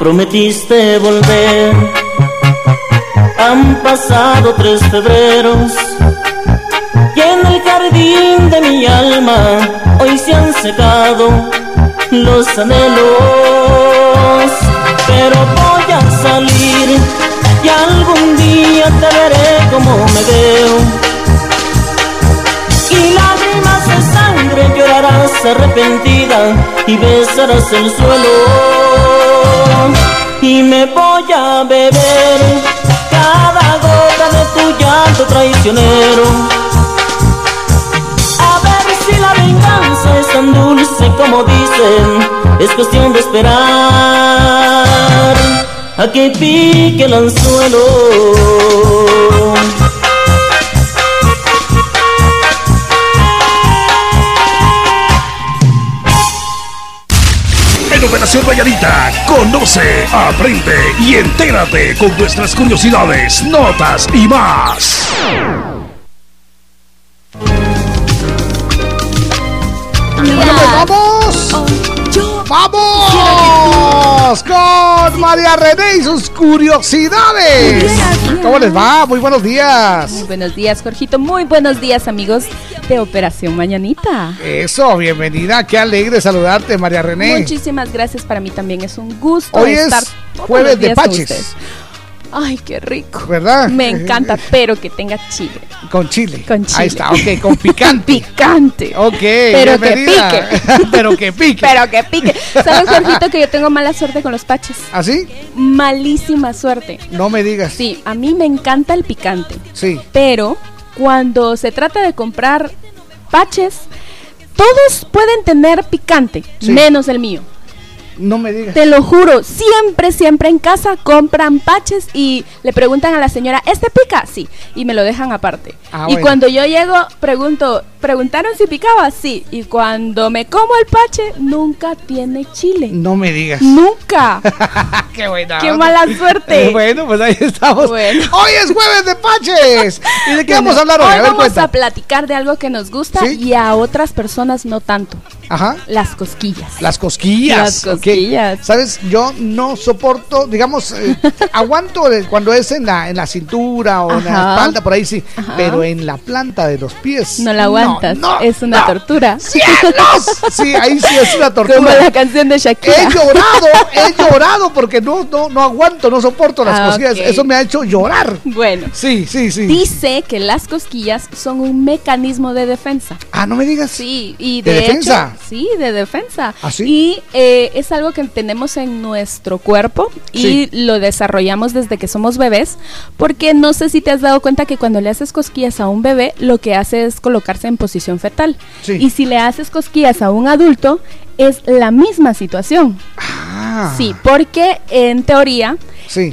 Prometiste volver. Han pasado tres febreros y en el jardín de mi alma hoy se han secado los anhelos. Pero voy a salir y algún día te veré como me veo. Y lágrimas de sangre llorarás arrepentida y besarás el suelo y me voy a beber cada gota de tu llanto traicionero. A ver si la venganza es tan dulce como dicen, es cuestión de esperar a que pique el anzuelo. En Operación Valladita, conoce, aprende y entérate con nuestras curiosidades, notas y más. Bueno, pues vamos. ¡Vamos! Con María René y sus curiosidades. ¿Cómo les va? Muy buenos días. Muy buenos días, Jorgito. Muy buenos días, amigos de Operación Mañanita. Eso, bienvenida. Qué alegre saludarte, María René. Muchísimas gracias. Para mí también es un gusto Hoy es estar todos jueves los de días paches. Ay, qué rico. ¿Verdad? Me encanta, pero que tenga chile. Con chile. Con chile. Ahí está, ok, con picante. picante. Ok, Pero que bienvenida. pero que pique. Pero que pique. ¿Sabes, Jorgito, que yo tengo mala suerte con los paches? ¿Así? Malísima suerte. No me digas. Sí, a mí me encanta el picante. Sí. Pero cuando se trata de comprar paches, todos pueden tener picante, Sí. menos el mío. No me digas. Te lo juro, siempre, siempre en casa compran paches y le preguntan a la señora, ¿este pica? Sí, y me lo dejan aparte. Ah, y bueno. cuando yo llego, pregunto, ¿preguntaron si picaba? Sí, y cuando me como el pache, nunca tiene chile. No me digas. Nunca. Qué buena. Qué mala suerte. Eh, bueno, pues ahí estamos. Bueno. Hoy es jueves de paches. ¿Y de qué vamos a hablar hoy? Hoy A ver, vamos cuenta. a platicar de algo que nos gusta ¿Sí? y a otras personas no tanto. Ajá. Las cosquillas. Las cosquillas. Las ok. Cosquillas. Sabes, yo no soporto, digamos, eh, aguanto cuando es en la, en la cintura o en la espalda, por ahí sí, Ajá. pero en la planta de los pies. No la aguantas. no, es una no. tortura. ¡Cielos! Sí, ahí sí es una tortura. Como la canción de Shakira. He llorado, he llorado porque no, no, no aguanto, no soporto las Ah, cosquillas. Eso me ha hecho llorar. Bueno. Sí, sí, sí. Dice que las cosquillas son un mecanismo de defensa. Ah, no me digas. Sí, y ¿De de, defensa? sí, de defensa. ¿Ah, sí? Y eh, es algo que tenemos en nuestro cuerpo y Sí. lo desarrollamos desde que somos bebés, porque no sé si te has dado cuenta que cuando le haces cosquillas a un bebé, lo que hace es colocarse en posición fetal. Sí. Y si le haces cosquillas a un adulto, es la misma situación. Ah. Sí, porque en teoría Sí.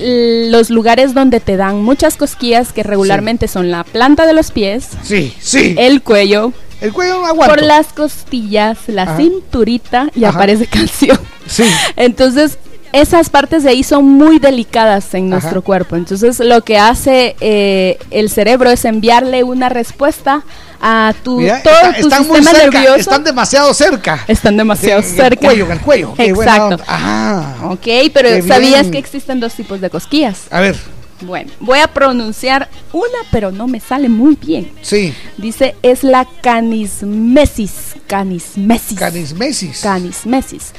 los lugares donde te dan muchas cosquillas, que regularmente son la planta de los pies, Sí, sí. el cuello, El cuello aguanto. por las costillas, la Ajá. cinturita y Ajá. aparece canción. Sí. Entonces, esas partes de ahí son muy delicadas en Ajá. nuestro cuerpo. Entonces, lo que hace eh, el cerebro es enviarle una respuesta a tu Mira, todo está- tu están muy sistema cerca, nervioso. están demasiado cerca. Están demasiado En el cerca. cuello, el cuello. Qué buena Exacto. onda. Ah. Ok, pero ¿sabías bien. que existen dos tipos de cosquillas? A ver, Bueno, voy a pronunciar una, pero no me sale muy bien. sí. Dice, es la canismesis. Canismesis. Canismesis. Canismesis.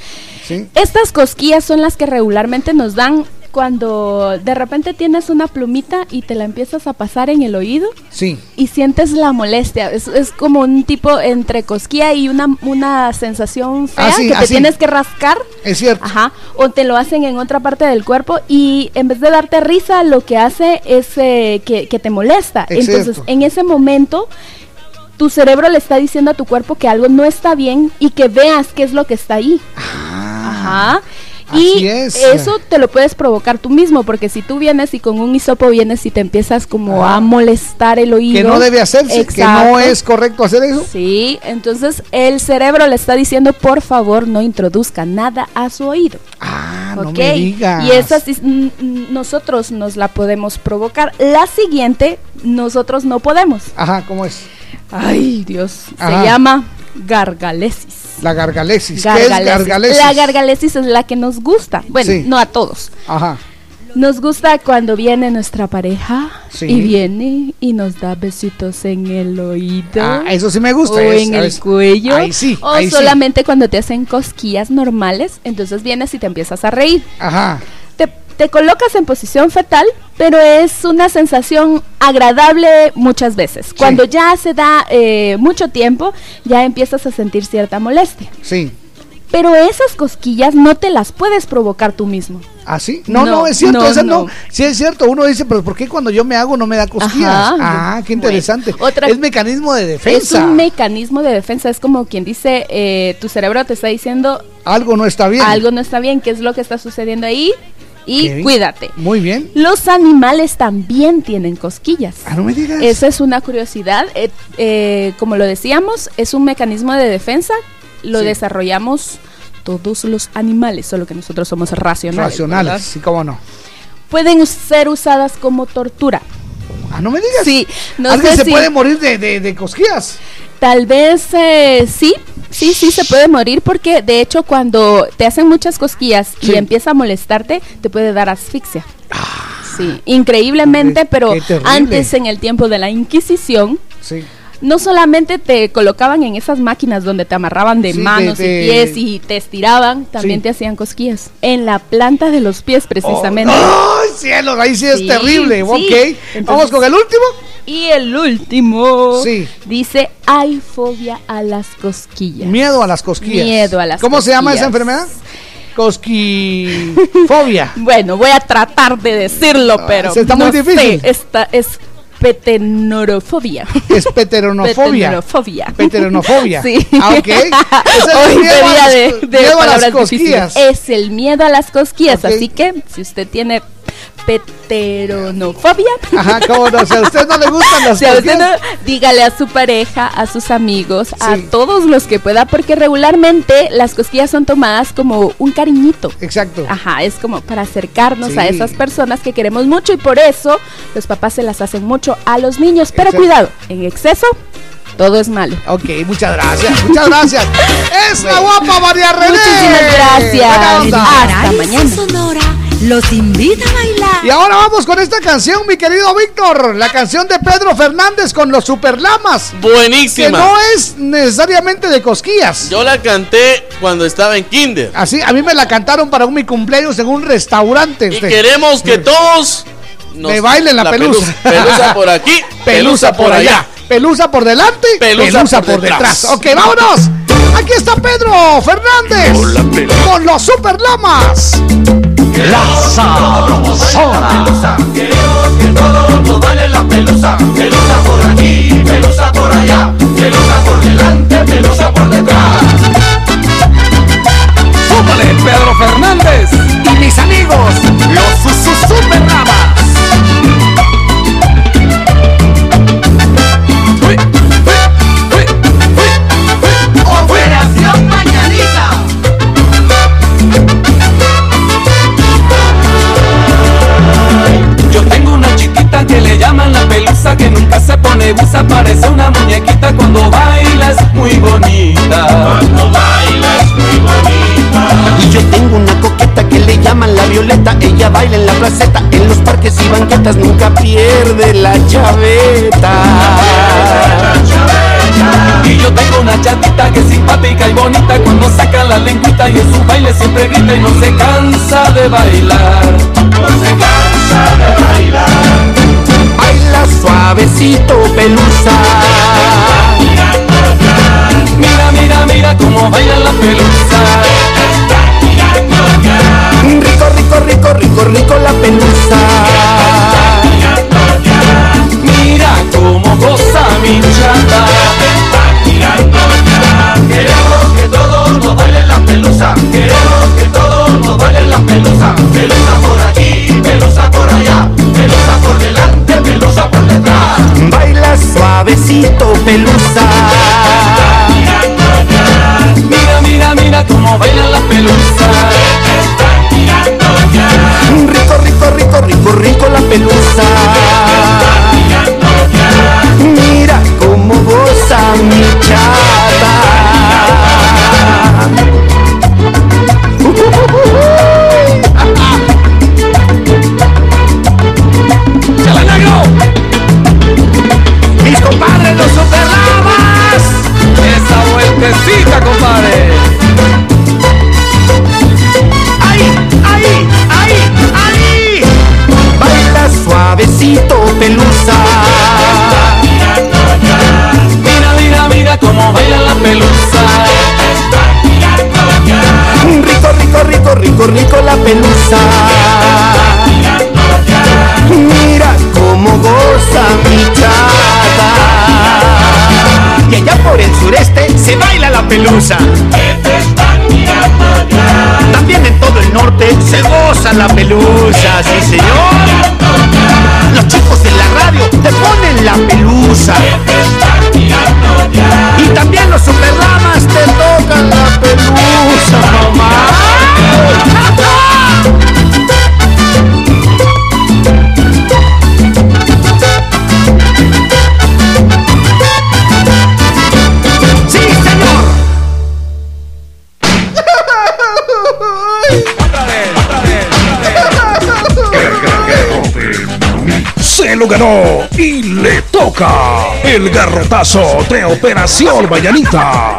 Sí. Estas cosquillas son las que regularmente nos dan cuando de repente tienes una plumita y te la empiezas a pasar en el oído Sí. y sientes la molestia. Es, es como un tipo entre cosquilla y una, una sensación fea Así, que te así. tienes que rascar. Es cierto. Ajá. O te lo hacen en otra parte del cuerpo y en vez de darte risa, lo que hace es eh, que, que te molesta. Es Entonces, cierto. en ese momento, tu cerebro le está diciendo a tu cuerpo que algo no está bien y que veas qué es lo que está ahí. Ajá. Así Y es. eso te lo puedes provocar tú mismo, porque si tú vienes y con un hisopo vienes y te empiezas como Ah. a molestar el oído. Que no debe hacerse, que no es correcto hacer eso. Sí, entonces el cerebro le está diciendo, por favor, no introduzca nada a su oído. Ah, no ¿ok? me digas. Y esa sí, nosotros nos la podemos provocar. La siguiente, nosotros no podemos. Ajá, ¿cómo es? Ay, Dios. Ajá. Se llama gargalesis. La gargalesis. ¿Qué es Gargalesis. gargalesis? La gargalesis es la que nos gusta. Bueno, Sí. no a todos. Ajá. Nos gusta cuando viene nuestra pareja Sí. y viene y nos da besitos en el oído. Ah, eso sí me gusta. O es- en el cuello. Ahí sí. O ahí sí. solamente cuando te hacen cosquillas normales, entonces vienes y te empiezas a reír. Ajá. Te, colocas en posición fetal, pero es una sensación agradable muchas veces. Cuando ya se da eh, mucho tiempo, ya empiezas a sentir cierta molestia. Sí. Pero esas cosquillas no te las puedes provocar tú mismo. ¿Ah, sí? No, no, No, es cierto, no, esa no. no. Sí es cierto, uno dice, pero ¿por qué cuando yo me hago no me da cosquillas? Ajá. Ah, qué interesante. Bueno, otra- es mecanismo de defensa. Es un mecanismo de defensa, es como quien dice, eh, tu cerebro te está diciendo Algo no está bien. algo no está bien, qué es lo que está sucediendo ahí y cuídate. Muy bien. Los animales también tienen cosquillas. Ah, no me digas. Esa es una curiosidad. eh, eh, como lo decíamos, es un mecanismo de defensa. Lo Sí. desarrollamos todos los animales, solo que nosotros somos racionales. Racionales, ¿verdad? sí, cómo no. Pueden ser usadas como tortura. Ah, no me digas. Sí, no ¿Alguien se si- puede morir de, de, de cosquillas? Tal vez eh, sí, Sí, sí se puede morir porque de hecho cuando te hacen muchas cosquillas y empieza a molestarte, te puede dar asfixia. Sí, increíblemente, pero antes en el tiempo de la Inquisición, Sí. No solamente te colocaban en esas máquinas donde te amarraban de Sí, manos de- y pies y te estiraban, también Sí. te hacían cosquillas. En la planta de los pies, precisamente. ¡Ay, cielos! Ahí sí es Sí, terrible. Ok. Entonces- Vamos con el último. Y el último Sí. dice, hay fobia a las cosquillas. Miedo a las cosquillas. Miedo a las ¿Cómo se llama esa enfermedad? Cosquifobia. Bueno, voy a tratar de decirlo, pero ese está muy no difícil. sé, esta es petenorofobia. Es peteronofobia. Peteronofobia. Peteronofobia. Sí. Ah, ok. Ese es el Hoy miedo a día las- de, de miedo a las cosquillas. difíciles. Es el miedo a las cosquillas, así que si usted tiene peteronofobia, Ajá, cómo no. Si a usted no le gustan las si a usted no, dígale a su pareja, a sus amigos, a todos los que pueda, porque regularmente las cosquillas son tomadas como un cariñito. Exacto. Ajá, es como para acercarnos Sí. a esas personas que queremos mucho y por eso los papás se las hacen mucho a los niños. Pero Exacto. cuidado, en exceso todo es malo. Ok, muchas gracias. Muchas gracias. Es la guapa María René. Muchísimas gracias. Hasta mañana. Los invita a bailar. Y ahora vamos con esta canción, mi querido Víctor. La canción de Pedro Fernández con los Superlamas. Que Buenísima. no es necesariamente de cosquillas. Yo la canté cuando estaba en kinder. Así, a mí me la cantaron para un mi cumpleaños en un restaurante. Y este. queremos que todos nos- Me bailen la, pelusa. Pelusa por aquí, pelusa por allá. Pelusa por delante, Pelusa pelusa, por por, detrás. detrás. Ok, vámonos. Aquí está Pedro Fernández con los Superlamas. La sabrosona. Queremos que todos nos bailen la pelusa. Pelusa por aquí, pelusa por allá. Pelusa por delante, pelusa por detrás. ¡Súmale, Pedro Fernández! Y mis amigos, los Superlamas. Busa, parece una muñequita cuando baila es muy bonita. Cuando baila es muy bonita. Y yo tengo una coqueta que le llaman la violeta Ella baila en la placeta, en los parques y banquetas Nunca pierde la chaveta Y yo tengo una chatita que es simpática y bonita cuando saca la lengüita y en su baile siempre grita y no se cansa de bailar. No se cansa de bailar. Suavecito pelusa Mira, mira, mira cómo baila la pelusa. Rico, rico, rico, rico, rico la pelusa Mira cómo goza mi chata. Queremos que todos nos bailen la pelusa. Queremos que todos nos bailen la pelusa. Pelusa Baila suavecito pelusa Mira, mira, mira cómo baila la pelusa. Rico, rico, rico, rico, rico la pelusa Vueltecita, compadre. ¡Ahí, ahí, ahí, ahí! Baila suavecito pelusa Mira, mira, mira cómo baila la pelusa. Rico, rico, rico, rico, rico la pelusa Mira cómo goza mi chata Y allá por el sureste se baila la pelusa. También en todo el norte se goza la pelusa, sí señor. Los chicos de la radio te ponen la pelusa. Y también los superlamas te tocan la pelusa, mamá lo ganó y le toca el garrotazo de Operación Vallanita.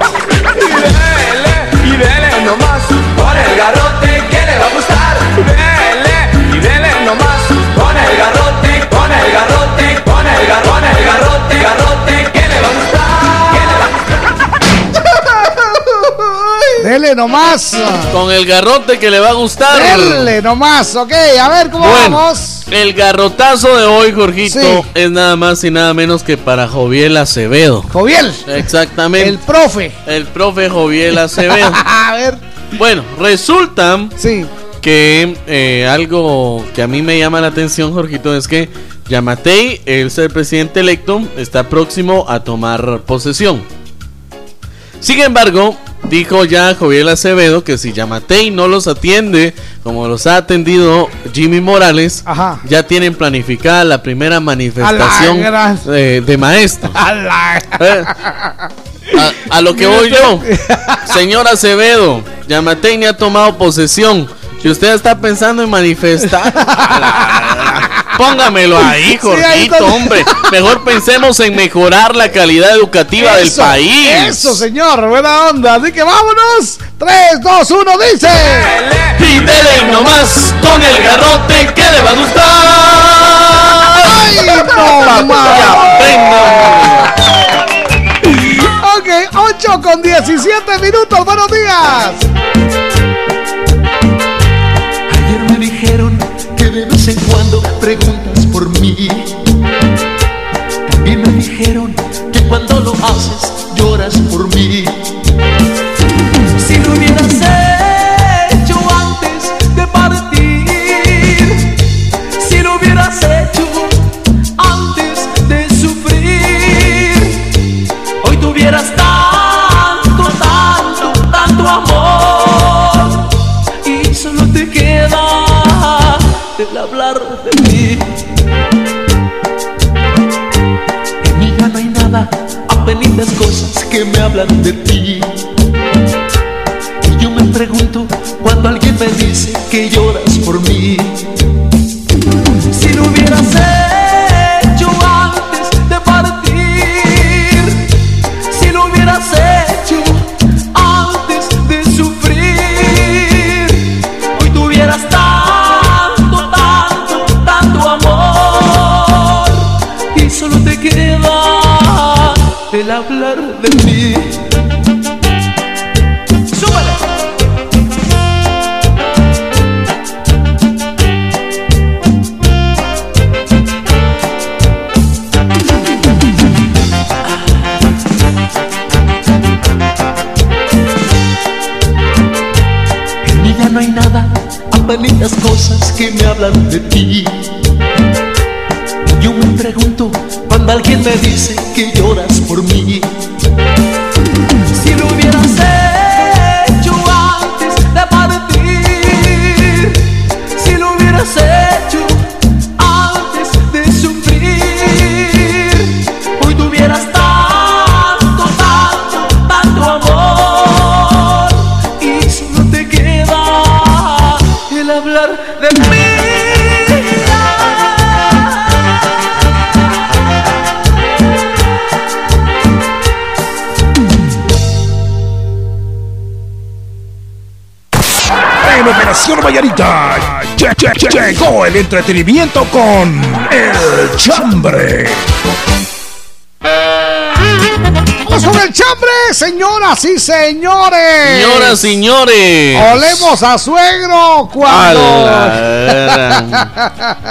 Y dele nomás con el garrote que le va a gustar. Dele y dele nomás con el garrote, con el garrote, con el garrote, el garrote, garrote que le va a gustar. Le va Dele nomás. Con el garrote que le va a gustar. Dele nomás, ok. A ver cómo Bueno, vamos. El garrotazo de hoy, Jorgito, Sí. es nada más y nada menos que para Joviel Acevedo. Joviel. Exactamente. El profe. El profe Joviel Acevedo. A ver. Bueno, resulta Sí. que eh, algo que a mí me llama la atención, Jorgito, es que Yamatei, el ser presidente electo, está próximo a tomar posesión. Sin embargo, dijo ya Joviel Acevedo que si Yamatei no los atiende como los ha atendido Jimmy Morales, ya tienen planificada la primera manifestación la eh, de maestros. A la- Eh, a, a lo que voy yo, señor Acevedo, Yamatei ni ha tomado posesión. Si usted está pensando en manifestar, póngamelo ahí, Sí, Jorgito, está. hombre. Mejor pensemos en mejorar la calidad educativa del Eso, país. Eso, señor. Buena onda. Así que vámonos. 3, 2, 1, dice. Y dele nomás con el garrote que le va a gustar. ¡Ay, no más! Ok, 8 con 17 minutos. Buenos días. De vez en cuando preguntas por mí. También me dijeron que cuando lo haces lloras por mí. Cosas que me hablan de ti. Llegó el entretenimiento con El Chambre. Vamos con el chambre, señoras y señores. Señoras, señores. Olemos a suegro cuando.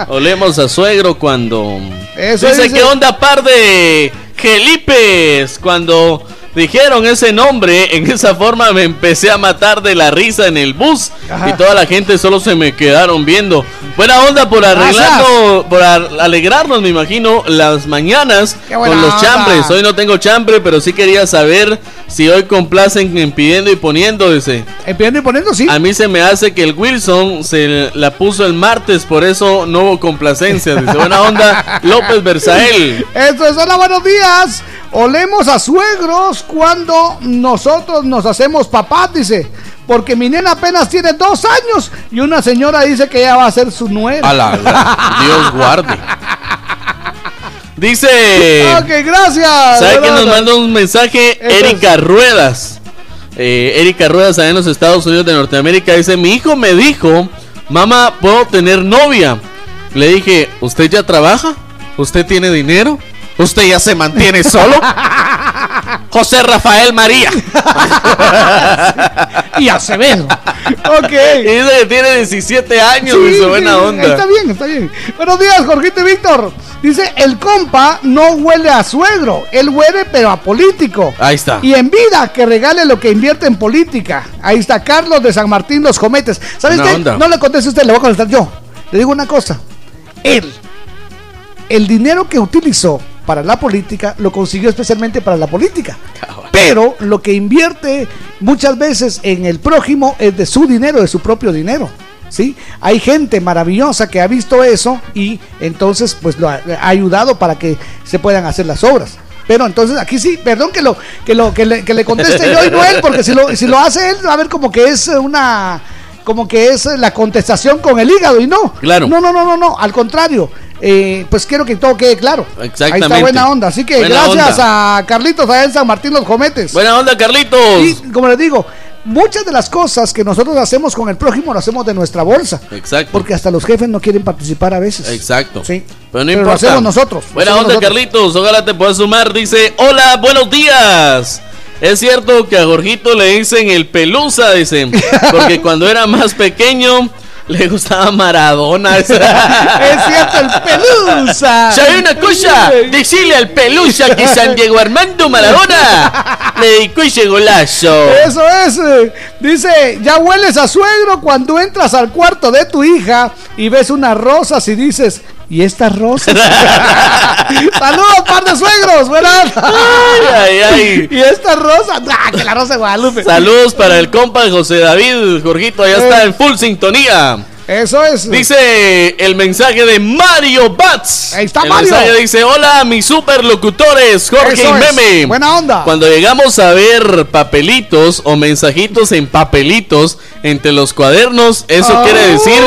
Olemos a suegro cuando. Eso dice, dice- que onda par de Gelipes cuando dijeron ese nombre en esa forma me empecé a matar de la risa en el bus y toda la gente solo se me quedaron viendo. Buena onda por arreglando, por ar- alegrarnos, me imagino, las mañanas con los chambres. Hoy no tengo chambre, pero sí quería saber si hoy complacen en pidiendo y poniendo ese. En pidiendo y poniendo, sí. A mí se me hace que el Wilson se la puso el martes, por eso no hubo complacencia. Dice, buena onda, López Berzael. Esto es hola, buenos días. Olemos a suegros cuando nosotros nos hacemos papás, dice. Porque mi nena apenas tiene dos años y una señora dice que ella va a ser su nuera. A la- la- Dios guarde. Dice. Ok, gracias. ¿Sabe quién nos manda un mensaje? Eso Erika Ruedas. Eh, Erika Ruedas, allá en los Estados Unidos de Norteamérica, dice: Mi hijo me dijo, mamá, ¿puedo tener novia? Le dije, ¿usted ya trabaja? ¿Usted tiene dinero? ¿Usted ya se mantiene solo? José Rafael María. y Acevedo. Ok. Y dice que tiene 17 años, Sí, dice buena onda. Está bien, está bien. Buenos días, Jorgito y Víctor. Dice, el compa no huele a suegro, él huele pero a político. Ahí está. Y en vida que regale lo que invierte en política. Ahí está Carlos de San Martín Los Cometes. ¿Sabes qué? No le conteste a usted, le voy a contestar yo. Le digo una cosa. Él, el dinero que utilizó para la política, lo consiguió especialmente para la política. Pero lo que invierte muchas veces en el prójimo es de su dinero, de su propio dinero. ¿Sí? Hay gente maravillosa que ha visto eso y entonces pues lo ha, ha ayudado para que se puedan hacer las obras. Pero entonces aquí sí, perdón que lo que lo que le, que le conteste yo y no él, porque si lo, si lo hace él va a ver como que es una como que es la contestación con el hígado y no. Claro. No, no, no, no, no, al contrario. Eh, pues quiero que todo quede claro. Exactamente. Ahí está buena onda. Así que Buena gracias onda. a Carlitos allá en San Martín Los Cometes. Buena onda, Carlitos. Y como les digo, muchas de las cosas que nosotros hacemos con el prójimo lo hacemos de nuestra bolsa. Exacto. Porque hasta los jefes no quieren participar a veces. Exacto. Sí. Pero no Pero lo importa. hacemos nosotros, lo Buena hacemos onda, nosotros. Carlitos. Ojalá te puedas sumar. Dice: Hola, buenos días. Es cierto que a Jorgito le dicen el pelusa, dicen. Porque cuando era más pequeño le gustaba Maradona. es cierto, el pelusa. ¿Sabe una cosa? Decirle al pelusa que San Diego Armando Maradona le dedicó ese golazo. Eso es. eh, Dice, ya hueles a suegro cuando entras al cuarto de tu hija y ves unas rosas y dices, ¿y estas rosas? Saludos, par de suegros. Buenas. Ay, ay, ay. ¿Y estas rosas? Ah, que la rosa de Guadalupe. Saludos para el compa José David, Jorgito, allá está en full sintonía. Eso es. Dice el mensaje de Mario Bats. Ahí está el Mario. mensaje dice, hola mis superlocutores, Jorge Eso y es. Meme. Buena onda. Cuando llegamos a ver papelitos o mensajitos en papelitos entre los cuadernos, eso Ah. quiere decir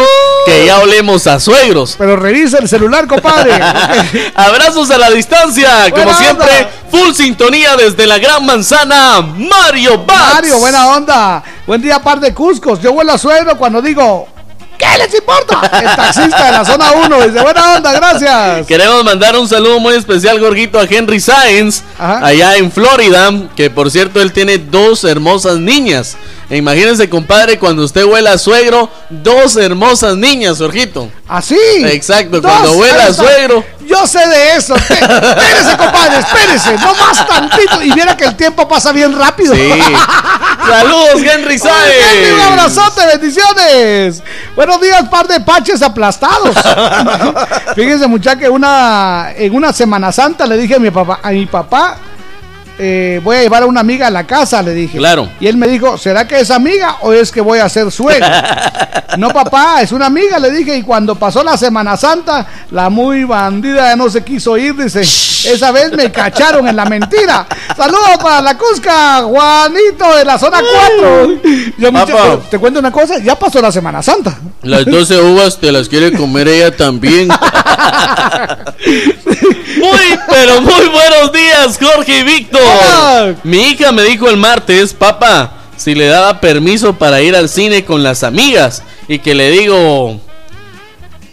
que ya olemos a suegros. Pero revisa el celular, compadre. Abrazos a la distancia, como siempre, onda. full sintonía desde la Gran Manzana, Mario Bats. Mario, buena onda. Buen día, par de Cuscos. Yo vuelo a suegro cuando digo, ¿qué les importa? El taxista de la zona 1 dice, buena onda, gracias. Queremos mandar un saludo muy especial, Gorgito, a Henry Sáenz, allá en Florida, que por cierto él tiene dos hermosas niñas. E imagínense, compadre, cuando usted huela a suegro, dos hermosas niñas, Jorgito. ¿Así? Exacto, Dos, cuando huela a suegro. Yo sé de eso. Espérese, compadre, espérese. No más tantito. Y viera que el tiempo pasa bien rápido. Sí. Saludos, Henry Sáenz. Henry, un abrazote, bendiciones. Buenos días, par de paches aplastados. Fíjense, muchacha, que una, en una Semana Santa le dije a mi papá, a mi papá, eh, voy a llevar a una amiga a la casa, le dije. Claro. Y él me dijo, ¿será que es amiga o es que voy a ser suegro? no, papá, es una amiga, le dije. Y cuando pasó la Semana Santa, la muy bandida ya no se quiso ir, dice. Esa vez me cacharon en la mentira. Saludos para la Cusca, Juanito de la zona 4. Yo, pero te cuento una cosa, ya pasó la Semana Santa. Las 12 uvas te las quiere comer ella también. Muy, pero muy buenos días, Jorge y Víctor. Mi hija me dijo el martes, papá, si le daba permiso para ir al cine con las amigas. Y que le digo,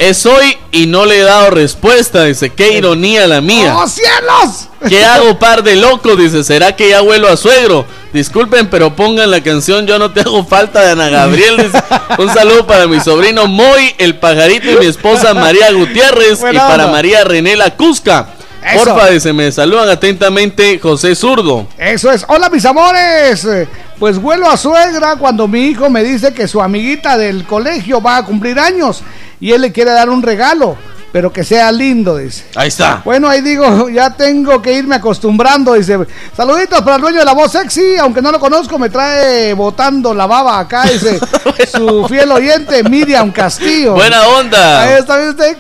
es hoy y no le he dado respuesta. Dice, qué ironía la mía. ¡Oh, cielos! ¿Qué hago, par de loco? Dice, ¿será que ya vuelo a suegro? Disculpen, pero pongan la canción Yo no te hago falta de Ana Gabriel. Dice, un saludo para mi sobrino Moy, el pajarito y mi esposa María Gutiérrez y para onda. María René La Cusca. Eso. Porfa, dice, me saludan atentamente José Zurdo. Eso es. Hola, mis amores. Eh, Pues vuelo a suegra cuando mi hijo me dice que su amiguita del colegio va a cumplir años y él le quiere dar un regalo, pero que sea lindo, dice. Ahí está. Bueno, ahí digo, ya tengo que irme acostumbrando, dice. Saluditos para el dueño de la voz sexy, aunque no lo conozco, me trae botando la baba acá, dice su fiel oyente Miriam Castillo. Buena onda. Ahí está, ¿viste?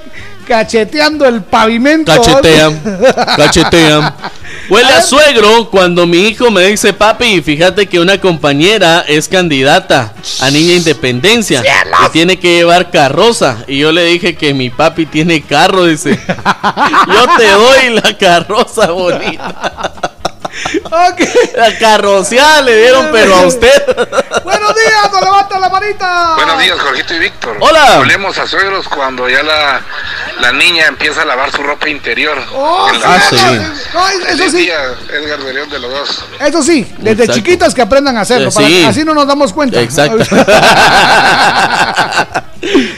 Cacheteando el pavimento. Cachetean, cachetean. Huele a suegro cuando mi hijo me dice, papi, fíjate que una compañera es candidata a Niña Independencia y tiene que llevar carroza. Y yo le dije que mi papi tiene carro, dice. Yo te doy la carroza bonita. La carroceada le dieron, pero a usted. Buenos días, no levanta la manita. Buenos días, Jorgito y Víctor. Hola. Volvemos a suegros cuando ya la, la niña empieza a lavar su ropa interior. Oh, la Ah, sí. No, eso sí. Edgar de León de los dos. Eso sí, desde Exacto. chiquitas que aprendan a hacerlo, Eh, para sí. que así no nos damos cuenta. Exacto.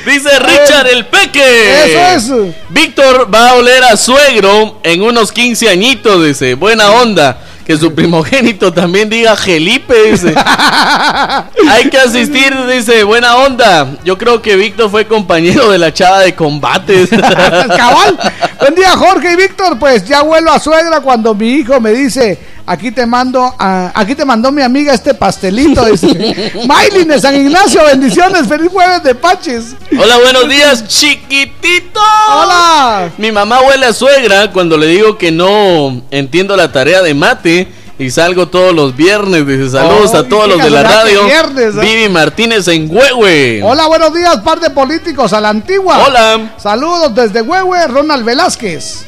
Dice Richard el Peque. Eso es. Víctor va a oler a suegro en unos 15 añitos, dice. Buena onda. Que su primogénito también diga Felipe, dice. Hay que asistir, dice. Buena onda. Yo creo que Víctor fue compañero de la chava de combate. Cabal. Buen día, Jorge y Víctor. Pues ya vuelo a suegra cuando mi hijo me dice, aquí te mando, a- aquí te mandó mi amiga este pastelito. Dice, Maylin de San Ignacio, bendiciones, feliz jueves de Paches. Hola, buenos días, chiquitito. Hola. Mi mamá huele a suegra cuando le digo que no entiendo la tarea de mate y salgo todos los viernes. Dice saludos Oh, a todos los de la radio. viernes, ¿eh? Vivi Martínez en Huehue. Hola, buenos días, par de políticos a la antigua. Hola. Saludos desde Huehue, Ronald Velázquez.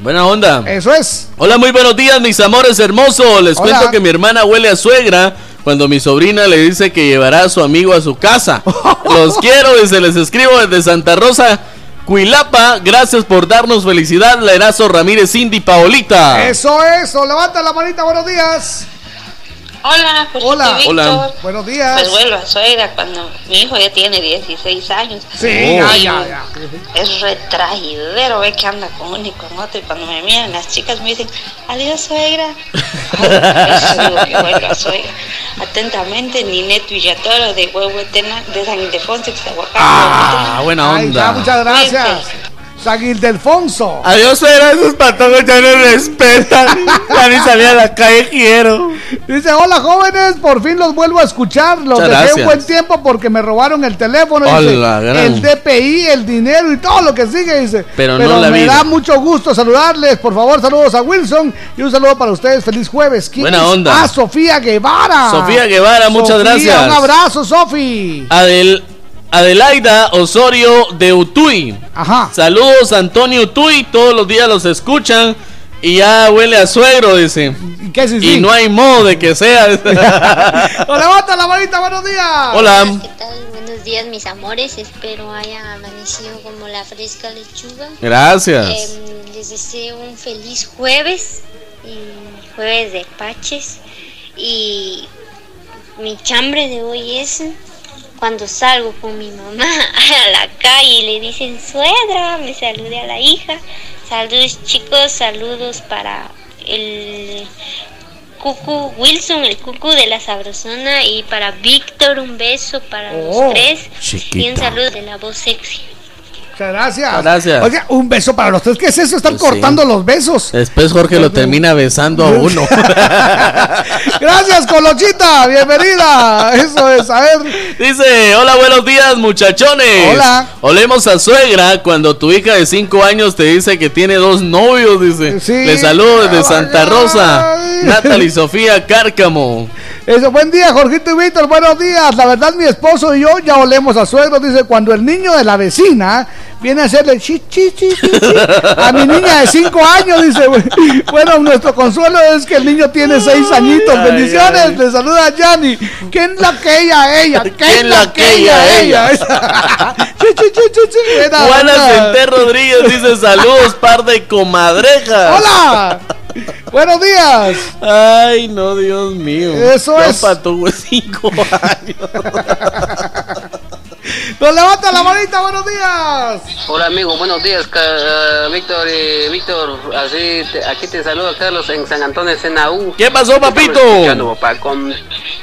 Buena onda. Eso es. Hola, muy buenos días, mis amores hermosos. Les Hola. cuento que mi hermana huele a suegra cuando mi sobrina le dice que llevará a su amigo a su casa. Los quiero y se les escribo desde Santa Rosa, Cuilapa. Gracias por darnos felicidad, Lerazo Ramírez, Cindy Paolita. Eso, eso. Levanta la manita, buenos días. Hola, Jorgito Hola. y Víctor. Hola. Buenos días. Pues vuelvo a suegra cuando mi hijo ya tiene 16 años. Sí, Y ya, ya, ya. Es retraidero, ve que anda con uno y con otro. Y cuando me miran las chicas me dicen, adiós suegra. Ay, Eso que vuelvo a suegra. Atentamente, Nineto Villatoro de Huehuetena, de San Ildefonso, Ixtahuacán. Ah, buena Ay, ya, onda. muchas gracias. San Ildefonso. Adiós, suegra, esos patojos ya no respetan. Ya ni salir a la calle quiero. Dice, hola jóvenes, por fin los vuelvo a escuchar. Los Muchas dejé un buen tiempo porque me robaron el teléfono. Dice, Hola, gran. el DPI, el dinero y todo lo que sigue. Dice, Pero no la me vida. da mucho gusto saludarles. Por favor, saludos a Wilson y un saludo para ustedes. Feliz jueves. ¿Quién Buena es? onda. Ah, Sofía Guevara. Sofía Guevara, muchas Sofía, gracias. Un abrazo, Sofi. Adel, Adelaida Osorio de Utuy. Ajá. Saludos, Antonio Utuy. Todos los días los escuchan. Y ya huele a suegro, dice. ¿Y qué sí, Y no hay modo de que sea. Levanta la manita, buenos días. Hola. ¿Qué tal? Buenos días, mis amores. Espero hayan amanecido como la fresca lechuga. Gracias. Em, les deseo un feliz jueves y jueves de paches. Y mi chambre de hoy es cuando salgo con mi mamá a la calle y le dicen suegra, me salude a la hija. Saludos chicos, saludos para el Cucu Wilson, el Cucu de la Sabrosona y para Víctor un beso para Oh, los tres y un saludo de la voz sexy. Muchas gracias. Gracias. Oiga, un beso para los tres. ¿Qué es eso? Están Pues sí. cortando los besos. Después Jorge lo termina besando a uno. Gracias, Colochita. Bienvenida. Eso es, a ver. Dice, hola, buenos días, muchachones. Hola. Olemos a suegra cuando tu hija de 5 años te dice que tiene dos novios, dice. Sí. Le saludo desde Santa Rosa. Natalie Sofía Cárcamo. Eso, buen día, Jorgito y Víctor, buenos días. La verdad, mi esposo y yo ya olemos a suegro. Dice, cuando el niño de la vecina viene a hacerle chi, chi, chi, chi, chi a mi niña de 5 años, dice, bueno, nuestro consuelo es que el niño tiene 6 añitos. Ay, Bendiciones, ay. le saluda a Yanni. ¿Quién la que ella, ella? ¿Quién la que ella, ella? Juana. Centé Rodríguez dice saludos, par de comadrejas. ¡Hola! Buenos días. Ay, no, Dios mío. Eso Ya es. patuvo de cinco años. Nos levanta la manita, buenos días. Hola amigo, buenos días, Ca- Víctor Víctor, así te- aquí te saluda Carlos en San Antonio Senaú. ¿Qué pasó, papito? Papá, con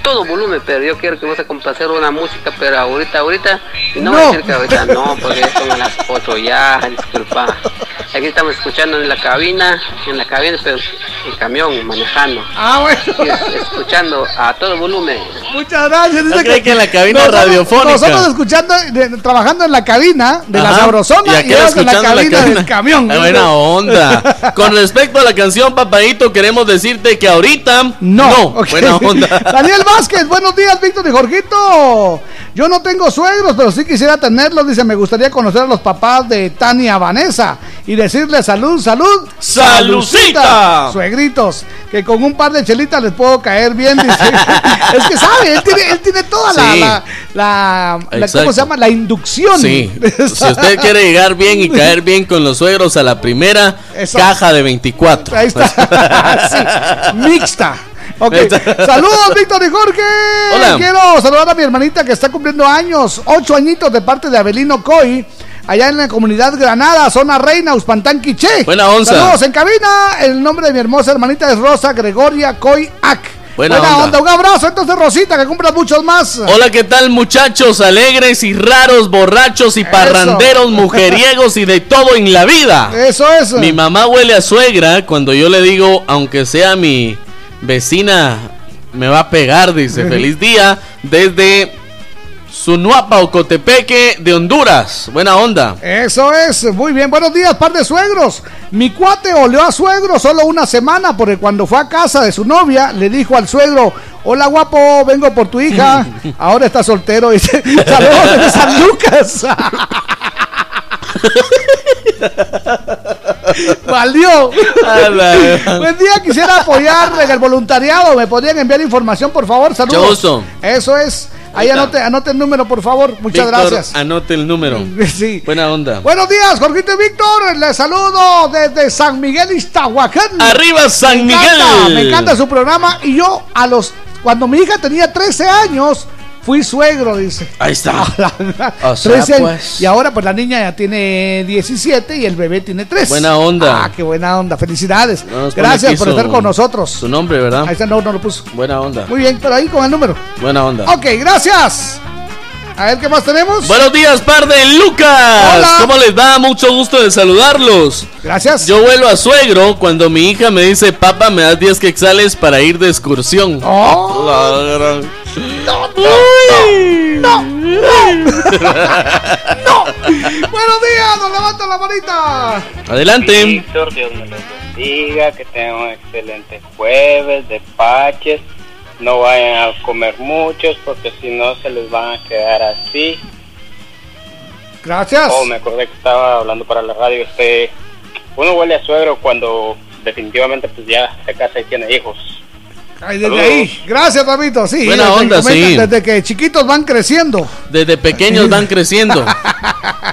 todo volumen, pero yo quiero que vas a complacer una música, pero ahorita, ahorita, y no, voy a No. decir que ahorita no, porque son a las 8 ya, disculpa. Aquí estamos escuchando en la cabina, en la cabina, pero en camión, manejando. Ah, bueno. Y es- escuchando a todo volumen. Muchas gracias. No cree que en la cabina radiofónica. Nosotros escuchando, de- trabajando en la cabina de la Ajá. sabrosona y, aquel ellos en la escuchando cabina, del camión. Buena onda. Con respecto a la canción Papadito, queremos decirte que ahorita no. Ok. Buena onda. Daniel Vázquez, buenos días, Víctor y Jorgito. Yo no tengo suegros, pero sí quisiera tenerlos. Dice, me gustaría conocer a los papás de Tania Vanessa y decirles salud, salud. ¡Salucita! Suegritos, que con un par de chelitas les puedo caer bien. Dice. es que sabe, él tiene, él tiene toda la, Sí. la, la-. ¿cómo se llama? La inducción. Sí. Si usted quiere llegar bien y caer bien con los suegros a la primera, Eso. caja de 24. Ahí está. Sí, mixta. Ok. Saludos, Víctor y Jorge. Hola. Quiero saludar a mi hermanita que está cumpliendo años, ocho añitos de parte de Abelino Coy. Allá en la comunidad Granada, zona Reina, Uspantán, Quiché. Buena onza. Saludos en cabina. El nombre de mi hermosa hermanita es Rosa Gregoria Coy Ac. Buena onda. Un abrazo entonces, Rosita, que cumplas muchos más. Hola, ¿qué tal muchachos alegres y raros, borrachos y parranderos, mujeriegos y de todo en la vida? Eso es. Mi mamá huele a suegra cuando yo le digo, aunque sea mi vecina, me va a pegar, dice. Feliz día desde Sunuapa, Ocotepeque de Honduras. Buena onda. Eso es, muy bien. Buenos días, par de suegros. Mi cuate oleó a suegro solo una semana porque cuando fue a casa de su novia le dijo al suegro, hola guapo, vengo por tu hija. Ahora está soltero y dice, saludos desde San Lucas. Valió. Buen día, quisiera apoyar en el voluntariado. ¿Me podrían enviar información, por favor? Saludos. Eso es. Ahí anote, anote el número, por favor. Muchas Víctor, gracias. Anote el número. Sí. Buena onda. Buenos días, Jorgito y Víctor. Les saludo desde San Miguel Iztahuacán. Arriba San Me encanta, Miguel. me encanta su programa. Y yo, a los. Cuando mi hija tenía 13 años, fui suegro, dice. Ahí está. O 13 sea, años. pues. Y ahora, pues la niña ya tiene 17 y el bebé tiene 3. Buena onda. Ah, qué buena onda. Felicidades. No Gracias por estar con nosotros. Su nombre, ¿verdad? Ahí está, no, no lo puso. Buena onda. Muy bien, pero ahí con el número. Buena onda. Ok, gracias. A ver, ¿qué más tenemos? Buenos días, par de Lucas. Hola. ¿Cómo les da? Mucho gusto de saludarlos. Gracias. Yo vuelo a suegro cuando mi hija me dice, papá, me das 10 quetzales para ir de excursión. Oh. La gran- No, Buenos días, nos levanta la manita. Adelante. Víctor, Dios me los bendiga, que tengan un excelente jueves de paches. No vayan a comer muchos porque si no se les van a quedar así. Gracias. Oh, me acordé que estaba hablando para la radio. Este, uno huele a suegro cuando definitivamente pues ya se casa y tiene hijos. Ay, desde ahí. Gracias, Rabito. Sí, Buena desde que onda, comentan, sí. Desde que chiquitos van creciendo. Desde pequeños van creciendo.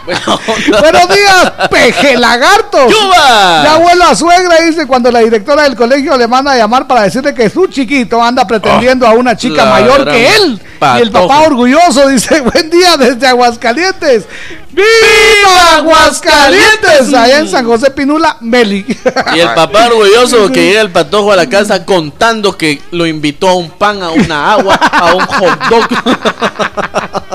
Buenos días, peje lagartos. ¡Yuba! Ya abuelo a suegra dice cuando la directora del colegio le manda a llamar para decirle que su chiquito anda pretendiendo a una chica la mayor gran que él. Y el papá orgulloso dice, buen día desde Aguascalientes. ¡Viva Aguascalientes! Allá en San José Pinula, Meli. Y el papá orgulloso que llega el patojo a la casa contando que lo invitó a un pan, a una agua, a un hot dog.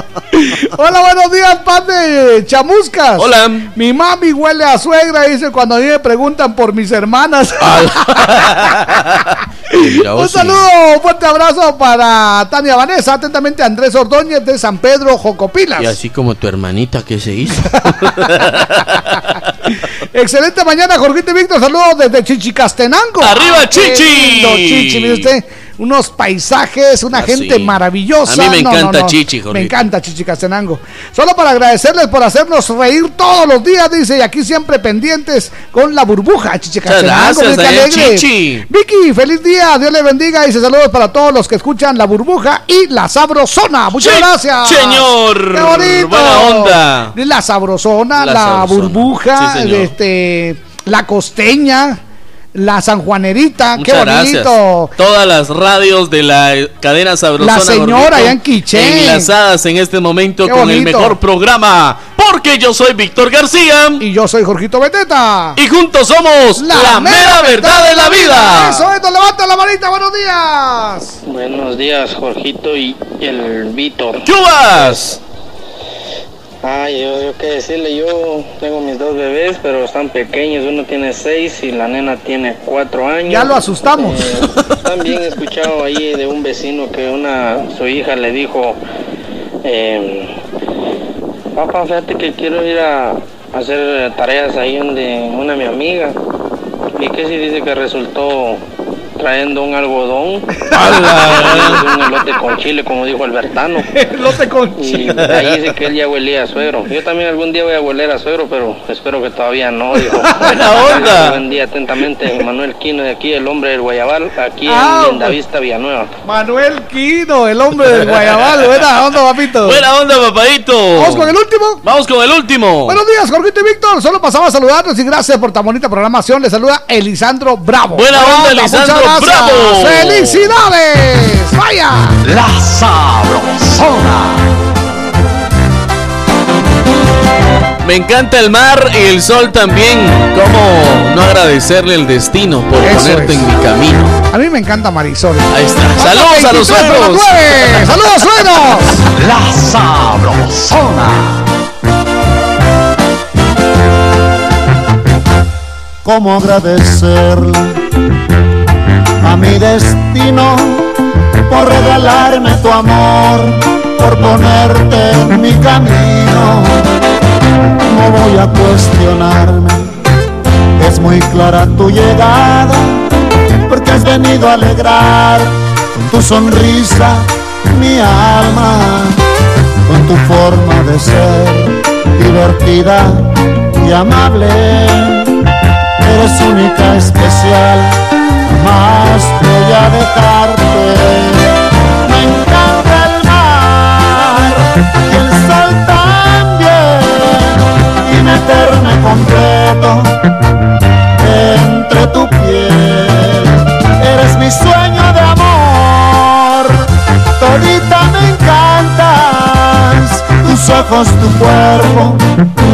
Hola, buenos días, pan de chamuscas. Hola. Mi mami huele a suegra, dice cuando a mí me preguntan por mis hermanas. Mira, Un saludo, un fuerte abrazo para Tania Vanessa, atentamente Andrés Ordóñez de San Pedro, Jocopilas. Y así como tu hermanita que se hizo. Excelente mañana, Jorgito Víctor, saludos desde Chichicastenango. ¡Arriba, Ah, Chichi! lindo, Chichi, mire usted, unos paisajes, una Ah, gente sí. maravillosa. A mí me encanta Chichi, Me Jorgito. encanta Chichicastenango. Solo para agradecerles por hacernos reír todos los días, dice, y aquí siempre pendientes con la burbuja, mire qué gracias, alegre. Chichi. Vicky, feliz día, Dios le bendiga, dice saludos para todos los que escuchan la burbuja y la sabrosona. Muchas Sí, gracias. señor. Qué bonito. Buena onda. La sabrosona, La la, sabrosona. burbuja, Sí, este, la costeña, la sanjuanerita, Muchas qué gracias. bonito. Todas las radios de la cadena Sabrosona La señora allá en Quiché. Enlazadas en este momento Qué con el mejor programa. Porque yo soy Víctor García. Y yo soy Jorgito Beteta. Y juntos somos la, mera verdad de la vida. Eso levanta la manita, buenos días. Buenos días, Jorgito y el Víctor. ¡Chubas! Ay, yo, yo qué decirle, yo tengo mis dos bebés, pero están pequeños, uno tiene seis y la nena tiene cuatro años. Ya lo asustamos. Eh, también he escuchado ahí de un vecino que una su hija le dijo, eh, papá, fíjate que quiero ir a hacer tareas ahí donde una mi amiga. Y que si dice que resultó trayendo un algodón, un elote con chile, como dijo Albertano. elote con Y ahí dice que él ya huelía a suegro. Yo también algún día voy a hueler a suegro, pero espero que todavía no, dijo. Buena onda. Buen día, atentamente, Manuel Quino de aquí, el hombre del Guayabal, aquí Ah, en Lindavista, Villanueva. Manuel Quino, el hombre del Guayabal. Buena onda, papito. Buena onda, papadito. Vamos con el último. Vamos con el último. Buenos días, Jorgito y Víctor. Solo pasaba a saludarnos y gracias por tan bonita programación. Les saluda Elisandro Bravo. Buena onda, Elisandro gracias. Bravo. ¡Felicidades! ¡Vaya! La Sabrosona. Me encanta el mar y el sol también. ¿Cómo no agradecerle el destino por Eso ponerte es. en mi camino? A mí me encanta Marisol. Ahí está. Saludos a los 23 para suegros. ¡Saludos, suegros! La Sabrosona. cómo agradecerle a mi destino por regalarme tu amor, por ponerte en mi camino. No voy a cuestionarme, es muy clara tu llegada, porque has venido a alegrar con tu sonrisa mi alma, con tu forma de ser divertida y amable eres única, especial, más voy a dejarte. Me encanta el mar y el sol también, y meterme completo entre tu piel. Eres mi sueño de amor, todita me encantas, tus ojos, tu cuerpo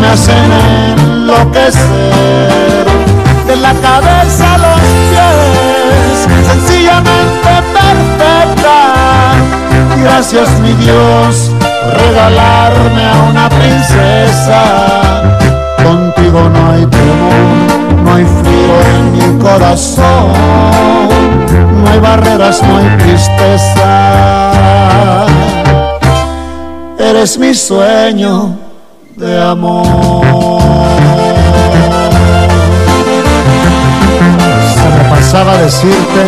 me hacen enloquecer de la cabeza a sencillamente perfecta. Gracias mi Dios por regalarme a una princesa. Contigo no hay temor, no hay frío en mi corazón, no hay barreras, no hay tristeza. Eres mi sueño de amor. Me pasaba decirte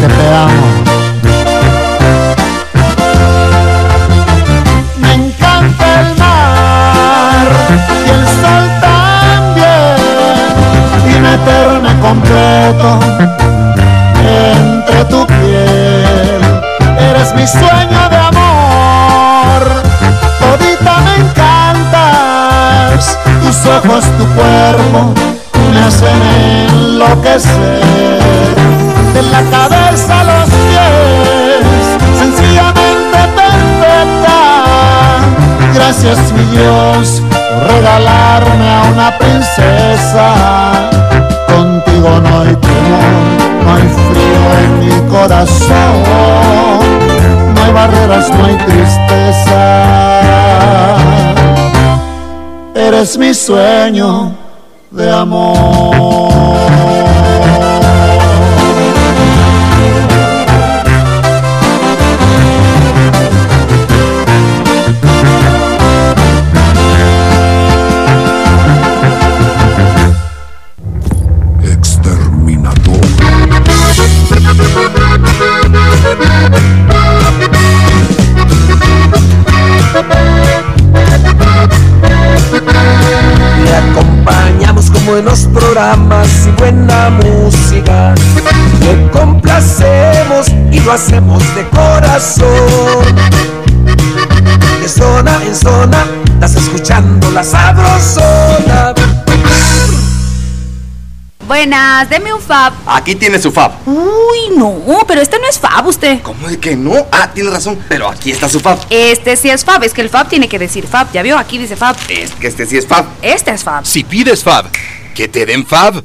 que te amo. Me encanta el mar y el sol también y meterme completo entre tu piel. Eres mi sueño de amor, todita me encantas, tus ojos, tu cuerpo me hacen enloquecer de la cabeza a los pies, sencillamente perfecta. Gracias mi Dios por regalarme a una princesa. Contigo no hay temor, no hay frío en mi corazón, no hay barreras, no hay tristeza. Eres mi sueño de amor. Programas y buena música. Le complacemos y lo hacemos de corazón. De zona en zona, estás escuchando la sabrosona. Buenas, deme un fab. Aquí tiene su fab. Uy, no, pero este no es fab usted. ¿Cómo de que no? Ah, tiene razón, pero aquí está su fab. Este sí es fab, es que el fab tiene que decir fab. Ya vio, aquí dice fab. Es que este sí es fab. Este es fab. Si pides fab, que te den fab.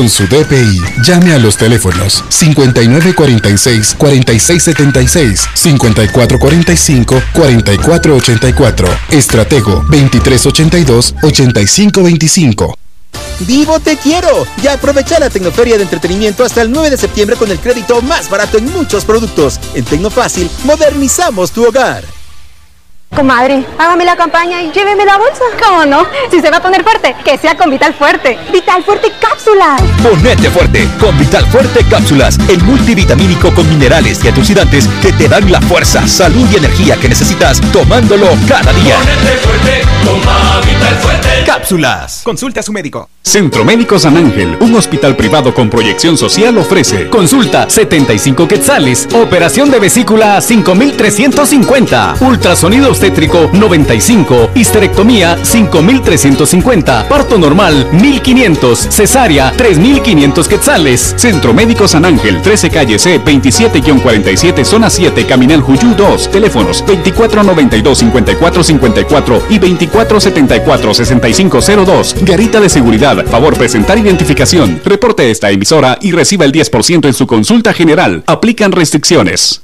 su DPI. Llame a los teléfonos 5946-4676, 5445-4484, Estratego 2382-8525. Vivo te quiero y aprovecha la Tecnoferia de Entretenimiento hasta el 9 de septiembre con el crédito más barato en muchos productos. En Tecnofácil modernizamos tu hogar. Comadre, hágame la campaña y lléveme la bolsa. ¿Cómo no? Si se va a poner fuerte, que sea con Vital Fuerte. Vital Fuerte Cápsulas. Ponete fuerte con Vital Fuerte Cápsulas, el multivitamínico con minerales y antioxidantes que te dan la fuerza, salud y energía que necesitas tomándolo cada día. Ponete fuerte, toma Vital Fuerte. Cápsulas. Consulte a su médico. Centro Médico San Ángel, un hospital privado con proyección social ofrece consulta 75 quetzales, operación de vesícula 5350, ultrasonido obstétrico 95, histerectomía 5350, parto normal 1500, cesárea 3500 quetzales. Centro Médico San Ángel, 13 calle C 27-47 zona 7, Caminal Juyú 2, teléfonos 2492-5454 y 2474-6502. Garita de seguridad, favor presentar identificación. Reporte esta emisora y reciba el 10% en su consulta general. Aplican restricciones.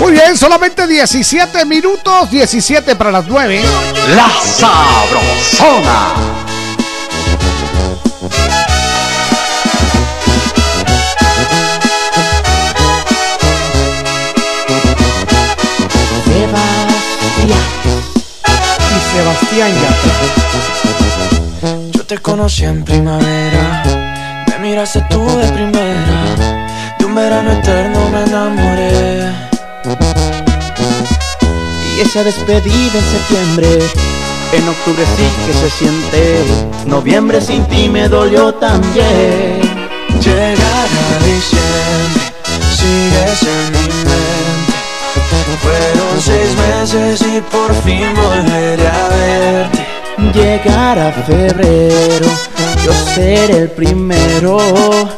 Muy bien, solamente 17 minutos, 17 para las 9. La sabrosona. Y Sebastián Yo te conocí en primavera, me miraste tú de un verano eterno me enamoré. Y esa despedida en septiembre, en octubre sí que se siente, noviembre sin ti me dolió también. Llegará diciembre, sigues en mi mente. Fueron seis meses y por fin volveré a verte. Llegará febrero, yo seré el primero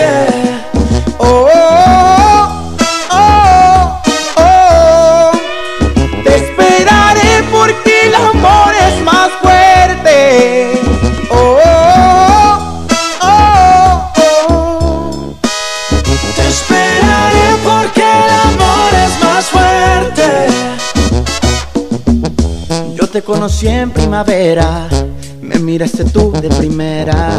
Te conocí en primavera, me miraste tú de primera.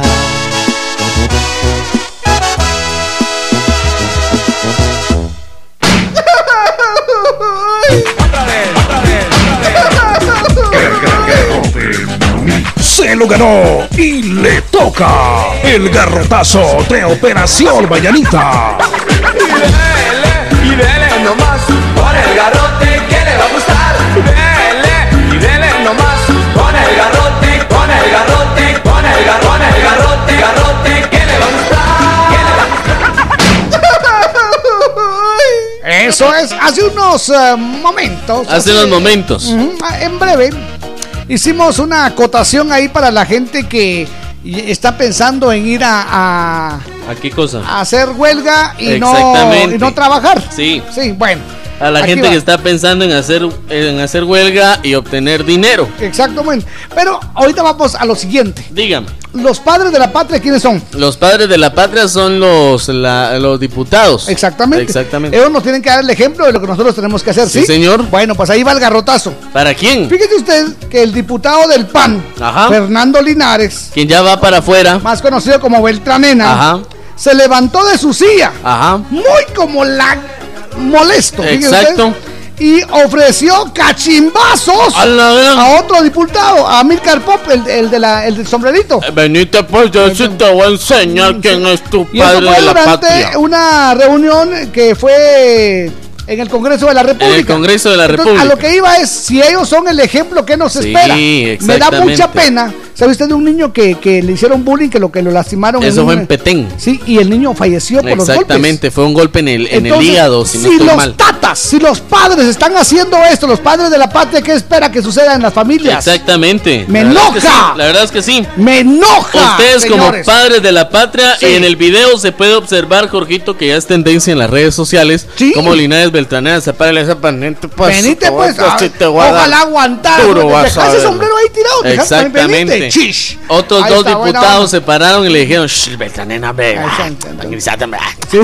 Se lo ganó y le toca el garrotazo de Operación Mañanita. Eso es, hace unos eh, momentos. Hace unos momentos. Ah, En breve, hicimos una acotación ahí para la gente que está pensando en ir a, a- ¿A qué cosa? a hacer huelga y no, Exactamente. y no trabajar. Sí. Sí, bueno. A la aquí gente va. que está pensando en hacer, en hacer huelga y obtener dinero. Exactamente. Pero ahorita vamos a lo siguiente. Dígame. Los padres de la patria, ¿quiénes son? Los padres de la patria son los, la- los diputados. Exactamente. Exactamente. Ellos nos tienen que dar el ejemplo de lo que nosotros tenemos que hacer, ¿sí? Sí, señor. Bueno, pues ahí va el garrotazo. ¿Para quién? Fíjese usted que el diputado del PAN, Ajá. Fernando Linares, Quien ya va para afuera. más conocido como Beltranena, Ajá. se levantó de su silla, Ajá. muy como la molesto, Exacto. usted, y ofreció cachimbazos A a otro diputado, a Milcar Pop, el, el de la, el del sombrerito. Venite pues, yo sí te voy a enseñar quién es tu Y eso padre fue de la durante patria. una reunión que fue en el Congreso de la República. En el Congreso de la Entonces, República. A lo que iba es, si ellos son el ejemplo que nos Sí, espera. Me da mucha pena. ¿Sabe usted de un niño que, que le hicieron bullying, que lo que lo lastimaron? Eso fue en Petén. Sí, y el niño falleció por los golpes. Exactamente, fue un golpe en el, en el hígado, si no los mal. tatas, si los padres están haciendo esto, los padres de la patria, ¿qué espera que suceda en las familias? Exactamente. Me La verdad es que enoja. sí, La verdad es que sí. Me enoja. Ustedes como padres de la patria, Sí. en el video se puede observar, Jorgito, que ya es tendencia en las redes sociales, como Linares Beltranera se para esa panente, pues, Venite, pues, a- sí te voy a dar ojalá aguantar. duro, vas a sombrero ahí tirado. Exactamente. Chish. Otros Ahí dos está, buena diputados onda. se pararon y le dijeron, Shh, Beltranena, ve, tranquilízate, ve".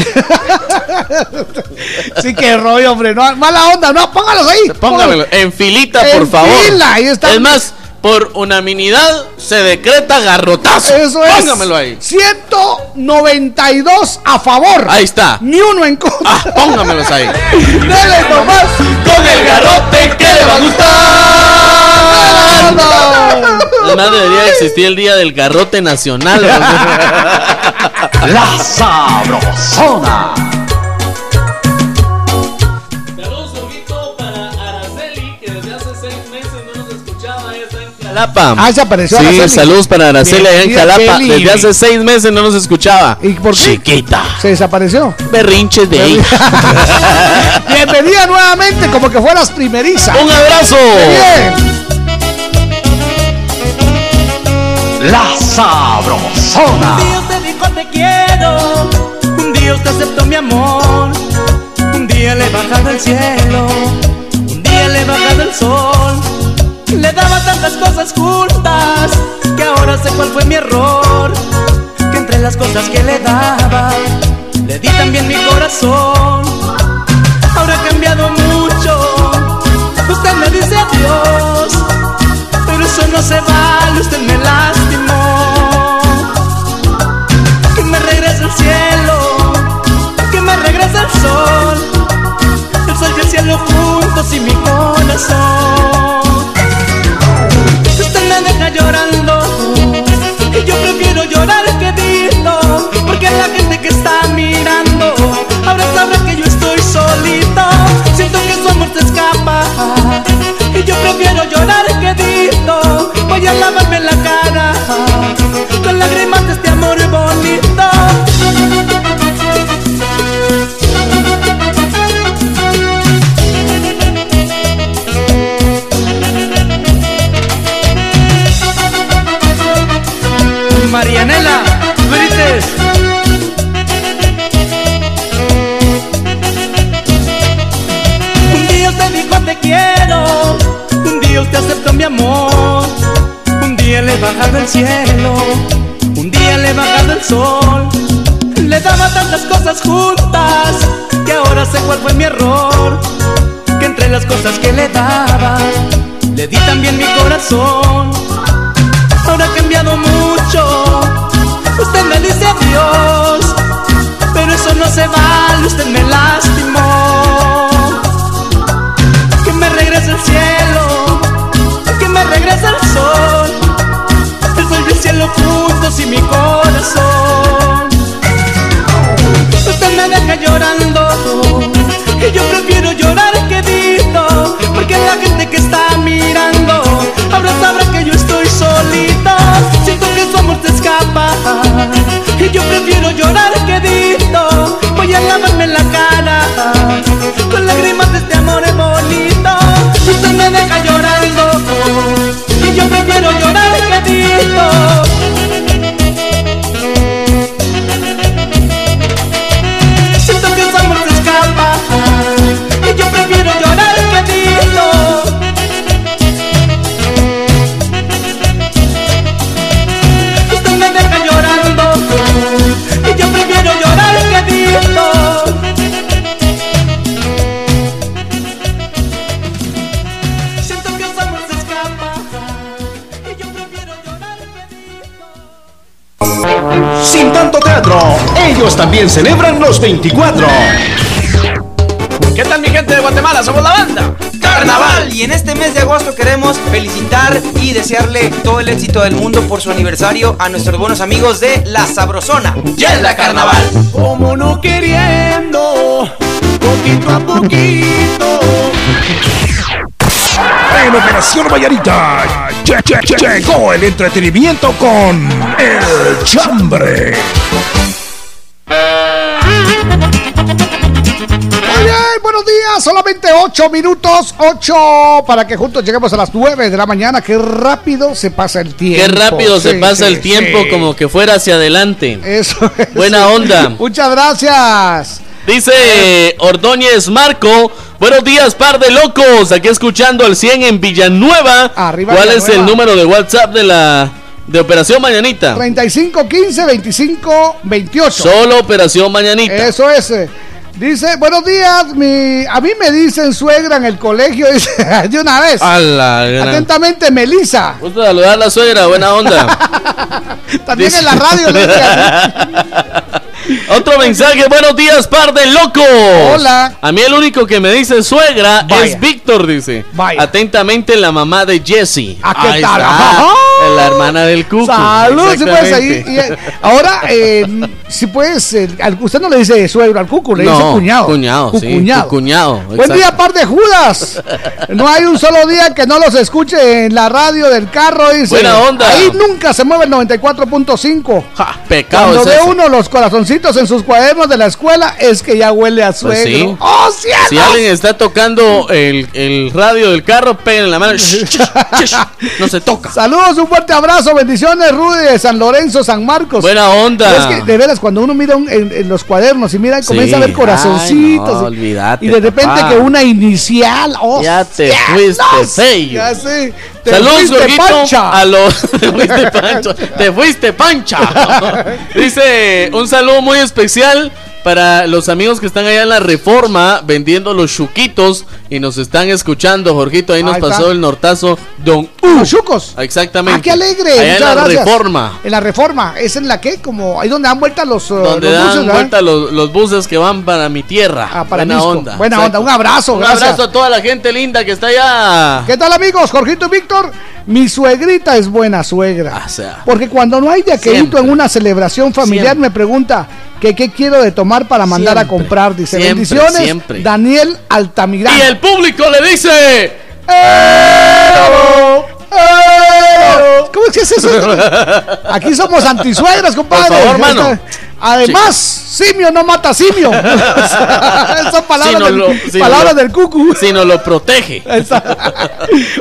Sí, qué rollo, hombre. No, mala onda, no, póngalos ahí. Póngamelo en filita, por En favor. fila, ahí está. Es más, por unanimidad se decreta garrotazo. Eso es. Póngamelo ahí. 192 a favor. Ahí está. Ni uno en contra. Ah, póngamelos ahí. Dele nomás. Con el garrote que le va a gustar. Además debería existir el día del garrote nacional. La sabrosona. Jalapa. Ah, se apareció Sí, Araceli. saludos para Araceli allá en Jalapa. Desde hace seis meses no nos escuchaba. ¿Y por qué? Chiquita. Se desapareció. Berrinches de ella. Bienvenida nuevamente, como que fueras primeriza. Un abrazo. Bien. La sabrosona. Un día te dijo te quiero, un día usted aceptó mi amor, un día le he bajado el cielo, un día le he bajado el sol. Le daba tantas cosas juntas que ahora sé cuál fue mi error. Que entre las cosas que le daba, le di también mi corazón. Ahora ha cambiado mucho, usted me dice adiós, pero eso no se vale, usted me lastimó. Que me regrese el cielo, que me regrese el sol, el sol y el cielo juntos y mi corazón. Bajado el cielo, un día le he bajado el sol. Le daba tantas cosas juntas que ahora sé cuál fue mi error, que entre las cosas que le daba, le di también mi corazón. Ahora ha cambiado mucho, usted me dice adiós, pero eso no se vale, usted me lastimó. Que me regrese el cielo, que me regrese el el sol y mi corazón. Usted me deja llorando. Y yo prefiero llorar quedito Porque la gente que está mirando Ahora sabrá que yo estoy solito. Siento que su amor se escapa. Y yo prefiero llorar quedito Voy a lavarme la cara Con lágrimas de este celebran los 24. ¿Qué tal mi gente de Guatemala? Somos la banda. Carnaval y en este mes de agosto queremos felicitar y desearle todo el éxito del mundo por su aniversario a nuestros buenos amigos de La Sabrosona. ¡Ya es la carnaval! Como no queriendo Poquito a poquito En Operación Vallarita lle- lle- lle- llegó el entretenimiento con El Chambre. Muy buenos días. Solamente 8 minutos, 8 para que juntos lleguemos a las 9 de la mañana. Qué rápido se pasa el tiempo. Qué rápido se pasa sí, el tiempo sí. como que fuera hacia adelante. Eso es. Buena onda. Muchas gracias. Dice Ordóñez Marco, buenos días, par de locos. Aquí escuchando el 100 en Villanueva. Arriba ¿Cuál es el número de WhatsApp de la de Operación Mañanita? 35 15 25 28. Solo Operación Mañanita. Eso es. Dice, buenos días, mi, a mí me dicen suegra en el colegio, dice, de una vez. A la gran- Atentamente, Melisa. Gusto saludar a la suegra, buena onda. También Dice- en la radio. le dice. Otro mensaje, buenos días, par de locos. Hola. A mí el único que me dice suegra Vaya. es Víctor, dice. Vaya. Atentamente la mamá de Jesse. ¿A qué Ahí tal? La hermana del cucu. Saludos, si puedes ahí. Y, eh, ahora, eh, si puedes, eh, usted no le dice suegro al cucu, le dice cuñado. Cuñado, sí. Cuñado. Buen día, par de Judas. No hay un solo día que no los escuche en la radio del carro. Dice. Buena onda. Ahí nunca se mueve el 94.5. Pecado Cuando es ve uno los corazoncitos en sus cuadernos de la escuela, es que ya huele a Pues suegro. sí. ¡Oh, cielos! Si alguien está tocando el, el radio del carro, peguen en la mano. No se toca. Saludos, un fuerte abrazo, bendiciones, Rudy de San Lorenzo, San Marcos. Buena onda. Es que, de veras, cuando uno mira un- en, en los cuadernos y mira, Sí. comienza a ver corazoncitos. Ay, no, y- olvídate, y de repente papá. que una inicial. ¡Oh, Ya te fuiste feo. Ya sé. Te Saludos, fuiste pancha. a los te fuiste pancha, te fuiste pancha. Dice un saludo muy especial para los amigos que están allá en la Reforma vendiendo los chuquitos y nos están escuchando, Jorgito, ahí nos pasó el nortazo Don U. Los chucos. Exactamente. ¡Ah, qué alegre! Allá en la gracias. Reforma. En la reforma. ¿Es en la que? Como ahí donde dan vuelta los, uh, Donde los dan buses, vuelta los, los buses que van para mi tierra. Ah, para Buena Misco. onda. Buena Exacto. onda. Un abrazo, Un gracias. abrazo a toda la gente linda que está allá. ¿Qué tal amigos? Jorgito y Víctor, mi suegrita es buena suegra. O sea, Porque cuando no hay de aquelito en una celebración familiar Siempre. me pregunta que qué quiero de tomar para mandar a comprar. Dice, Siempre, bendiciones, siempre. Daniel Altamirano. y el público le dice. ¡Ero! ¡Ero! ¿Cómo es que es eso? Aquí somos antisuegras, compadre. Por favor, Ahí mano. está. Además, simio no mata simio. Son palabras, del, lo- si palabras lo- del cucu. Si nos lo protege.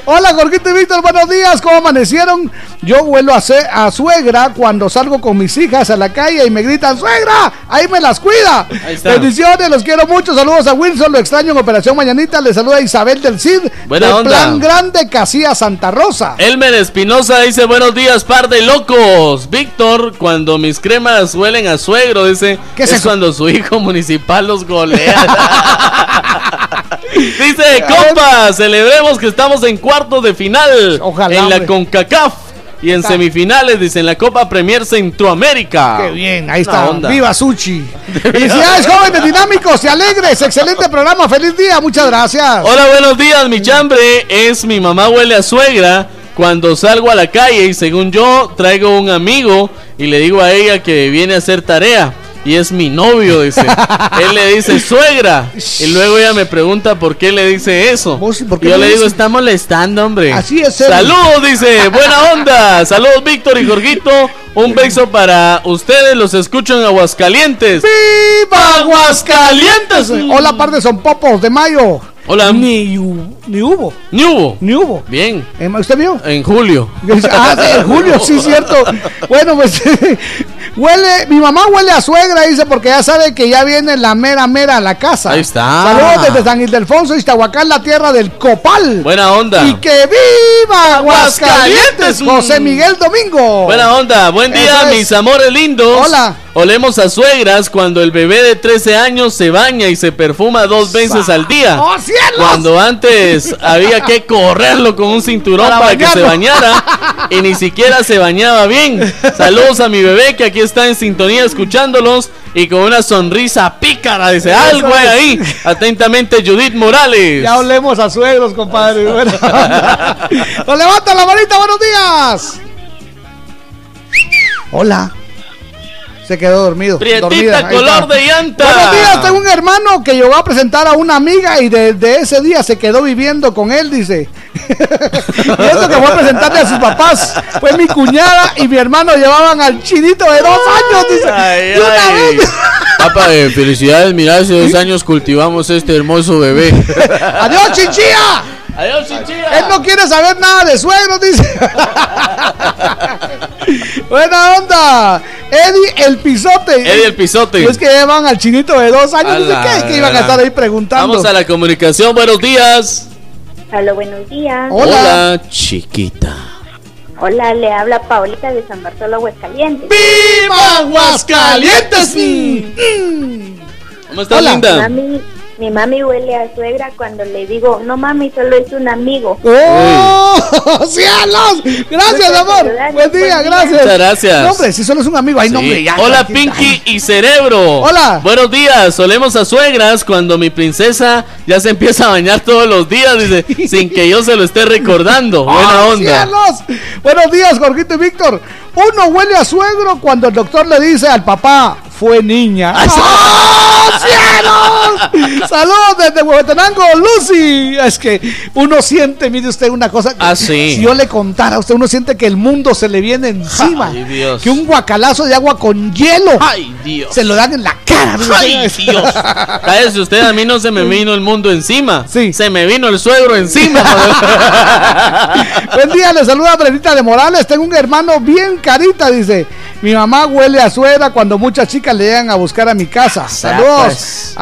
Hola, Jorgito y Víctor, buenos días. ¿Cómo amanecieron? Yo vuelo a, a suegra cuando salgo con mis hijas a la calle y me gritan, ¡suegra! ¡Ahí me las cuida! Bendiciones, los quiero mucho. Saludos a Wilson, lo extraño en Operación Mañanita. Le saluda Isabel del Cid. Buena del onda. Plan Grande Casilla Santa Rosa. Elmer Espinosa dice buenos días, par de locos. Víctor, cuando mis cremas huelen a suegro, dice, ¿Qué es cuando su hijo municipal los golea. Dice, compa, celebremos que estamos en cuartos de final Ojalá, en la. CONCACAF y en Está. semifinales, dice, en la Copa Premier Centroamérica. Qué bien, ahí está. onda. Viva Suchi. Felicidades, jóvenes dinámicos y alegres. Excelente programa. Feliz día. Muchas gracias. Hola, buenos días, mi chambre. Es mi mamá huele a suegra. Cuando salgo a la calle y según yo traigo un amigo y le digo a ella que viene a hacer tarea. Y es mi novio, dice. Él le dice suegra. Y luego ella me pregunta por qué le dice eso. Y yo le digo, está molestando, hombre. Así es él. Saludos, dice. Buena onda. Saludos, Víctor y Jorgito. Un beso para ustedes. Los escucho en Aguascalientes. ¡Viva Aguascalientes! Hola, par de son popos de mayo. Hola. Ni, ni hubo. Ni hubo. Ni hubo. Bien. Eh, ¿Usted vio? En julio. Ah, sí, en julio, sí, cierto. Bueno, pues huele, mi mamá huele a suegra, dice, porque ya sabe que ya viene la mera mera a la casa. Ahí está. Saludos desde San Ildefonso, Iztahuacán, la tierra del copal. Buena onda. Y que viva Aguascalientes. José Miguel Domingo. Buena onda, buen día, es. mis amores lindos. Hola. Olemos a suegras cuando el bebé de 13 años se baña y se perfuma dos veces al día. ¡Oh, cielos! Cuando antes había que correrlo con un cinturón Para para, que se bañara y ni siquiera se bañaba bien. Saludos a mi bebé que aquí está en sintonía escuchándolos y con una sonrisa pícara. Dice algo hay ahí. Atentamente, Judith Morales. Ya olemos a suegros, compadre. Nos levanta la manita, buenos días. Hola. Se quedó dormido. Prietita color de llanta. Buenos días, tengo un hermano que llegó a presentar a una amiga y desde ese día se quedó viviendo con él, dice. y eso que fue a presentarle a sus papás. Fue mi cuñada y mi hermano llevaban al chinito de dos años, dice. Ay, Y una ay. vez- Papá, eh, felicidades, mira, hace dos años cultivamos este hermoso bebé. ¡Adiós, chinchilla! Adiós, chinchilla. Él no quiere saber nada de suegros, dice. Buena onda. Eddie el pisote. Eddie el pisote. Es que llevan al chinito de dos años. A Dice la que, que iban a estar ahí preguntando. Vamos a la comunicación, buenos días. Hola, buenos días. Hola, chiquita. Hola, le habla Paulita de San Bartolo, Aguascalientes. ¡Viva Aguascalientes! ¿Cómo estás, Hola. linda? Mami, mi mami huele a suegra cuando le digo, no mami, solo es un amigo. ¡Oh! ¡Cielos! Gracias, amor. Buen día, gracias. Muchas gracias. No, hombre, si solo es un amigo. Ay, no, Sí. ya. Hola. Pinky y Cerebro. Hola. Buenos días. Solemos a suegras cuando mi princesa ya se empieza a bañar todos los días, dice, sin que yo se lo esté recordando. Buena ¡Oh, onda. cielos! Buenos días, Jorgito y Víctor. Uno huele a suegro cuando el doctor le dice al papá, fue niña. ¡Oh, cielos! Saludos desde Huehuetenango, Lucy. Es que uno siente, mire usted, una cosa. que Ah, sí. Si yo le contara a usted, uno siente que el mundo se le viene encima. Ay, Dios. Que un guacalazo de agua con hielo Ay, Dios. se lo dan en la cara. Ay. Dios. Cállese usted, a mí no se me vino el mundo encima. Sí. Se me vino el suegro encima. Buen día, le saluda Brenita de Morales. Tengo un hermano bien carita, dice. Mi mamá huele a suegra cuando muchas chicas le llegan a buscar a mi casa. Saludos pues.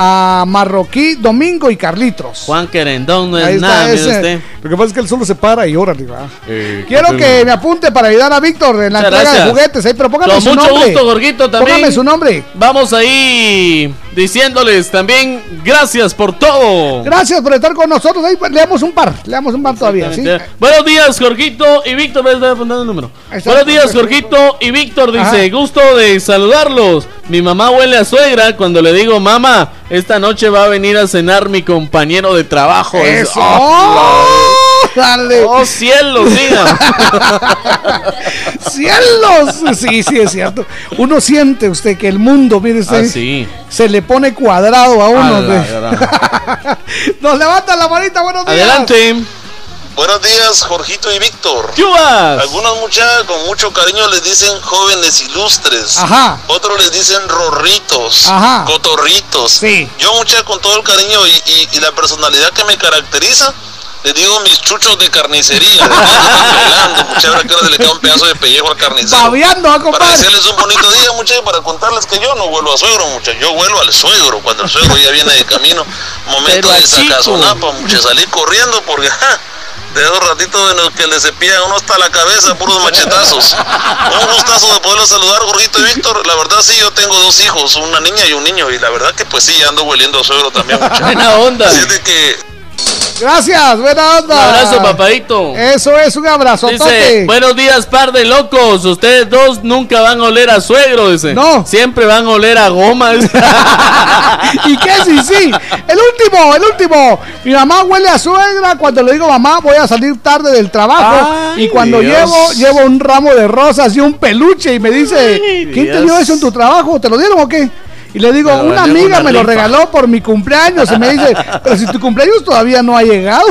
A Marroquí, Domingo y Carlitos. Juan Querendón no es está nada, mire ese. usted. Lo que pasa es que él solo se para y llora, digo, ah. Eh, Quiero que me apunte para ayudar a Víctor en la Muchas entrega de juguetes. Ahí, pero póngame Con su mucho nombre. gusto, Gorguito, también. Póngame su nombre. Vamos ahí diciéndoles también gracias por todo. Gracias por estar con nosotros. Ahí pues, leamos un par. Leamos un par todavía. ¿sí? Buenos días, Jorgito y Víctor. Me estoy apuntando el número. está. Buenos días, Jorgito y Víctor. Dice: Ajá. Gusto de saludarlos. Mi mamá huele a suegra cuando le digo, mamá, esta noche va a venir a cenar mi compañero de trabajo. Es- Eso. ¡Oh! Dale. ¡Oh, cielos, diga! ¡Cielos! Sí, sí, es cierto. Uno siente usted que el mundo, mire usted, Ah, sí. se le pone cuadrado a uno. De-. Nos levanta la manita, buenos días. Adelante. Buenos días, Jorgito y Víctor. Chubas. Algunas muchachas con mucho cariño les dicen jóvenes ilustres. Ajá. Otros les dicen rorritos, Ajá. cotorritos. Sí. Yo, muchachas, con todo el cariño y, y- y la personalidad que me caracteriza, les digo mis chuchos de carnicería. Muchachas, ahora que le cae un pedazo de pellejo al carnicero. Babeando, ah, Para desearles un bonito día, muchachos, para contarles que yo no vuelvo a suegro, muchachos. Yo vuelvo al suegro cuando el suegro ya viene de camino. Momento Pero de sacazonapa, muchachos. Salí corriendo porque ja, de esos ratitos en los que le cepillan uno hasta la cabeza, puros machetazos. Un gustazo de poderlos saludar, Jorgito y Víctor. La verdad, sí, yo tengo dos hijos, una niña y un niño, y la verdad que pues sí, ando hueliendo a suegro también. muchacho. Buena onda. Así de que Gracias, buena onda. Un abrazo, papadito. Eso es un abrazo. Dice, buenos días, par de locos. Ustedes dos nunca van a oler a suegro, dice. No. Siempre van a oler a goma. ¿Y qué? Sí, sí. El último, el último. Mi mamá huele a suegra. Cuando le digo mamá, voy a salir tarde del trabajo. Ay, y cuando Dios. llevo, llevo un ramo de rosas y un peluche. Y me dice, ¿quién te Dios. dio eso en tu trabajo? ¿Te lo dieron o qué? Y le digo, una amiga una me lo regaló por mi cumpleaños. Y me dice, pero si tu cumpleaños todavía no ha llegado.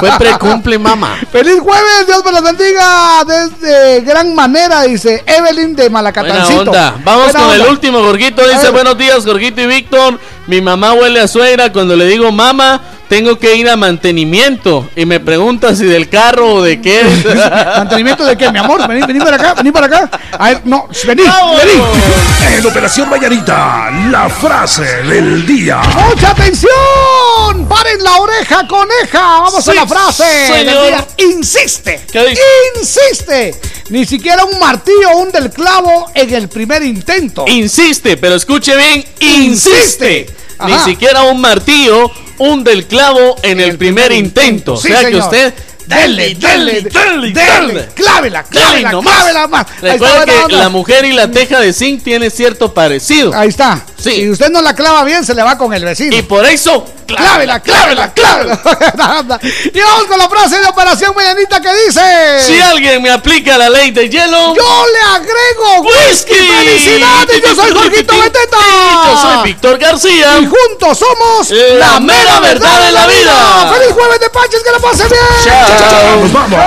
Fue precumple, mamá. Feliz jueves, Dios me los bendiga desde gran manera, dice Evelyn de Buena Malacatancito. onda. Vamos Buena con el último, Jorgito. A Dice, ver. buenos días, Jorgito y Víctor. Mi mamá huele a suegra. Cuando le digo mamá, tengo que ir a mantenimiento. Y me pregunta si del carro o de qué. ¿Mantenimiento de qué, mi amor? Vení, vení para acá, vení para acá. A ver, no, vení, Vámonos. vení. En Operación Mañanita, la frase del día. ¡Mucha atención! ¡Paren la oreja, coneja! Vamos a la frase. del señor. día. Insiste. ¿Qué dice? Insiste. Ni siquiera un martillo hunde el clavo en el primer intento. Insiste, pero escuche bien, insiste. Ni siquiera un martillo hunde el clavo en el primer intento. Sí, o sea que usted. Dele, dele, dele, dele. Clávela, clávela, clávela más. Recuerda que la mujer y la teja de zinc tiene cierto parecido. Ahí está. Sí. Si usted no la clava bien, se le va con el vecino. Y por eso, Clávela, clávela, clávela. y vamos con la frase de Operación Medianita que dice: si alguien me aplica la ley de hielo, Yo le agrego whisky. ¡Whisky! ¡Felicidades! Yo soy Jorgito Beteta. yo soy Víctor García. Y juntos somos La mera verdad de la vida. ¡Feliz jueves de Paches! ¡Que la pase bien! Chao. ¡Nos vamos!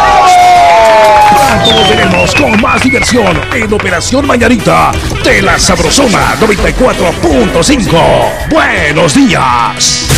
Pronto volveremos con más diversión en Operación Mañanita de la Sabrosona 94.5. ¡Buenos días!